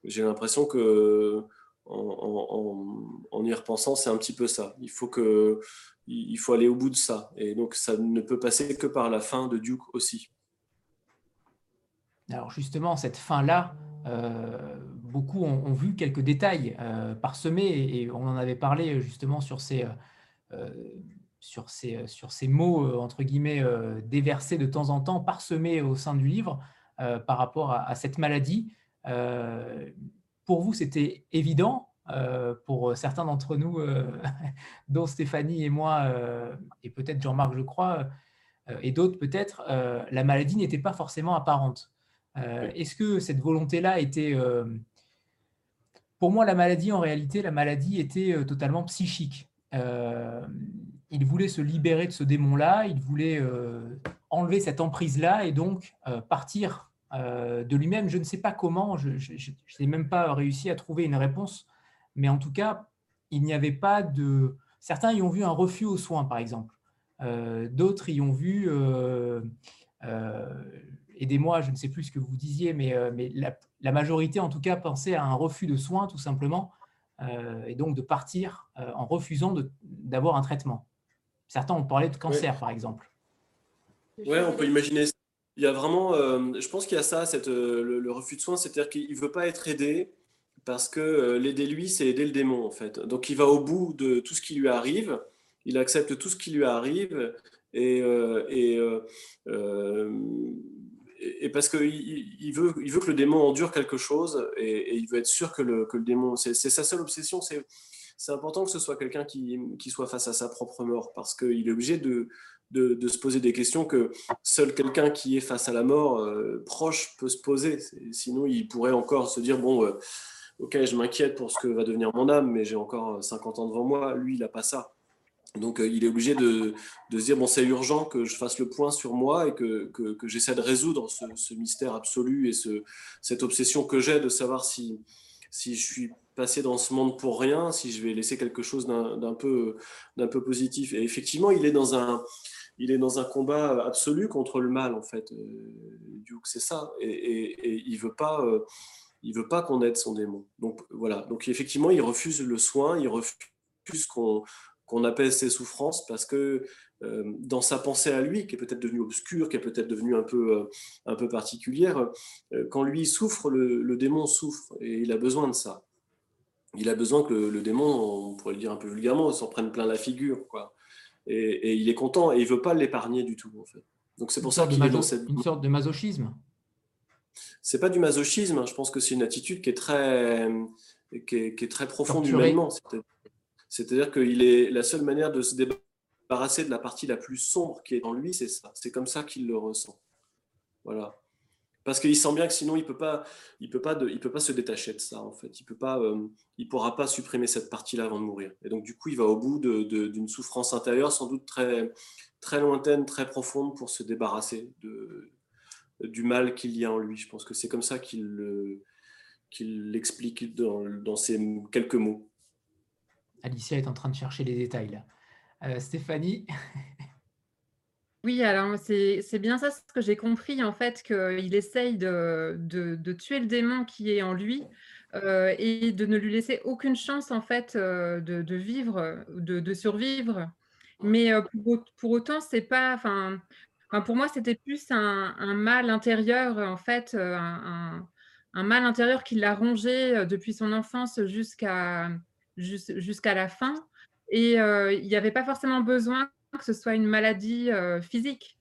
j'ai l'impression que en, y repensant, c'est un petit peu ça. Il faut, que, il faut aller au bout de ça. Et donc, ça ne peut passer que par la fin de Duke aussi. Alors justement, cette fin-là, euh, beaucoup ont, vu quelques détails euh, parsemés et on en avait parlé justement sur ces, sur ces, sur ces mots, entre guillemets, déversés de temps en temps, parsemés au sein du livre par rapport à cette maladie pour vous, c'était évident. Euh, pour certains d'entre nous, euh, dont Stéphanie et moi, euh, et peut-être Jean-Marc, je crois, et d'autres peut-être, la maladie n'était pas forcément apparente. Est-ce que cette volonté-là était... pour moi, la maladie, en réalité, la maladie était totalement psychique. Il voulait se libérer de ce démon-là, il voulait enlever cette emprise-là et donc partir euh, de lui-même. Je ne sais pas comment, je n'ai même pas réussi à trouver une réponse, mais en tout cas, il n'y avait pas de... Certains y ont vu un refus aux soins, par exemple. Euh, d'autres y ont vu... Euh, aidez-moi, je ne sais plus ce que vous disiez, mais, mais la, majorité, en tout cas, pensait à un refus de soins, tout simplement, et donc de partir en refusant d'avoir un traitement. Certains ont parlé de cancer, par exemple. Oui, on peut imaginer il y a vraiment, euh, je pense qu'il y a ça, cette, euh, le, refus de soins, c'est-à-dire qu'il ne veut pas être aidé parce que euh, l'aider lui, c'est aider le démon en fait. Donc il va au bout de tout ce qui lui arrive, il accepte tout ce qui lui arrive et, et, et parce qu'il il veut, il veut que le démon endure quelque chose et, il veut être sûr que le, que le démon, c'est sa seule obsession, c'est c'est important que ce soit quelqu'un qui, soit face à sa propre mort parce qu'il est obligé de, se poser des questions que seul quelqu'un qui est face à la mort euh, proche peut se poser. Sinon, il pourrait encore se dire, bon, euh, ok, je m'inquiète pour ce que va devenir mon âme, mais j'ai encore 50 ans devant moi. Lui, il n'a pas ça. Donc, euh, il est obligé de, se dire, bon, c'est urgent que je fasse le point sur moi et que, j'essaie de résoudre ce, mystère absolu et ce, cette obsession que j'ai de savoir si je suis passé dans ce monde pour rien, si je vais laisser quelque chose d'un peu, positif. Et effectivement, il est dans un, combat absolu contre le mal, en fait. Euh, c'est ça. Et, il veut pas, euh, il veut pas qu'on aide son démon. Donc voilà. Donc effectivement, il refuse le soin, il refuse qu'on qu'on apaise ses souffrances parce que euh, dans sa pensée à lui, qui est peut-être devenue obscure, qui est peut-être devenue un peu, particulière, quand lui souffre, le, démon souffre et il a besoin de ça. Il a besoin que le, le démon, on pourrait le dire un peu vulgairement, s'en prenne plein la figure. Quoi et, il est content et il veut pas l'épargner du tout en fait. Donc c'est pour ça qu'il est dans cette une sorte de masochisme. C'est pas du masochisme, hein. je pense que c'est une attitude qui est très qui est, très profonde humainement. C'est-à-dire qu'il est la seule manière de se débarrasser de la partie la plus sombre qui est en lui, c'est ça. C'est comme ça qu'il le ressent. Voilà parce qu'il sent bien que sinon il peut pas, il peut pas, il peut pas se détacher de ça en fait. Il peut pas, euh, il pourra pas supprimer cette partie-là avant de mourir. Et donc du coup, il va au bout d'une souffrance intérieure, sans doute très, très lointaine, très profonde, pour se débarrasser de, du mal qu'il y a en lui. Je pense que c'est comme ça qu'il qu'il l'explique dans, dans, ces quelques mots. Alicia est en train de chercher les détails. Euh, Stéphanie Oui, alors c'est bien ça ce que j'ai compris, en fait, qu'il essaye de, de, tuer le démon qui est en lui euh, et de ne lui laisser aucune chance, en fait, euh, de, de vivre, de, de, survivre. Mais euh, pour, pour, autant, c'est pas. Enfin, pour moi, c'était plus un, un, mal intérieur, en fait, un, un mal intérieur qui l'a rongé depuis son enfance jusqu'à jusqu'à la fin. Et il n'y avait pas forcément besoin que ce soit une maladie euh, physique.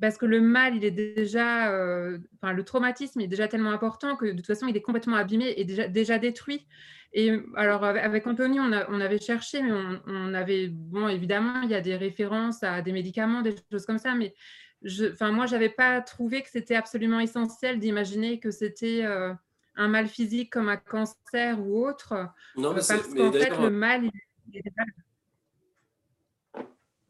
Parce que le mal, il est déjà, euh, enfin, le traumatisme est déjà tellement important que de toute façon, il est complètement abîmé et déjà, déjà détruit. Et alors, avec Anthony, on, on avait cherché, mais on, avait, bon, évidemment, il y a des références à des médicaments, des choses comme ça, mais je, enfin, moi, j'avais pas trouvé que c'était absolument essentiel d'imaginer que c'était euh, un mal physique comme un cancer ou autre. Non, parce qu'en fait, le mal, il est déjà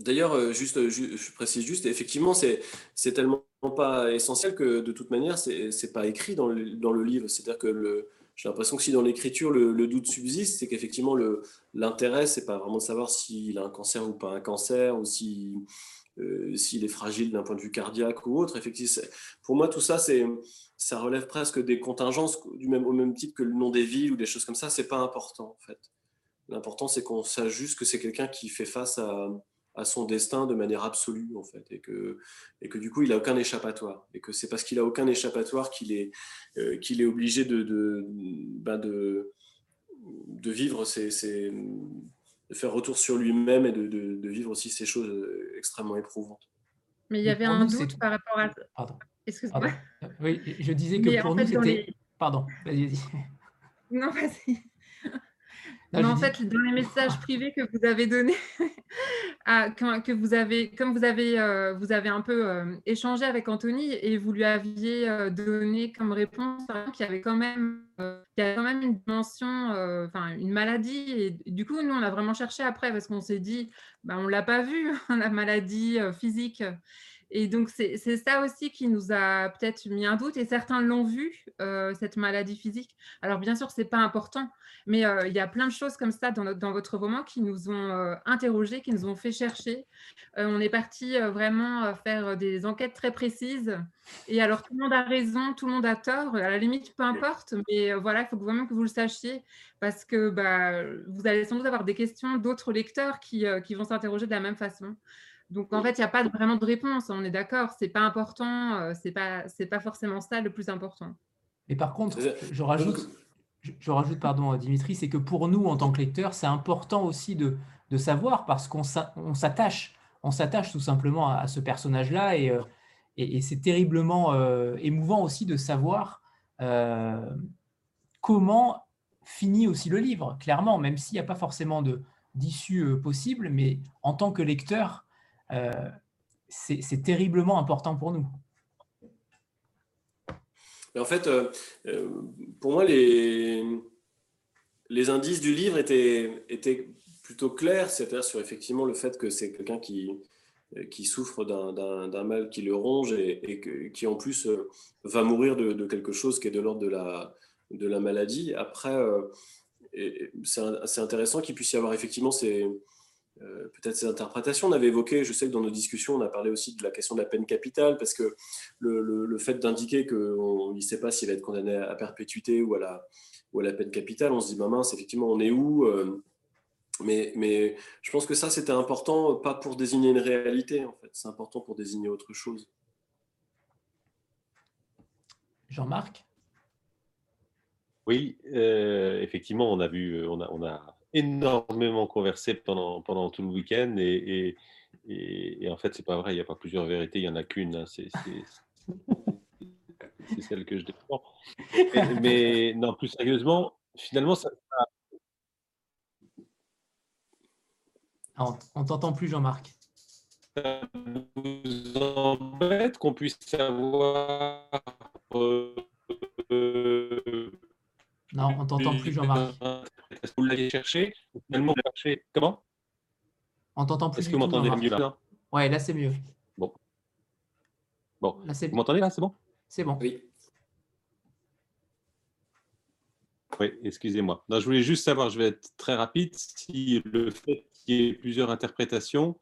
D'ailleurs, euh, juste, euh, je précise juste, effectivement, c'est tellement pas essentiel que de toute manière, c'est pas écrit dans le, dans le livre. C'est-à-dire que j'ai l'impression que si dans l'écriture le, doute subsiste, c'est qu'effectivement l'intérêt, c'est pas vraiment de savoir s'il a un cancer ou pas un cancer, ou si s'il est fragile d'un point de vue cardiaque ou autre. Effectivement, pour moi, tout ça, c'est ça relève presque des contingences du même, au même titre que le nom des villes ou des choses comme ça. C'est pas important en fait. L'important, c'est qu'on sache juste que c'est quelqu'un qui fait face à, à, son destin de manière absolue, en fait, et que, et que du coup, il n'a aucun échappatoire. Et que c'est parce qu'il n'a aucun échappatoire qu'il est, euh, qu'il est obligé de, de, ben de, de, vivre ses, ses, de faire retour sur lui-même et de, de, vivre aussi ces choses extrêmement éprouvantes. Mais il y avait un doute par rapport à. Pardon. Excuse-moi. Oui, je disais que pour nous, c'était. Pardon, vas-y, vas-y. Non, vas-y en fait, dans les messages privés que vous avez donnés, que vous avez, comme vous avez, euh, vous avez un peu euh, échangé avec Anthony et vous lui aviez euh, donné comme réponse qu'il y avait quand même, y avait quand même une dimension, enfin une maladie. Et du coup, nous, on a vraiment cherché après parce qu'on s'est dit, bah, on ne l'a pas vu, la maladie physique. Et donc, c'est ça aussi qui nous a peut-être mis un doute. Et certains l'ont vu, cette maladie physique. Alors, bien sûr, ce n'est pas important, mais il y a plein de choses comme ça dans, dans votre roman qui nous ont interrogés, qui nous ont fait chercher. on est parti vraiment faire des enquêtes très précises. Et alors, tout le monde a raison, tout le monde a tort. À la limite, peu importe. Mais voilà, il faut vraiment que vous le sachiez parce que bah, vous allez sans doute avoir des questions d'autres lecteurs qui, qui vont s'interroger de la même façon. Donc en fait, il n'y a pas vraiment de réponse, on est d'accord, c'est pas important, euh, c'est pas c'est pas forcément ça le plus important. Mais par contre, je rajoute, je, rajoute pardon Dimitri, c'est que pour nous en tant que lecteurs, c'est important aussi de, de savoir parce qu'on s'attache, on s'attache tout simplement à, ce personnage-là et, euh, et, c'est terriblement euh, émouvant aussi de savoir comment finit aussi le livre. Clairement, même s'il n'y a pas forcément de d'issue possible, mais en tant que lecteur, euh, c'est terriblement important pour nous. en fait, euh, euh, pour moi, les, indices du livre étaient, plutôt clairs, c'est-à-dire sur effectivement le fait que c'est quelqu'un qui, souffre d'un mal qui le ronge et, qui en plus va mourir de, quelque chose qui est de l'ordre de la, de la maladie. Après, c'est intéressant qu'il puisse y avoir effectivement ces, euh, peut-être ces interprétations. On avait évoqué, je sais que dans nos discussions, on a parlé aussi de la question de la peine capitale, parce que le, fait d'indiquer qu'on ne sait pas s'il va être condamné à perpétuité ou à la, ou à la peine capitale, on se dit, bah mince, effectivement, on est où euh, mais, mais je pense que ça, c'était important, pas pour désigner une réalité, en fait, c'est important pour désigner autre chose. Jean-Marc? Oui, euh, effectivement, on a vu, on a, on a énormément conversé pendant, pendant tout le week-end et, et, et, en fait, c'est pas vrai, il n'y a pas plusieurs vérités, il n'y en a qu'une. Hein, c'est celle que je défends. Mais, non, plus sérieusement, finalement, ça. Ah, on t'entend plus, Jean-Marc. Ça vous embête qu'on puisse savoir. Euh, non, on t'entend plus, Jean-Marc. Vous l'avez cherché Comment? On t'entend plus. Est-ce que vous m'entendez mieux là? Ouais, là c'est mieux. Bon. Bon. vous m'entendez là? C'est bon? C'est bon. Oui. Oui, excusez-moi. Je voulais juste savoir, je vais être très rapide, si le fait qu'il y ait plusieurs interprétations,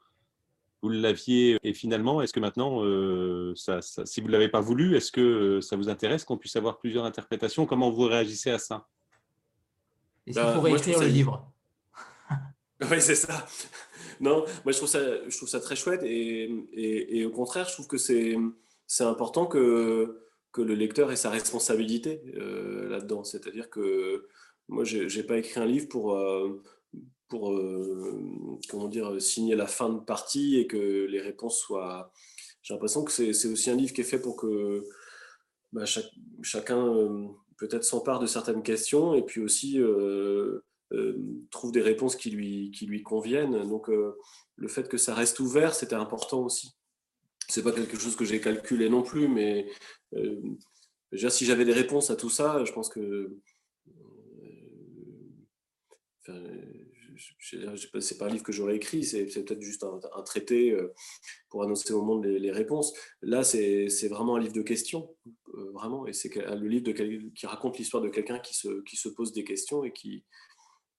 vous l'aviez, et finalement, est-ce que maintenant, euh, ça, si vous ne l'avez pas voulu, est-ce que ça vous intéresse qu'on puisse avoir plusieurs interprétations? Comment vous réagissez à ça? Et s'il bah, faut réécrire le livre? Oui, c'est ça. Non, moi je trouve ça, je trouve ça très chouette et, et, au contraire, je trouve que c'est, c'est important que, que le lecteur ait sa responsabilité euh, là-dedans. C'est-à-dire que moi, je n'ai pas écrit un livre pour, euh, pour euh, comment dire, signer la fin de partie et que les réponses soient. J'ai l'impression que c'est, aussi un livre qui est fait pour que bah, chacun peut-être s'empare de certaines questions et puis aussi euh, euh, trouve des réponses qui lui, qui lui conviennent. Donc euh, le fait que ça reste ouvert, c'était important aussi. C'est pas quelque chose que j'ai calculé non plus, mais si j'avais des réponses à tout ça, je pense que c'est pas un livre que j'aurais écrit, c'est peut-être juste un, traité euh, pour annoncer au monde les, réponses. Là, c'est vraiment un livre de questions, euh, vraiment, et c'est le livre qui raconte l'histoire de quelqu'un qui se, pose des questions et qui,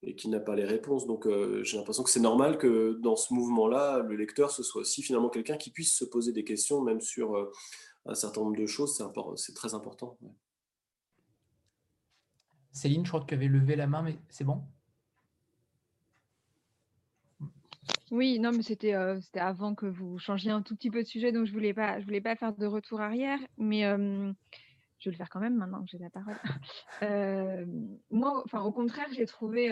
et qui n'a pas les réponses. Donc j'ai l'impression que c'est normal que dans ce mouvement-là, le lecteur, ce soit aussi finalement quelqu'un qui puisse se poser des questions, même sur un certain nombre de choses, c'est très important. Céline, je crois que tu avais levé la main, mais c'est bon? Oui, non, mais c'était avant que vous changiez un tout petit peu de sujet, donc je ne voulais, pas, je voulais pas faire de retour arrière, mais je vais le faire quand même maintenant que j'ai la parole. moi, enfin, au contraire, j'ai trouvé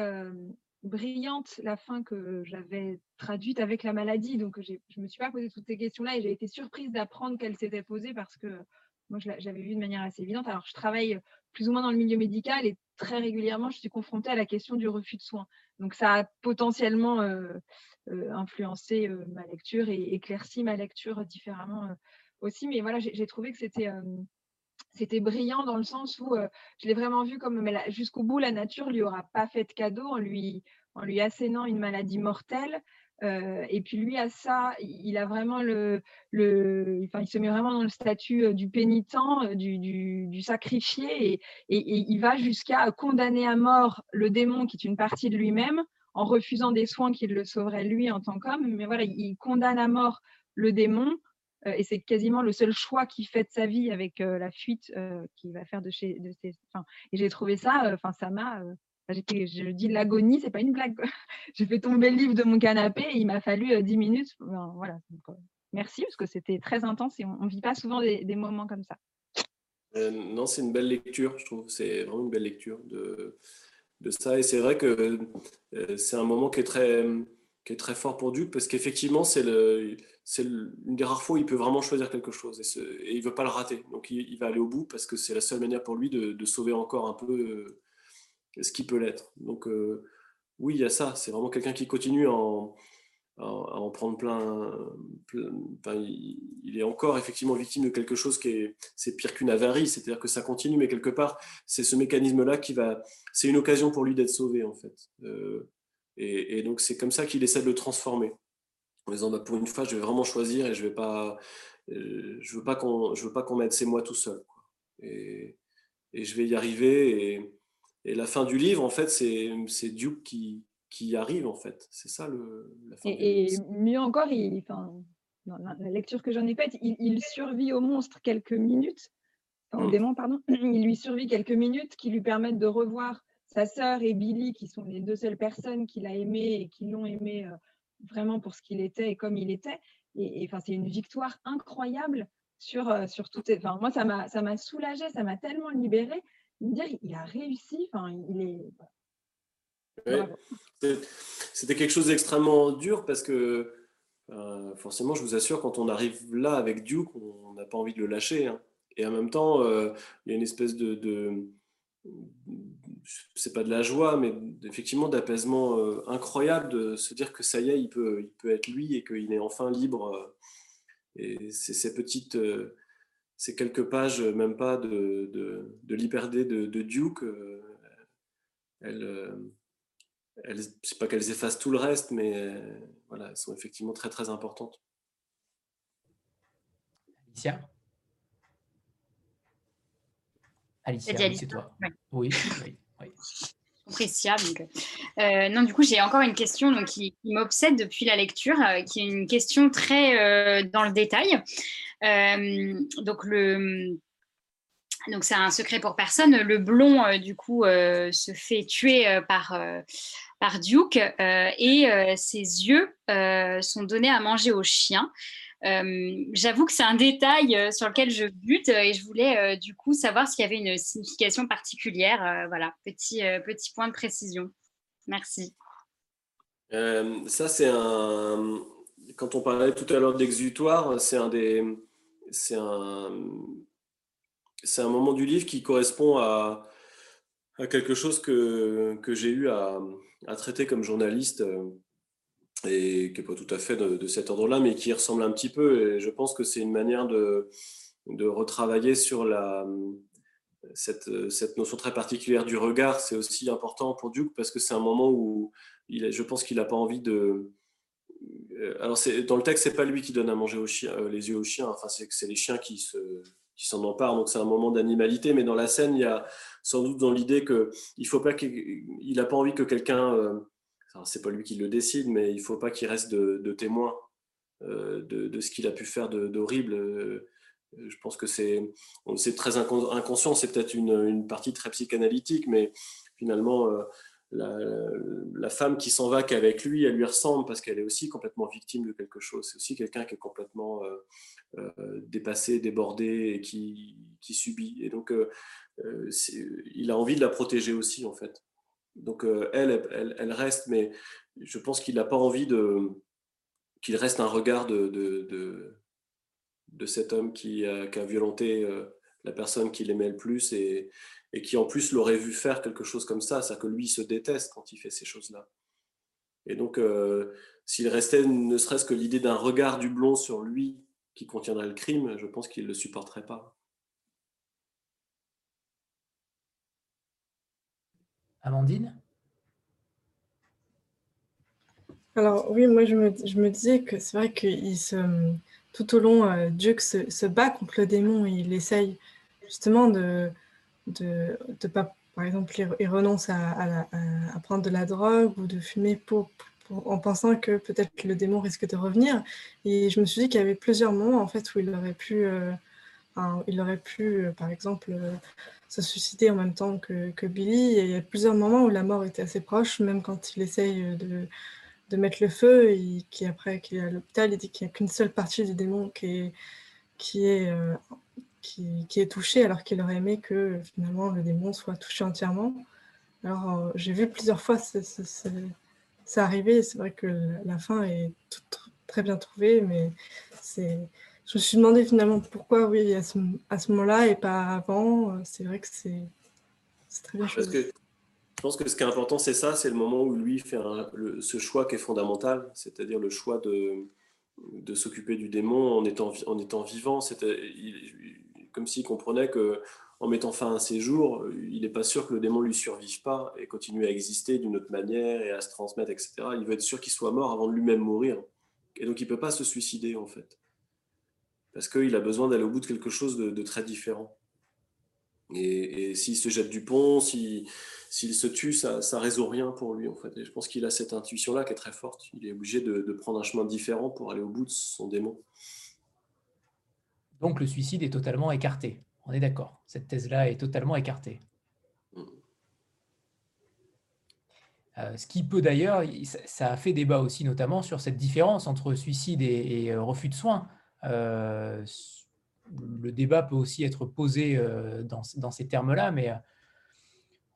brillante la fin que j'avais traduite avec la maladie, donc je ne me suis pas posé toutes ces questions-là et j'ai été surprise d'apprendre qu'elles s'étaient posées parce que moi, j'avais vu de manière assez évidente. Alors, je travaille plus ou moins dans le milieu médical et très régulièrement, je suis confrontée à la question du refus de soins. Donc, ça a potentiellement influencé ma lecture et éclairci ma lecture différemment aussi. Mais voilà, j'ai trouvé que c'était c'était brillant dans le sens où je l'ai vraiment vu comme jusqu'au bout, la nature lui aura pas fait de cadeau en lui, en lui assénant une maladie mortelle. Et puis lui, à ça, il a vraiment le, enfin, il se met vraiment dans le statut du pénitent, du, du, sacrifié, et, il va jusqu'à condamner à mort le démon qui est une partie de lui-même, en refusant des soins qui le sauveraient lui en tant qu'homme. Mais voilà, il condamne à mort le démon euh, et c'est quasiment le seul choix qu'il fait de sa vie avec euh, la fuite euh, qu'il va faire de chez ses, et j'ai trouvé ça enfin ça m'a je dis l'agonie c'est pas une blague j'ai fait tomber le livre de mon canapé et il m'a fallu 10 minutes. Voilà merci parce que c'était très intense et on, ne vit pas souvent des, moments comme ça. Non c'est une belle lecture je trouve. C'est vraiment une belle lecture de de ça. Et c'est vrai que c'est un moment qui est très qui est très fort pour Duke parce qu'effectivement, c'est le, c'est une des rares fois où il peut vraiment choisir quelque chose et, il ne veut pas le rater. Donc il, va aller au bout parce que c'est la seule manière pour lui de, sauver encore un peu euh, ce qui peut l'être. Donc euh, oui, il y a ça. C'est vraiment quelqu'un qui continue à en, en prendre plein. il, est encore effectivement victime de quelque chose qui est, c'est pire qu'une avarie, c'est-à-dire que ça continue, mais quelque part, c'est ce mécanisme-là qui va. C'est une occasion pour lui d'être sauvé en fait. Euh, et, donc, c'est comme ça qu'il essaie de le transformer. En disant, bah, pour une fois, je vais vraiment choisir et je vais pas, euh, je veux pas qu'on, je veux pas qu'on m'aide, c'est moi tout seul. Et, et, je vais y arriver. Et, et, la fin du livre, en fait, c'est, Duke qui, qui arrive, en fait. C'est ça le, la fin. Et, mieux encore, il, enfin, dans la lecture que j'en ai faite, il, survit au monstre quelques minutes, au mmh. démon, pardon. Il lui survit quelques minutes qui lui permettent de revoir sa sœur et Billy, qui sont les deux seules personnes qu'il a aimées et qui l'ont aimé euh, vraiment pour ce qu'il était et comme il était. Et, enfin, c'est une victoire incroyable sur, euh, sur tout. Enfin, moi, ça m'a, ça m'a soulagé, ça m'a tellement libéré. Dire, il a réussi. Enfin, il est. C'était quelque chose d'extrêmement dur parce que euh, forcément, je vous assure, quand on arrive là avec Duke, on n'a pas envie de le lâcher. Hein. Et en même temps, il y a une espèce de c'est pas de la joie, mais effectivement d'apaisement euh, incroyable de se dire que ça y est, il peut, il peut être lui et qu'il est enfin libre. Euh, et c'est ces petites, euh, ces quelques pages, même pas de, de, de l'hyperdé de, de, Duke, elles, elles, c'est pas qu'elles effacent tout le reste, mais voilà, elles sont effectivement très très importantes. Alicia? Alicia, c'est toi. Oui, oui. Euh, non, du coup, j'ai encore une question qui, m'obsède depuis la lecture, euh, qui est une question très euh, dans le détail. donc, c'est un secret pour personne. Le blond, du coup, se fait tuer par, par Duke et ses yeux sont donnés à manger aux chiens. Euh, j'avoue que c'est un détail euh, sur lequel je bute euh, et je voulais du coup savoir s'il y avait une signification particulière. voilà, petit, petit point de précision. Merci. ça, c'est un. Quand on parlait tout à l'heure d'exutoire, c'est un des. C'est un. C'est un moment du livre qui correspond à, à quelque chose que, que j'ai eu à, à, traiter comme journaliste et qui n'est pas tout à fait de, cet ordre-là, mais qui ressemble un petit peu. Et je pense que c'est une manière de, retravailler sur la, cette, notion très particulière du regard. C'est aussi important pour Duke parce que c'est un moment où il, je pense qu'il n'a pas envie de. Euh, alors, dans le texte, c'est pas lui qui donne à manger euh, les yeux aux chiens. Enfin, c'est les chiens qui se, qui s'en empare. Donc c'est un moment d'animalité, mais dans la scène, il y a sans doute dans l'idée qu'il n'a pas envie que quelqu'un, euh, c'est pas lui qui le décide, mais il faut pas qu'il reste de, témoin euh, de, ce qu'il a pu faire d'horrible. Euh, je pense que c'est très inconscient, c'est peut-être une, partie très psychanalytique, mais finalement, la, femme qui s'en va qu'avec lui, elle lui ressemble parce qu'elle est aussi complètement victime de quelque chose. C'est aussi quelqu'un qui est complètement euh, euh, dépassé, débordé et qui, subit. Et donc, euh, il a envie de la protéger aussi, en fait. Donc, elle, elle, reste, mais je pense qu'il n'a pas envie de qu'il reste un regard de, de, de, cet homme qui a, qui violenté la personne qu'il aimait le plus et, et qui en plus l'aurait vu faire quelque chose comme ça, c'est-à-dire que lui se déteste quand il fait ces choses-là. Et donc, euh, s'il restait ne serait-ce que l'idée d'un regard du blond sur lui qui contiendrait le crime, je pense qu'il ne le supporterait pas. Amandine? Alors oui, moi je me, disais que c'est vrai que tout au long, euh, Duke se, se, bat contre le démon, il essaye justement de, de, de pas, par exemple, il renonce à, à, prendre de la drogue ou de fumer pour, en pensant que peut-être le démon risque de revenir. Et je me suis dit qu'il y avait plusieurs moments en fait où il aurait pu, euh, il aurait pu, euh, par exemple, euh, se suicider en même temps que, Billy. Il y a plusieurs moments où la mort était assez proche, même quand il essaye de, de mettre le feu et qui après qu'il est à l'hôpital, il dit qu'il n'y a qu'une seule partie du démon qui est, qui est qui, est touché alors qu'il aurait aimé que finalement le démon soit touché entièrement. Alors euh, j'ai vu plusieurs fois ça arriver, c'est vrai que la fin est très bien trouvée, mais c'est je me suis demandé finalement pourquoi oui à ce, à ce moment-là et pas avant. C'est vrai que c'est très bien Parce que je pense que ce qui est important, c'est ça, c'est le moment où lui fait ce choix qui est fondamental, c'est-à-dire le choix de, de s'occuper du démon en étant, en étant vivant. Il, comme s'il comprenait que en mettant fin à ses jours, il n'est pas sûr que le démon lui survive pas et continue à exister d'une autre manière et à se transmettre, etc. Il veut être sûr qu'il soit mort avant de lui-même mourir. Et donc il ne peut pas se suicider, en fait. Parce qu'il a besoin d'aller au bout de quelque chose de, très différent. Et, s'il se jette du pont, s'il se tue, ça ne résout rien pour lui, en fait. Et je pense qu'il a cette intuition-là qui est très forte. Il est obligé de, de prendre un chemin différent pour aller au bout de son démon. Donc le suicide est totalement écarté. On est d'accord. Cette thèse-là est totalement écartée. Euh, ce qui peut d'ailleurs, ça a fait débat aussi notamment sur cette différence entre suicide et, euh, refus de soins. Euh, le débat peut aussi être posé dans, dans ces termes-là, mais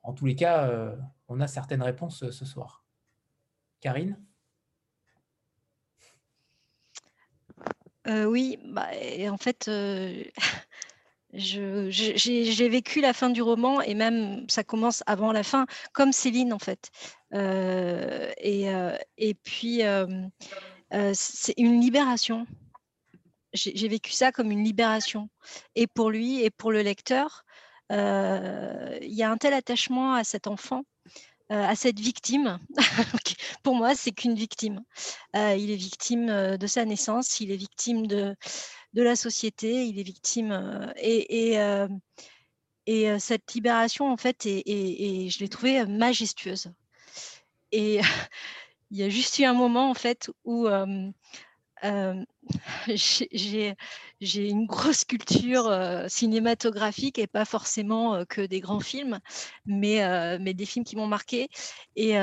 en tous les cas, on a certaines réponses ce soir. Karine? Euh, oui, bah, en fait, euh, j'ai vécu la fin du roman et même ça commence avant la fin, comme Céline en fait. Euh, et puis, c'est une libération. J'ai vécu ça comme une libération. Et pour lui et pour le lecteur, il y a un tel attachement à cet enfant euh, à cette victime. Pour moi, c'est qu'une victime. Euh, il est victime euh, de sa naissance, il est victime de, de la société, il est victime. et, et, et cette libération, en fait, et, je l'ai trouvée majestueuse. Et il y a juste eu un moment, en fait, où j'ai une grosse culture cinématographique et pas forcément que des grands films, mais, des films qui m'ont marqué. Et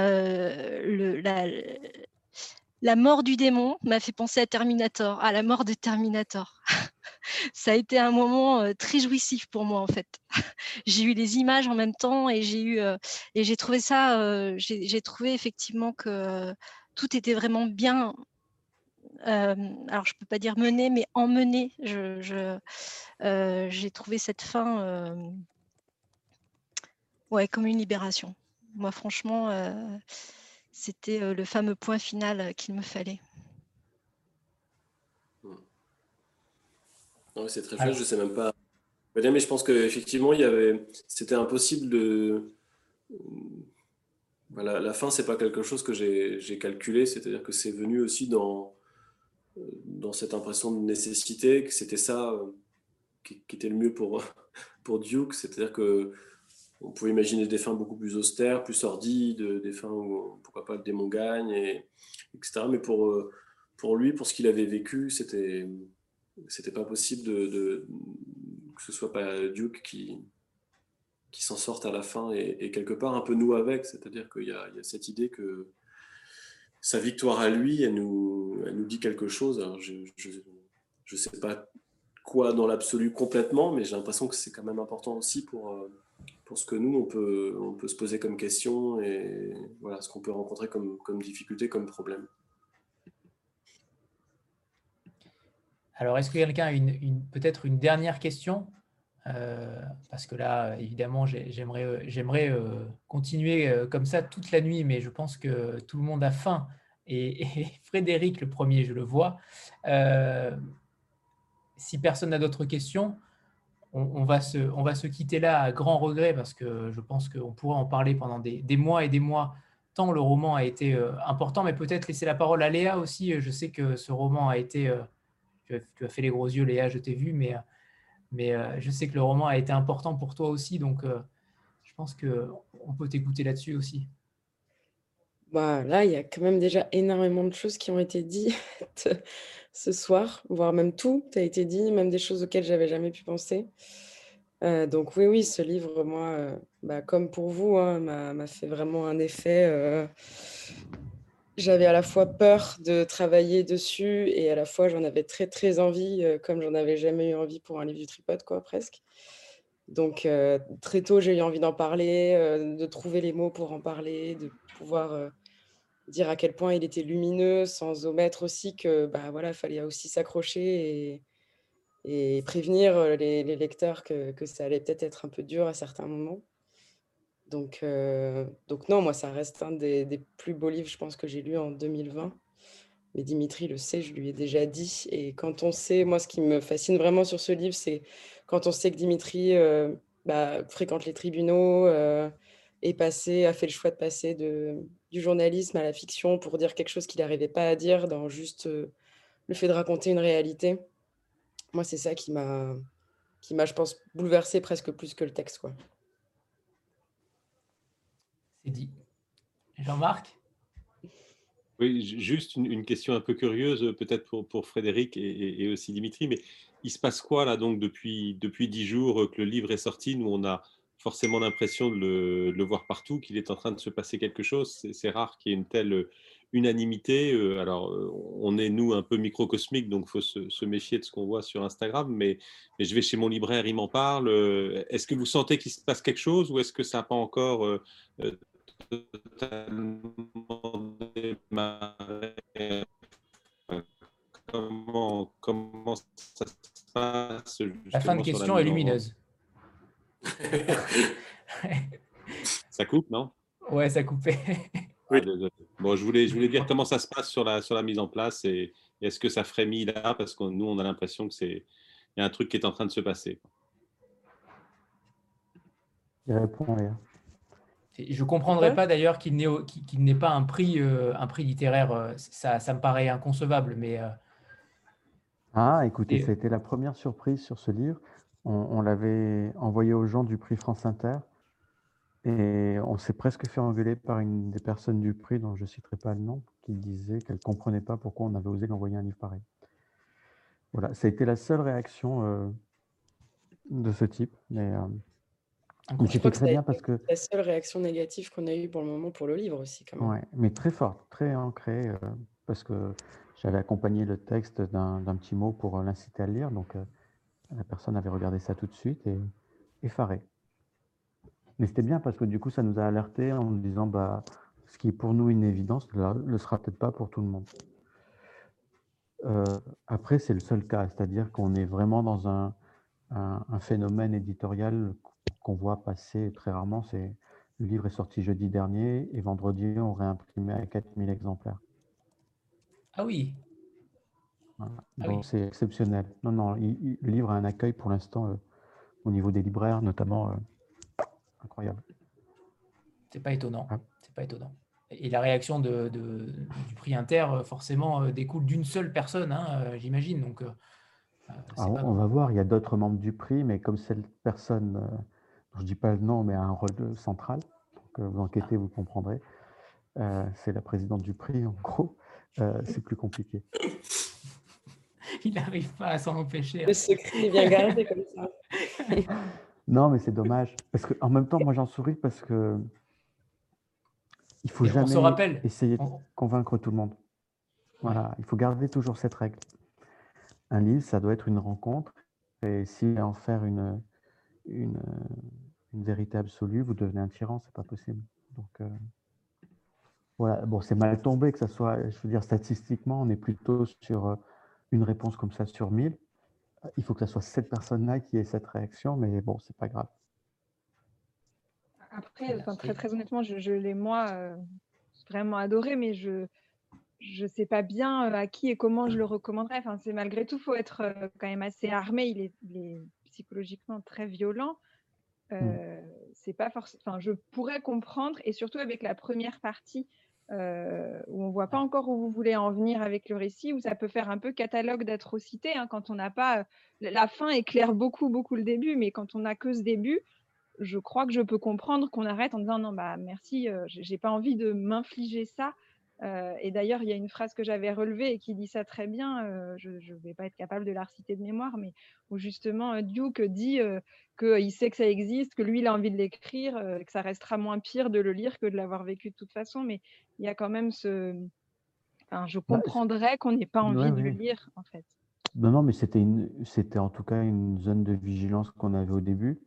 la, mort du démon m'a fait penser à Terminator, à la mort de Terminator. Ça a été un moment très jouissif pour moi en fait. j'ai eu les images en même temps et j'ai trouvé ça, j'ai trouvé effectivement que tout était vraiment bien alors je ne peux pas dire mener, mais emmener. Je, euh, j'ai trouvé cette fin euh, ouais, comme une libération. Moi, franchement, c'était le fameux point final qu'il me fallait. c'est très chouette, je ne sais même pas. Mais je pense qu'effectivement, il y avait... c'était impossible de. Voilà, la fin, c'est pas quelque chose que j'ai calculé, c'est-à-dire que c'est venu aussi dans, dans cette impression de nécessité, que c'était ça, euh, qui, était le mieux pour, pour Duke. C'est-à-dire que on pouvait imaginer des fins beaucoup plus austères, plus sordides, des fins où, pourquoi pas, le démon gagne, et, etc. Mais pour, euh, pour lui, pour ce qu'il avait vécu, c'était c'était pas possible de, que ce soit pas Duke qui, qui s'en sorte à la fin et, quelque part un peu nous avec. C'est-à-dire qu'il y, a cette idée que sa victoire à lui, elle nous, elle nous dit quelque chose. Je ne sais pas quoi dans l'absolu complètement, mais j'ai l'impression que c'est quand même important aussi pour, euh, pour ce que nous, on peut, on peut se poser comme question et voilà, ce qu'on peut rencontrer comme, comme difficulté, comme problème. Alors, est-ce que quelqu'un a une, peut-être une dernière question? Euh, Parce que là, évidemment, j'aimerais j'aimerais euh, continuer comme ça toute la nuit, mais je pense que tout le monde a faim. Et, Frédéric, le premier, je le vois si personne n'a d'autres questions, on, va se, quitter là à grand regret parce que je pense qu'on pourrait en parler pendant des, mois et des mois, tant le roman a été euh, important, mais peut-être laisser la parole à Léa aussi. Je sais que ce roman a été... Euh, tu, as, fait les gros yeux, Léa, je t'ai vu, mais, mais euh, je sais que le roman a été important pour toi aussi, donc je pense qu'on peut t'écouter là-dessus aussi. Bah, là, il y a quand même déjà énormément de choses qui ont été dites ce soir, voire même tout a été dit, même des choses auxquelles j'avais jamais pu penser. Euh, donc oui, oui, ce livre, moi, euh, bah, comme pour vous, hein, m'a fait vraiment un effet. Euh, j'avais à la fois peur de travailler dessus et à la fois j'en avais très très envie, comme j'en avais jamais eu envie pour un livre du tripode, quoi, presque. Donc très tôt, j'ai eu envie d'en parler, de trouver les mots pour en parler, de pouvoir dire à quel point il était lumineux, sans omettre aussi que bah voilà, fallait aussi s'accrocher et, prévenir euh, les, lecteurs que, que, ça allait peut-être être un peu dur à certains moments. Donc, euh, donc non, moi, ça reste un des, des, plus beaux livres, je pense, que j'ai lu en 2020. Mais Dimitri le sait, je lui ai déjà dit. Et quand on sait, moi, ce qui me fascine vraiment sur ce livre, c'est quand on sait que Dimitri euh, bah, fréquente les tribunaux, est passé, a fait le choix de passer de, du journalisme à la fiction pour dire quelque chose qu'il n'arrivait pas à dire dans juste euh, le fait de raconter une réalité. Moi, c'est ça qui m'a, qui m'a, je pense, bouleversé presque plus que le texte. Quoi. C'est dit. Jean-Marc? Oui, juste une, question un peu curieuse, peut-être pour, pour Frédéric et, et, aussi Dimitri, mais il se passe quoi là donc depuis, depuis dix jours que le livre est sorti? Nous, on a forcément l'impression de le, voir partout, qu'il est en train de se passer quelque chose. C'est rare qu'il y ait une telle euh, unanimité. Euh, alors, euh, on est, nous, un peu microcosmique, donc il faut se, méfier de ce qu'on voit sur Instagram, mais, mais, je vais chez mon libraire, il m'en parle. Est-ce que vous sentez qu'il se passe quelque chose ou est-ce que ça n'a pas encore totalement démarré? Comment, comment ça se passe La fin de question est lumineuse. Ça coupe, non? Ouais, ça coupait. oui. Bon, je voulais, je voulais dire comment ça se passe sur la, sur la mise en place et, est-ce que ça frémit là? Parce que nous, on a l'impression que c'est il y a un truc qui est en train de se passer. Je réponds Je comprendrais pas d'ailleurs qu'il n'ait pas un prix, euh, un prix littéraire. Euh, ça, ça, me paraît inconcevable, mais. Euh, ah, écoutez, ça a été la première surprise sur ce livre on, l'avait envoyé aux gens du prix France Inter et on s'est presque fait engueuler par une des personnes du prix, dont je ne citerai pas le nom, qui disait qu'elle ne comprenait pas pourquoi on avait osé l'envoyer un livre pareil. Voilà, ça a été la seule réaction euh, de ce type. Mais, euh, c'était très bien parce que. La seule réaction négative qu'on a eue pour le moment pour le livre aussi, quand même. Ouais, mais très forte, très ancrée, euh, parce que j'avais accompagné le texte d'un petit mot pour l'inciter à le lire. Donc, la personne avait regardé ça tout de suite et effaré. Mais c'était bien parce que du coup, ça nous a alertés en nous disant bah, ce qui est pour nous une évidence ne le sera peut-être pas pour tout le monde. Euh, après, c'est le seul cas, c'est-à-dire qu'on est vraiment dans un, phénomène éditorial qu'on voit passer très rarement. C'est le livre est sorti jeudi dernier et vendredi, on réimprimé à 4000 exemplaires. Ah oui, ah c'est exceptionnel. Non, non, le livre a un accueil pour l'instant euh, au niveau des libraires, notamment euh, incroyable. C'est pas étonnant. Ah. C'est pas étonnant. Et la réaction de, du prix Inter, euh, forcément, découle d'une seule personne, hein, j'imagine. Donc, Ah, on va voir, il y a d'autres membres du prix, mais comme cette personne, je ne dis pas le nom, mais a un rôle central, donc vous enquêtez, vous comprendrez. c'est la présidente du prix, en gros. c'est plus compliqué. il n'arrive pas à s'en empêcher. Le secret est bien gardé comme ça. non, mais c'est dommage. Parce que en même temps, moi, j'en souris parce que il faut jamais essayer de convaincre tout le monde. Voilà, il faut garder toujours cette règle. Un livre, ça doit être une rencontre. Et si en faire une, une, une vérité absolue, vous devenez un tyran, c'est pas possible. Donc, euh, voilà. Bon, c'est mal tombé que ça soit, je veux dire, statistiquement, on est plutôt sur euh, une réponse comme ça sur 1000. Il faut que ce soit cette personne-là qui ait cette réaction, mais bon, c'est pas grave. Après, très, très honnêtement, je, l'ai moi euh, vraiment adoré, mais je ne sais pas bien euh, à qui et comment je le recommanderais. Enfin, c'est malgré tout, faut être euh, quand même assez armé. Il est, psychologiquement très violent. Euh, C'est pas forcément. Enfin, je pourrais comprendre, et surtout avec la première partie euh, où on voit pas encore où vous voulez en venir avec le récit, où ça peut faire un peu catalogue d'atrocités hein, quand on n'a pas. Euh, la fin éclaire beaucoup, beaucoup le début, mais quand on n'a que ce début, je crois que je peux comprendre qu'on arrête en disant non, bah merci, euh, j'ai pas envie de m'infliger ça euh, et d'ailleurs, il y a une phrase que j'avais relevée et qui dit ça très bien. Euh, je ne vais pas être capable de la reciter de mémoire, mais où justement euh, Duke dit qu'il sait que ça existe, que lui, il a envie de l'écrire, que ça restera moins pire de le lire que de l'avoir vécu de toute façon. Mais il y a quand même ce. Enfin, je comprendrais qu'on n'ait pas envie de le lire, en fait. Non, non, mais c'était, c'était en tout cas une zone de vigilance qu'on avait au début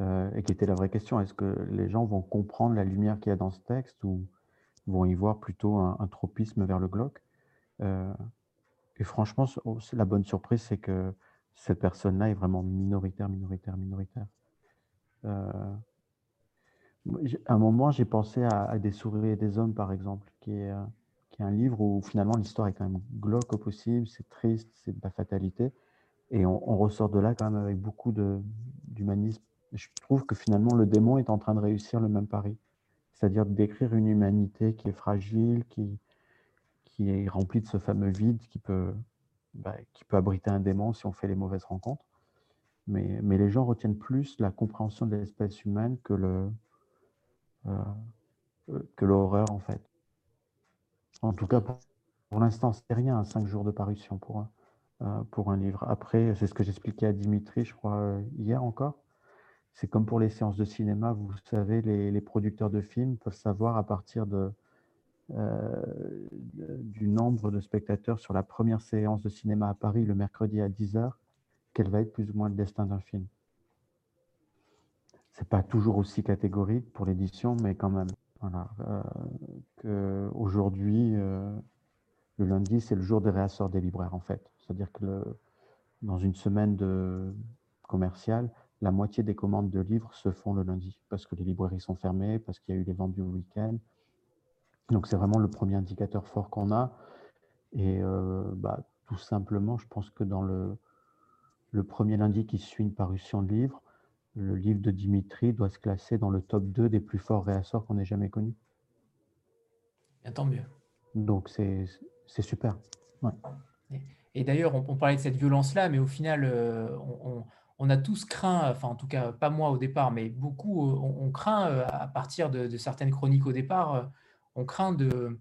et qui était la vraie question. Est-ce que les gens vont comprendre la lumière qu'il y a dans ce texte ou vont y voir plutôt un, tropisme vers le glauque. Euh, et franchement, oh, la bonne surprise, c'est que cette personne-là est vraiment minoritaire, minoritaire, minoritaire. Euh, à un moment, j'ai pensé à, Des souris et des hommes, par exemple, qui est, euh, qui est un livre où finalement l'histoire est quand même glauque au possible, c'est triste, c'est de la fatalité. Et on, on, ressort de là quand même avec beaucoup d'humanisme. Je trouve que finalement, le démon est en train de réussir le même pari c'est-à-dire décrire une humanité qui est fragile, qui, est remplie de ce fameux vide qui peut, bah, qui peut abriter un démon si on fait les mauvaises rencontres. Mais, mais les gens retiennent plus la compréhension de l'espèce humaine que le euh, euh, que l'horreur en fait. En tout cas, pour, l'instant, c'est rien, cinq jours de parution pour euh, pour un livre. Après, c'est ce que j'expliquais à Dimitri, je crois, hier encore. C'est comme pour les séances de cinéma, vous savez, les, producteurs de films peuvent savoir à partir euh, du nombre de spectateurs sur la première séance de cinéma à Paris le mercredi à 10h, quel va être plus ou moins le destin d'un film. Ce n'est pas toujours aussi catégorique pour l'édition, mais quand même. Voilà. Euh, Aujourd'hui, euh, le lundi, c'est le jour des réassorts des libraires, en fait. C'est-à-dire que dans une semaine de commerciale, la moitié des commandes de livres se font le lundi parce que les librairies sont fermées, parce qu'il y a eu les ventes du week-end. Donc c'est vraiment le premier indicateur fort qu'on a. Et euh, bah, tout simplement, je pense que dans le, le premier lundi qui suit une parution de livre, le livre de Dimitri doit se classer dans le top 2 des plus forts réassorts qu'on ait jamais connus. Et tant mieux. Donc c'est super. Et, d'ailleurs, on, parlait de cette violence-là, mais au final, euh, on on a tous craint, enfin en tout cas pas moi au départ, mais beaucoup, euh, on, craint euh, à partir de, certaines chroniques au départ, euh, on craint de,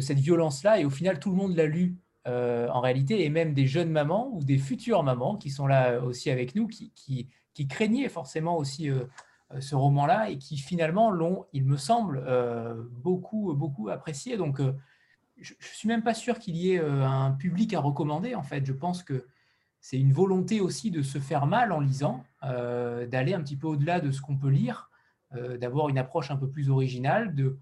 cette violence-là et au final tout le monde l'a lu en réalité et même des jeunes mamans ou des futures mamans qui sont là aussi avec nous, qui, qui, craignaient forcément aussi ce roman-là et qui finalement l'ont, il me semble, beaucoup, beaucoup apprécié. Donc je ne suis même pas sûr qu'il y ait un public à recommander en fait. Je pense que c'est une volonté aussi de se faire mal en lisant, euh, d'aller un petit peu au-delà de ce qu'on peut lire, euh, d'avoir une approche un peu plus originale, de,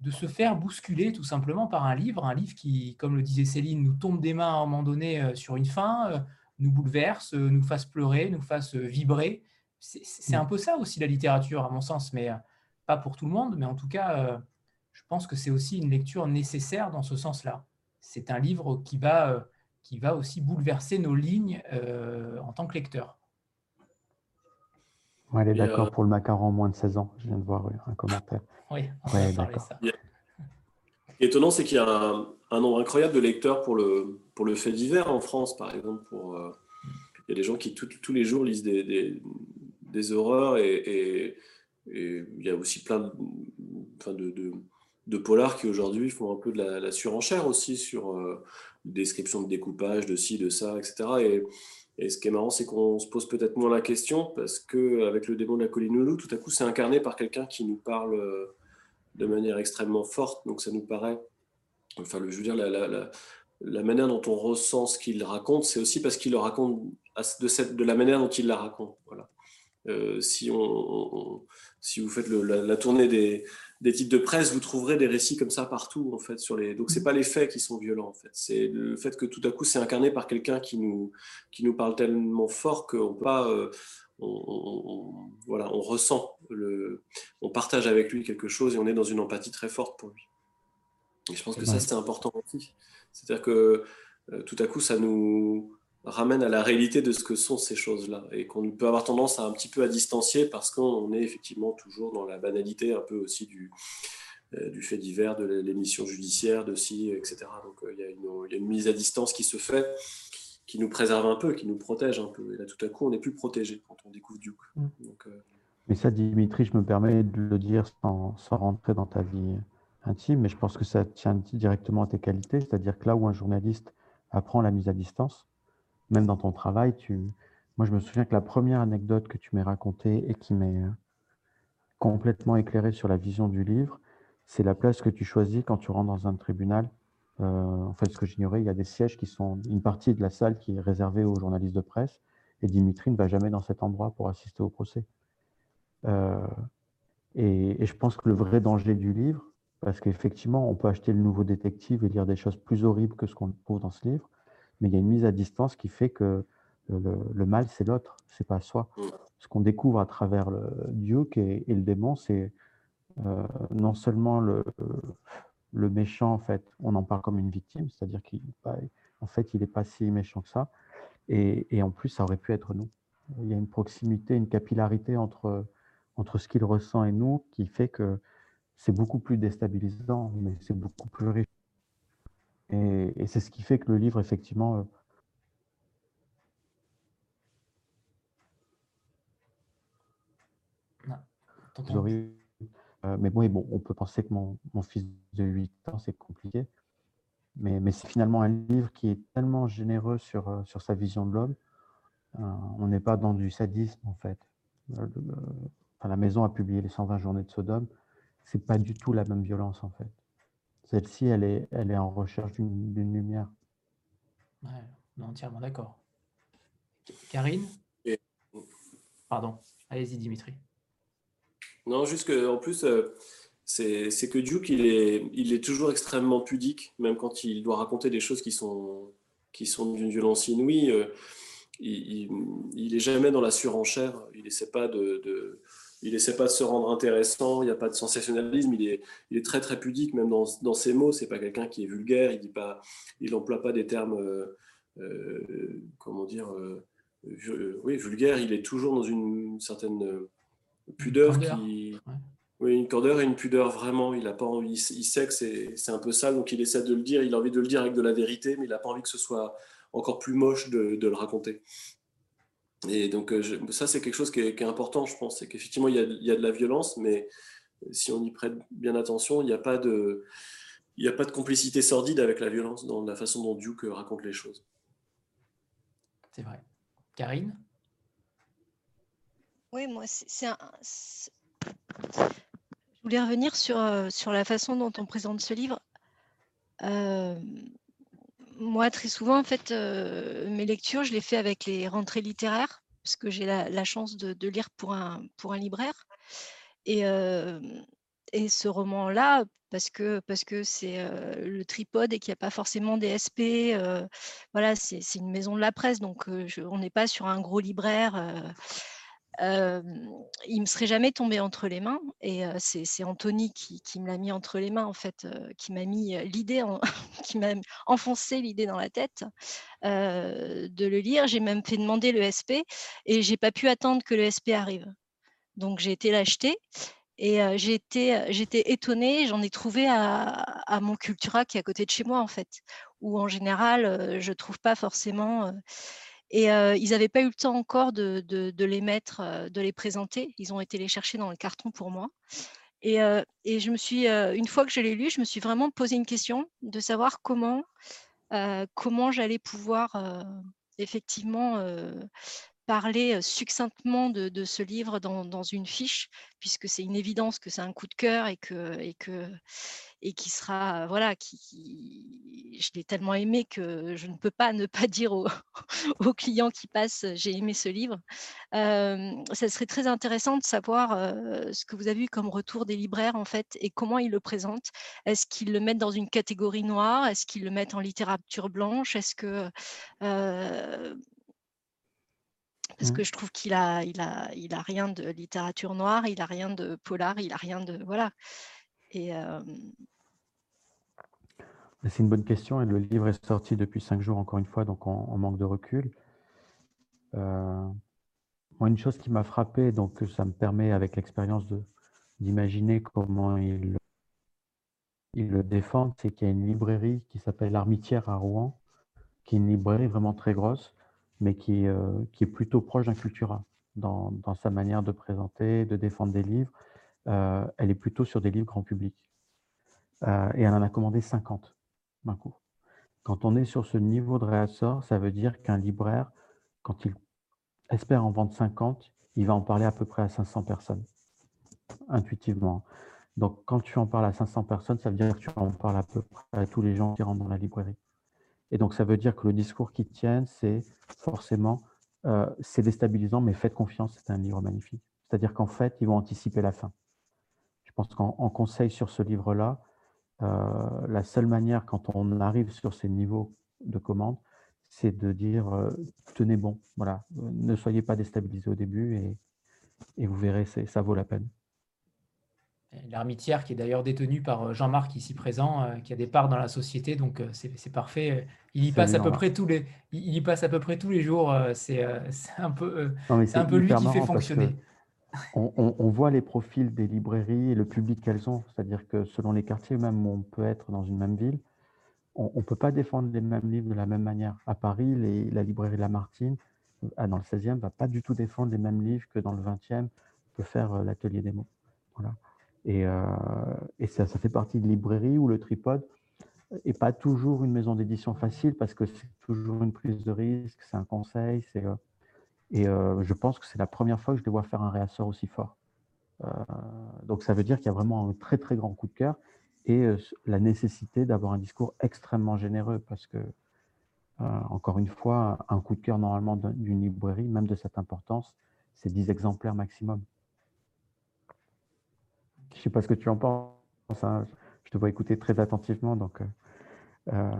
de se faire bousculer tout simplement par un livre, un livre qui, comme le disait Céline, nous tombe des mains à un moment donné euh, sur une fin, nous bouleverse, nous fasse pleurer, nous fasse vibrer. C'est un peu ça aussi la littérature, à mon sens, mais pas pour tout le monde, mais en tout cas, je pense que c'est aussi une lecture nécessaire dans ce sens-là. C'est un livre qui va qui va aussi bouleverser nos lignes euh, en tant que lecteur. elle est d'accord euh, pour le macaron moins de 16 ans. Je viens de voir un commentaire. Oui, on ouais. Ce qui est étonnant, c'est qu'il y a un, nombre incroyable de lecteurs pour le, pour le fait divers en France, par exemple, pour, euh, il y a des gens qui tous les jours lisent des, des, horreurs et, il y a aussi plein de, enfin de, de, polars qui aujourd'hui font un peu de la, surenchère aussi sur euh, description de découpage, de ci, de ça, etc. Et, ce qui est marrant, c'est qu'on se pose peut-être moins la question parce qu'avec le démon de la colline loup, tout à coup, c'est incarné par quelqu'un qui nous parle euh, de manière extrêmement forte. Donc ça nous paraît, enfin, je veux dire, la manière dont on ressent ce qu'il raconte, c'est aussi parce qu'il le raconte de, cette, de la manière dont il la raconte. Voilà. Euh, si, on, si vous faites la, tournée des, des, titres de presse, vous trouverez des récits comme ça partout en fait sur les. Donc c'est pas les faits qui sont violents en fait, c'est le fait que tout à coup c'est incarné par quelqu'un qui nous qui nous parle tellement fort qu'on pas euh, on, voilà on ressent le, on partage avec lui quelque chose et on est dans une empathie très forte pour lui. Et je pense que ça c'est important aussi. C'est-à-dire que euh, tout à coup ça nous ramène à la réalité de ce que sont ces choses-là et qu'on peut avoir tendance à un petit peu à distancier parce qu'on est effectivement toujours dans la banalité un peu aussi du, euh, du fait divers, de l'émission judiciaire, de si, etc. Donc euh, il y, y, a une mise à distance qui se fait, qui nous préserve un peu, qui nous protège un peu. Et là tout à coup on n'est plus protégé quand on découvre Duke. Mm. Donc, euh, Mais ça, Dimitri, je me permets de le dire sans, sans rentrer dans ta vie intime, mais je pense que ça tient directement à tes qualités, c'est-à-dire que là où un journaliste apprend la mise à distance, même dans ton travail, tu... moi je me souviens que la première anecdote que tu m'as racontée et qui m'est euh, complètement éclairée sur la vision du livre, c'est la place que tu choisis quand tu rentres dans un tribunal. Euh, en fait, ce que j'ignorais, il y a des sièges qui sont une partie de la salle qui est réservée aux journalistes de presse, et Dimitri ne va jamais dans cet endroit pour assister au procès. Euh, et, et, je pense que le vrai danger du livre, parce qu'effectivement, on peut acheter le nouveau détective et lire des choses plus horribles que ce qu'on trouve dans ce livre, mais il y a une mise à distance qui fait que le, mal, c'est l'autre, c'est pas soi. Mm. Ce qu'on découvre à travers le Duke et, le démon, c'est euh, non seulement le, le méchant, en fait, on en parle comme une victime, c'est-à-dire qu'en fait, il n'est pas si méchant que ça, et, et, en plus, ça aurait pu être nous. Il y a une proximité, une capillarité entre, entre ce qu'il ressent et nous qui fait que c'est beaucoup plus déstabilisant, mais c'est beaucoup plus riche. Et, c'est ce qui fait que le livre, effectivement, euh, euh, mais bon, bon, on peut penser que mon, fils de 8 ans, c'est compliqué. Mais, mais c'est finalement un livre qui est tellement généreux sur, euh, sur sa vision de l'homme. on n'est pas dans du sadisme, en fait. la maison a publié les 120 journées de Sodome. C'est pas du tout la même violence, en fait. Celle-ci, elle est, elle est en recherche d'une lumière. Ouais, on est entièrement d'accord. Karine? Pardon, allez-y Dimitri. Non, juste qu'en plus, euh, c'est que Duke, il est, il est toujours extrêmement pudique, même quand il doit raconter des choses qui sont, qui sont d'une violence inouïe. Euh, il, il, est jamais dans la surenchère. Il n'essaie pas de il essaie pas de se rendre intéressant, il n'y a pas de sensationnalisme, il est, il est très très pudique même dans, dans ses mots, c'est pas quelqu'un qui est vulgaire, il dit pas, il emploie pas des termes, euh, euh, comment dire, euh, oui vulgaire, il est toujours dans une certaine pudeur qui, oui une cordeur et une pudeur vraiment, il a pas envie, il, sait que c'est un peu sale donc il essaie de le dire, il a envie de le dire avec de la vérité, mais il n'a pas envie que ce soit encore plus moche de, de le raconter. Et donc, euh, ça, c'est quelque chose qui est, important, je pense. C'est qu'effectivement, il, y a de la violence, mais si on y prête bien attention, il n'y a pas de. Il a pas de complicité sordide avec la violence dans la façon dont Duke raconte les choses. C'est vrai. Karine? Oui, moi, c'est un. Je voulais revenir sur, euh, sur la façon dont on présente ce livre. Euh, moi, très souvent, en fait, euh, mes lectures, je les fais avec les rentrées littéraires, parce que j'ai la, chance de, lire pour un, pour un libraire. Et, euh, et ce roman-là, parce que parce que c'est euh, le tripode et qu'il n'y a pas forcément des SP, voilà, c'est une maison de la presse, donc on n'est pas sur un gros libraire il me serait jamais tombé entre les mains. Et c'est Anthony qui, me l'a mis entre les mains, en fait, qui m'a mis l'idée, qui m'a enfoncé l'idée dans la tête de le lire. J'ai même fait demander le SP et j'ai pas pu attendre que le SP arrive. Donc j'ai été l'acheter. Et j'ai été, j'étais étonnée, j'en ai trouvé à, à, mon Cultura qui est à côté de chez moi en fait, où en général je trouve pas forcément Et ils n'avaient pas eu le temps encore de, les mettre, de les présenter. Ils ont été les chercher dans le carton pour moi. Et, et je me suis, une fois que je l'ai lu, je me suis vraiment posé une question de savoir comment, comment j'allais pouvoir effectivement parler succinctement de, ce livre dans, une fiche, puisque c'est une évidence que c'est un coup de cœur et que, et que et qui sera voilà qui, je l'ai tellement aimé que je ne peux pas ne pas dire aux, clients qui passent j'ai aimé ce livre. ça serait très intéressant de savoir ce que vous avez eu comme retour des libraires en fait et comment ils le présentent. Est-ce qu'ils le mettent dans une catégorie noire? Est-ce qu'ils le mettent en littérature blanche? Est-ce que parce mmh. que je trouve qu'il a, il a, il a rien de littérature noire, il a rien de polar, il a rien de voilà. Et c'est une bonne question et le livre est sorti depuis cinq jours encore une fois, donc on, manque de recul. Euh, moi, une chose qui m'a frappé, donc ça me permet avec l'expérience d'imaginer comment il, il le défendent, c'est qu'il y a une librairie qui s'appelle l'Armitière à Rouen, qui est une librairie vraiment très grosse, mais qui, euh, qui est plutôt proche d'un Cultura dans, dans, sa manière de présenter, de défendre des livres. Euh, elle est plutôt sur des livres grand public. Euh, et elle en a commandé 50 d'un coup. Quand on est sur ce niveau de réassort, ça veut dire qu'un libraire, quand il espère en vendre 50, il va en parler à peu près à 500 personnes, intuitivement. Donc, quand tu en parles à 500 personnes, ça veut dire que tu en parles à peu près à tous les gens qui rentrent dans la librairie. Et donc, ça veut dire que le discours qui tient, c'est forcément, euh, c'est déstabilisant, mais faites confiance, c'est un livre magnifique. C'est-à-dire qu'en fait, ils vont anticiper la fin. Je pense qu'en conseil sur ce livre-là, euh, la seule manière, quand on arrive sur ces niveaux de commande, c'est de dire euh, tenez bon, voilà, ne soyez pas déstabilisés au début et, et vous verrez, ça vaut la peine. L'armitière qui est d'ailleurs détenu par euh, Jean-Marc ici présent, euh, qui a des parts dans la société, donc euh, c'est parfait. Il y passe à peu près tous les, il y passe à peu près tous les jours. C'est un peu, c'est un peu lui qui fait fonctionner. On, on, voit les profils des librairies et le public qu'elles ont, c'est-à-dire que selon les quartiers, même où on peut être dans une même ville, on ne peut pas défendre les mêmes livres de la même manière. À Paris, les, la librairie Lamartine, dans le 16e, va pas du tout défendre les mêmes livres que dans le 20e peut faire l'atelier des mots. Voilà. Et, euh, ça, fait partie de librairie où le tripode n'est pas toujours une maison d'édition facile parce que c'est toujours une prise de risque, c'est un conseil. euh, et euh, je pense que c'est la première fois que je les vois faire un réassort aussi fort. donc ça veut dire qu'il y a vraiment un très très grand coup de cœur et la nécessité d'avoir un discours extrêmement généreux parce que, encore une fois, un coup de cœur normalement d'une librairie, même de cette importance, c'est 10 exemplaires maximum. Je ne sais pas ce que tu en penses. Hein. Je te vois écouter très attentivement. Donc, euh, euh,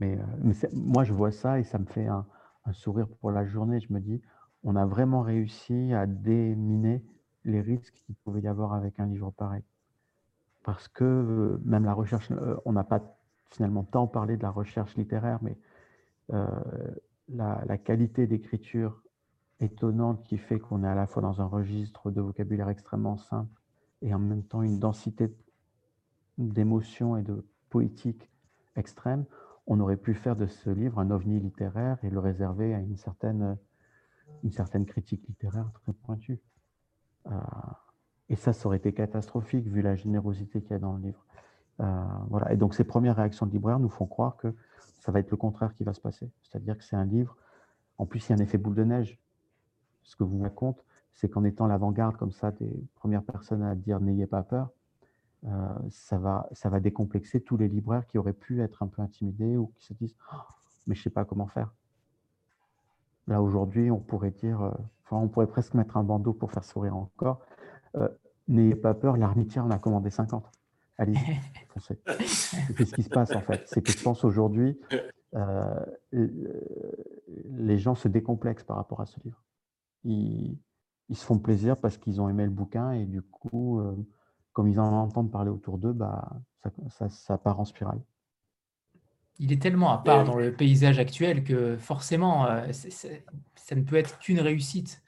mais, euh, moi, je vois ça et ça me fait un, sourire pour la journée. Je me dis, on a vraiment réussi à déminer les risques qu'il pouvait y avoir avec un livre pareil. Parce que même la recherche, on n'a pas finalement tant parlé de la recherche littéraire, mais la, qualité d'écriture étonnante qui fait qu'on est à la fois dans un registre de vocabulaire extrêmement simple et en même temps une densité d'émotions et de poétique extrême, on aurait pu faire de ce livre un ovni littéraire et le réserver à une certaine, une certaine critique littéraire très pointue. Euh, et ça, ça aurait été catastrophique vu la générosité qu'il y a dans le livre. Euh, voilà. Et donc, ces premières réactions de libraires nous font croire que ça va être le contraire qui va se passer. C'est-à-dire que c'est un livre, en plus, il y a un effet boule de neige. Ce que vous racontez, c'est qu'en étant l'avant-garde comme ça, des premières personnes à dire n'ayez pas peur, euh, ça, va, ça va décomplexer tous les libraires qui auraient pu être un peu intimidés ou qui se disent oh, mais je ne sais pas comment faire. Là aujourd'hui, on pourrait dire, euh, enfin, on pourrait presque mettre un bandeau pour faire sourire encore. Euh, n'ayez pas peur, l'armitière en a commandé 50. Allez, foncez. C'est ce qui se passe en fait? C'est que je pense aujourd'hui, les gens se décomplexent par rapport à ce livre. Ils, ils se font plaisir parce qu'ils ont aimé le bouquin et du coup, euh, comme ils en entendent parler autour d'eux, bah, ça, part en spirale. Il est tellement à part dans le paysage actuel que forcément, euh, ça ne peut être qu'une réussite.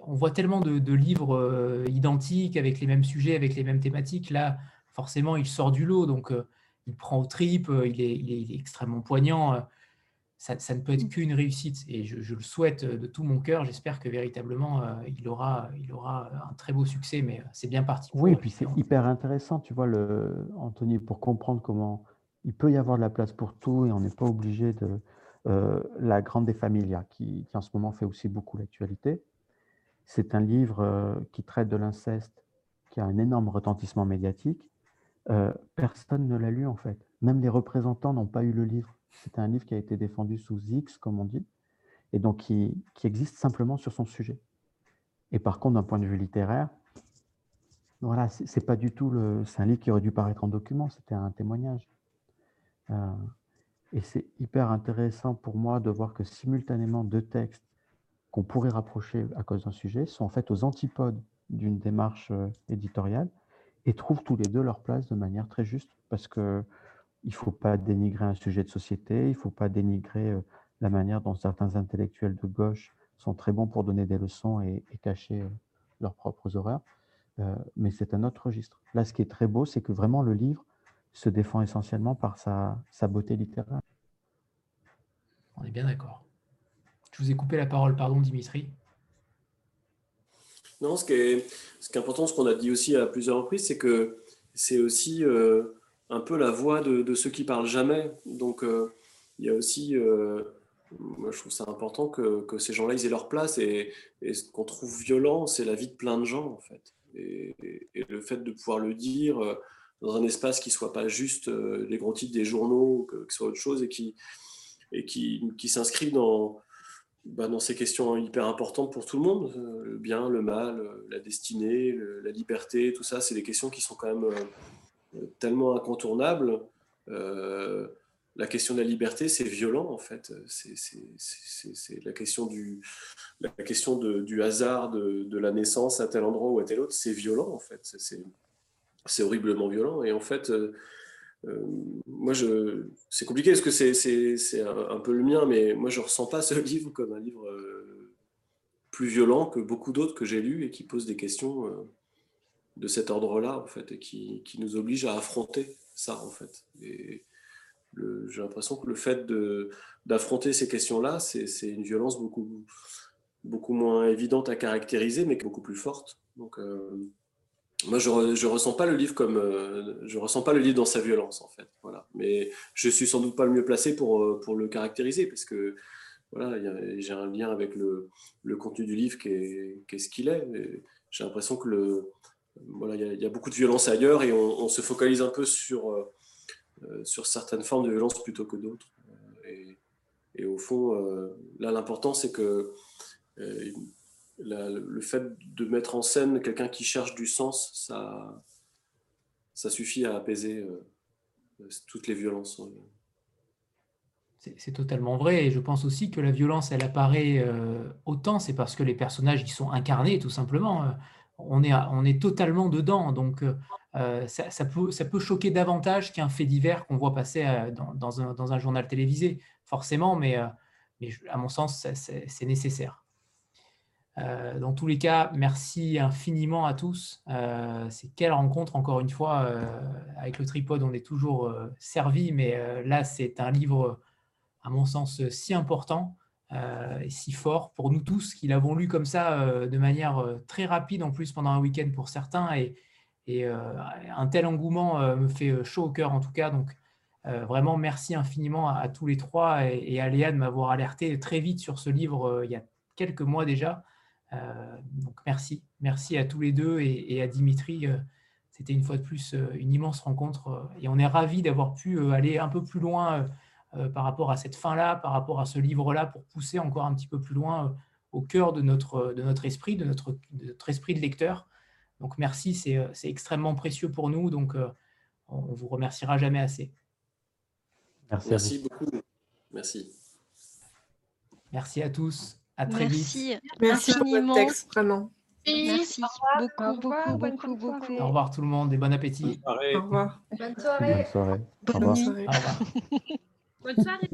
On voit tellement de, livres euh, identiques avec les mêmes sujets, avec les mêmes thématiques. Là, forcément, il sort du lot, donc il prend au trip, il est, il, est, extrêmement poignant. Ça, ne peut être qu'une réussite. Et je, le souhaite de tout mon cœur. J'espère que véritablement, il, aura, il aura un très beau succès, mais c'est bien parti. oui, et puis c'est hyper intéressant, tu vois, le, Anthony, pour comprendre comment il peut y avoir de la place pour tout et on n'est pas obligé de... la Grande des Familias, qui, qui, en ce moment fait aussi beaucoup l'actualité. C'est un livre qui traite de l'inceste, qui a un énorme retentissement médiatique. personne ne l'a lu en fait. Même les représentants n'ont pas eu le livre. C'est un livre qui a été défendu sous X, comme on dit, et donc qui, existe simplement sur son sujet. Et par contre, d'un point de vue littéraire, voilà, c'est pas du tout le. C'est un livre qui aurait dû paraître en document, c'était un témoignage. Euh, et c'est hyper intéressant pour moi de voir que simultanément deux textes qu'on pourrait rapprocher à cause d'un sujet sont en fait aux antipodes d'une démarche euh, éditoriale et trouvent tous les deux leur place de manière très juste parce que il ne faut pas dénigrer un sujet de société, il ne faut pas dénigrer euh, la manière dont certains intellectuels de gauche sont très bons pour donner des leçons et, cacher euh, leurs propres horreurs. Euh, mais c'est un autre registre. Là, ce qui est très beau, c'est que vraiment le livre se défend essentiellement par sa, beauté littéraire. On est bien d'accord. Je vous ai coupé la parole, pardon Dimitri. Non, ce qui est, ce qui est important, ce qu'on a dit aussi à plusieurs reprises, c'est que c'est aussi un peu la voix de, ceux qui parlent jamais. Donc, euh, il y a aussi, euh, moi je trouve ça important que, ces gens-là ils aient leur place. Et, ce qu'on trouve violent, c'est la vie de plein de gens, en fait. Et, le fait de pouvoir le dire euh, dans un espace qui soit pas juste les gros titres des journaux, que, ce soit autre chose, et qui, et qui, qui s'inscrit dans, bah, dans ces questions hyper importantes pour tout le monde, le bien, le mal, la destinée, la liberté, tout ça, c'est des questions qui sont quand même tellement incontournable. Euh, la question de la liberté, c'est violent en fait. C'est la question du, la question du hasard de, la naissance à tel endroit ou à tel autre, c'est violent en fait. C'est horriblement violent. Et en fait, euh, euh, moi, je, c'est compliqué parce que c'est un, peu le mien, mais moi, je ressens pas ce livre comme un livre plus violent que beaucoup d'autres que j'ai lus et qui posent des questions de cet ordre-là, en fait, et qui, qui, nous oblige à affronter ça, en fait. Et j'ai l'impression que le fait d'affronter ces questions-là, c'est une violence beaucoup, beaucoup moins évidente à caractériser, mais beaucoup plus forte. Donc, euh, moi, je, ne ressens pas le livre comme, euh, je ressens pas le livre dans sa violence, en fait. Voilà. Mais je suis sans doute pas le mieux placé pour, euh, pour le caractériser, parce que voilà, j'ai un lien avec le, le, contenu du livre qui est, qui est ce qu'il est. J'ai l'impression que le, voilà, il y, a beaucoup de violence ailleurs et on, se focalise un peu sur, euh, euh, sur certaines formes de violence plutôt que d'autres. Euh, et, au fond, là, l'important, c'est que le fait de mettre en scène quelqu'un qui cherche du sens, ça, ça suffit à apaiser toutes les violences. C'est totalement vrai. Et je pense aussi que la violence, elle apparaît autant, c'est parce que les personnages y sont incarnés, tout simplement on est, on est totalement dedans. Donc, euh, euh, ça, peut, ça, peut, choquer davantage qu'un fait divers qu'on voit passer euh, dans, un, journal télévisé, forcément, mais, mais à mon sens, c'est nécessaire. dans tous les cas, merci infiniment à tous. c'est quelle rencontre, encore une fois, avec le tripode, on est toujours servi, mais là, c'est un livre, à mon sens, si important euh, et si fort. Pour nous tous qui l'avons lu comme ça euh, de manière euh, très rapide en plus pendant un week-end pour certains et, un tel engouement me fait chaud au cœur en tout cas. Donc vraiment merci infiniment à, tous les trois et, à Léa de m'avoir alerté très vite sur ce livre il y a quelques mois déjà. Donc merci. Merci à tous les deux et, à Dimitri c'était une fois de plus une immense rencontre et on est ravis d'avoir pu aller un peu plus loin par rapport à cette fin-là, par rapport à ce livre-là, pour pousser encore un petit peu plus loin euh, au cœur de notre, de notre esprit, de notre, notre esprit de lecteur. Donc merci, c'est euh, extrêmement précieux pour nous, donc on vous remerciera jamais assez. Merci, merci beaucoup. Merci. Merci à tous. À très vite. Merci pour votre texte, vraiment. Merci beaucoup, beaucoup, beaucoup, beaucoup. Au revoir tout le monde et bon appétit. Au revoir. Bonne soirée. Bonne soirée. Bonne nuit. Au revoir. Bonne soirée.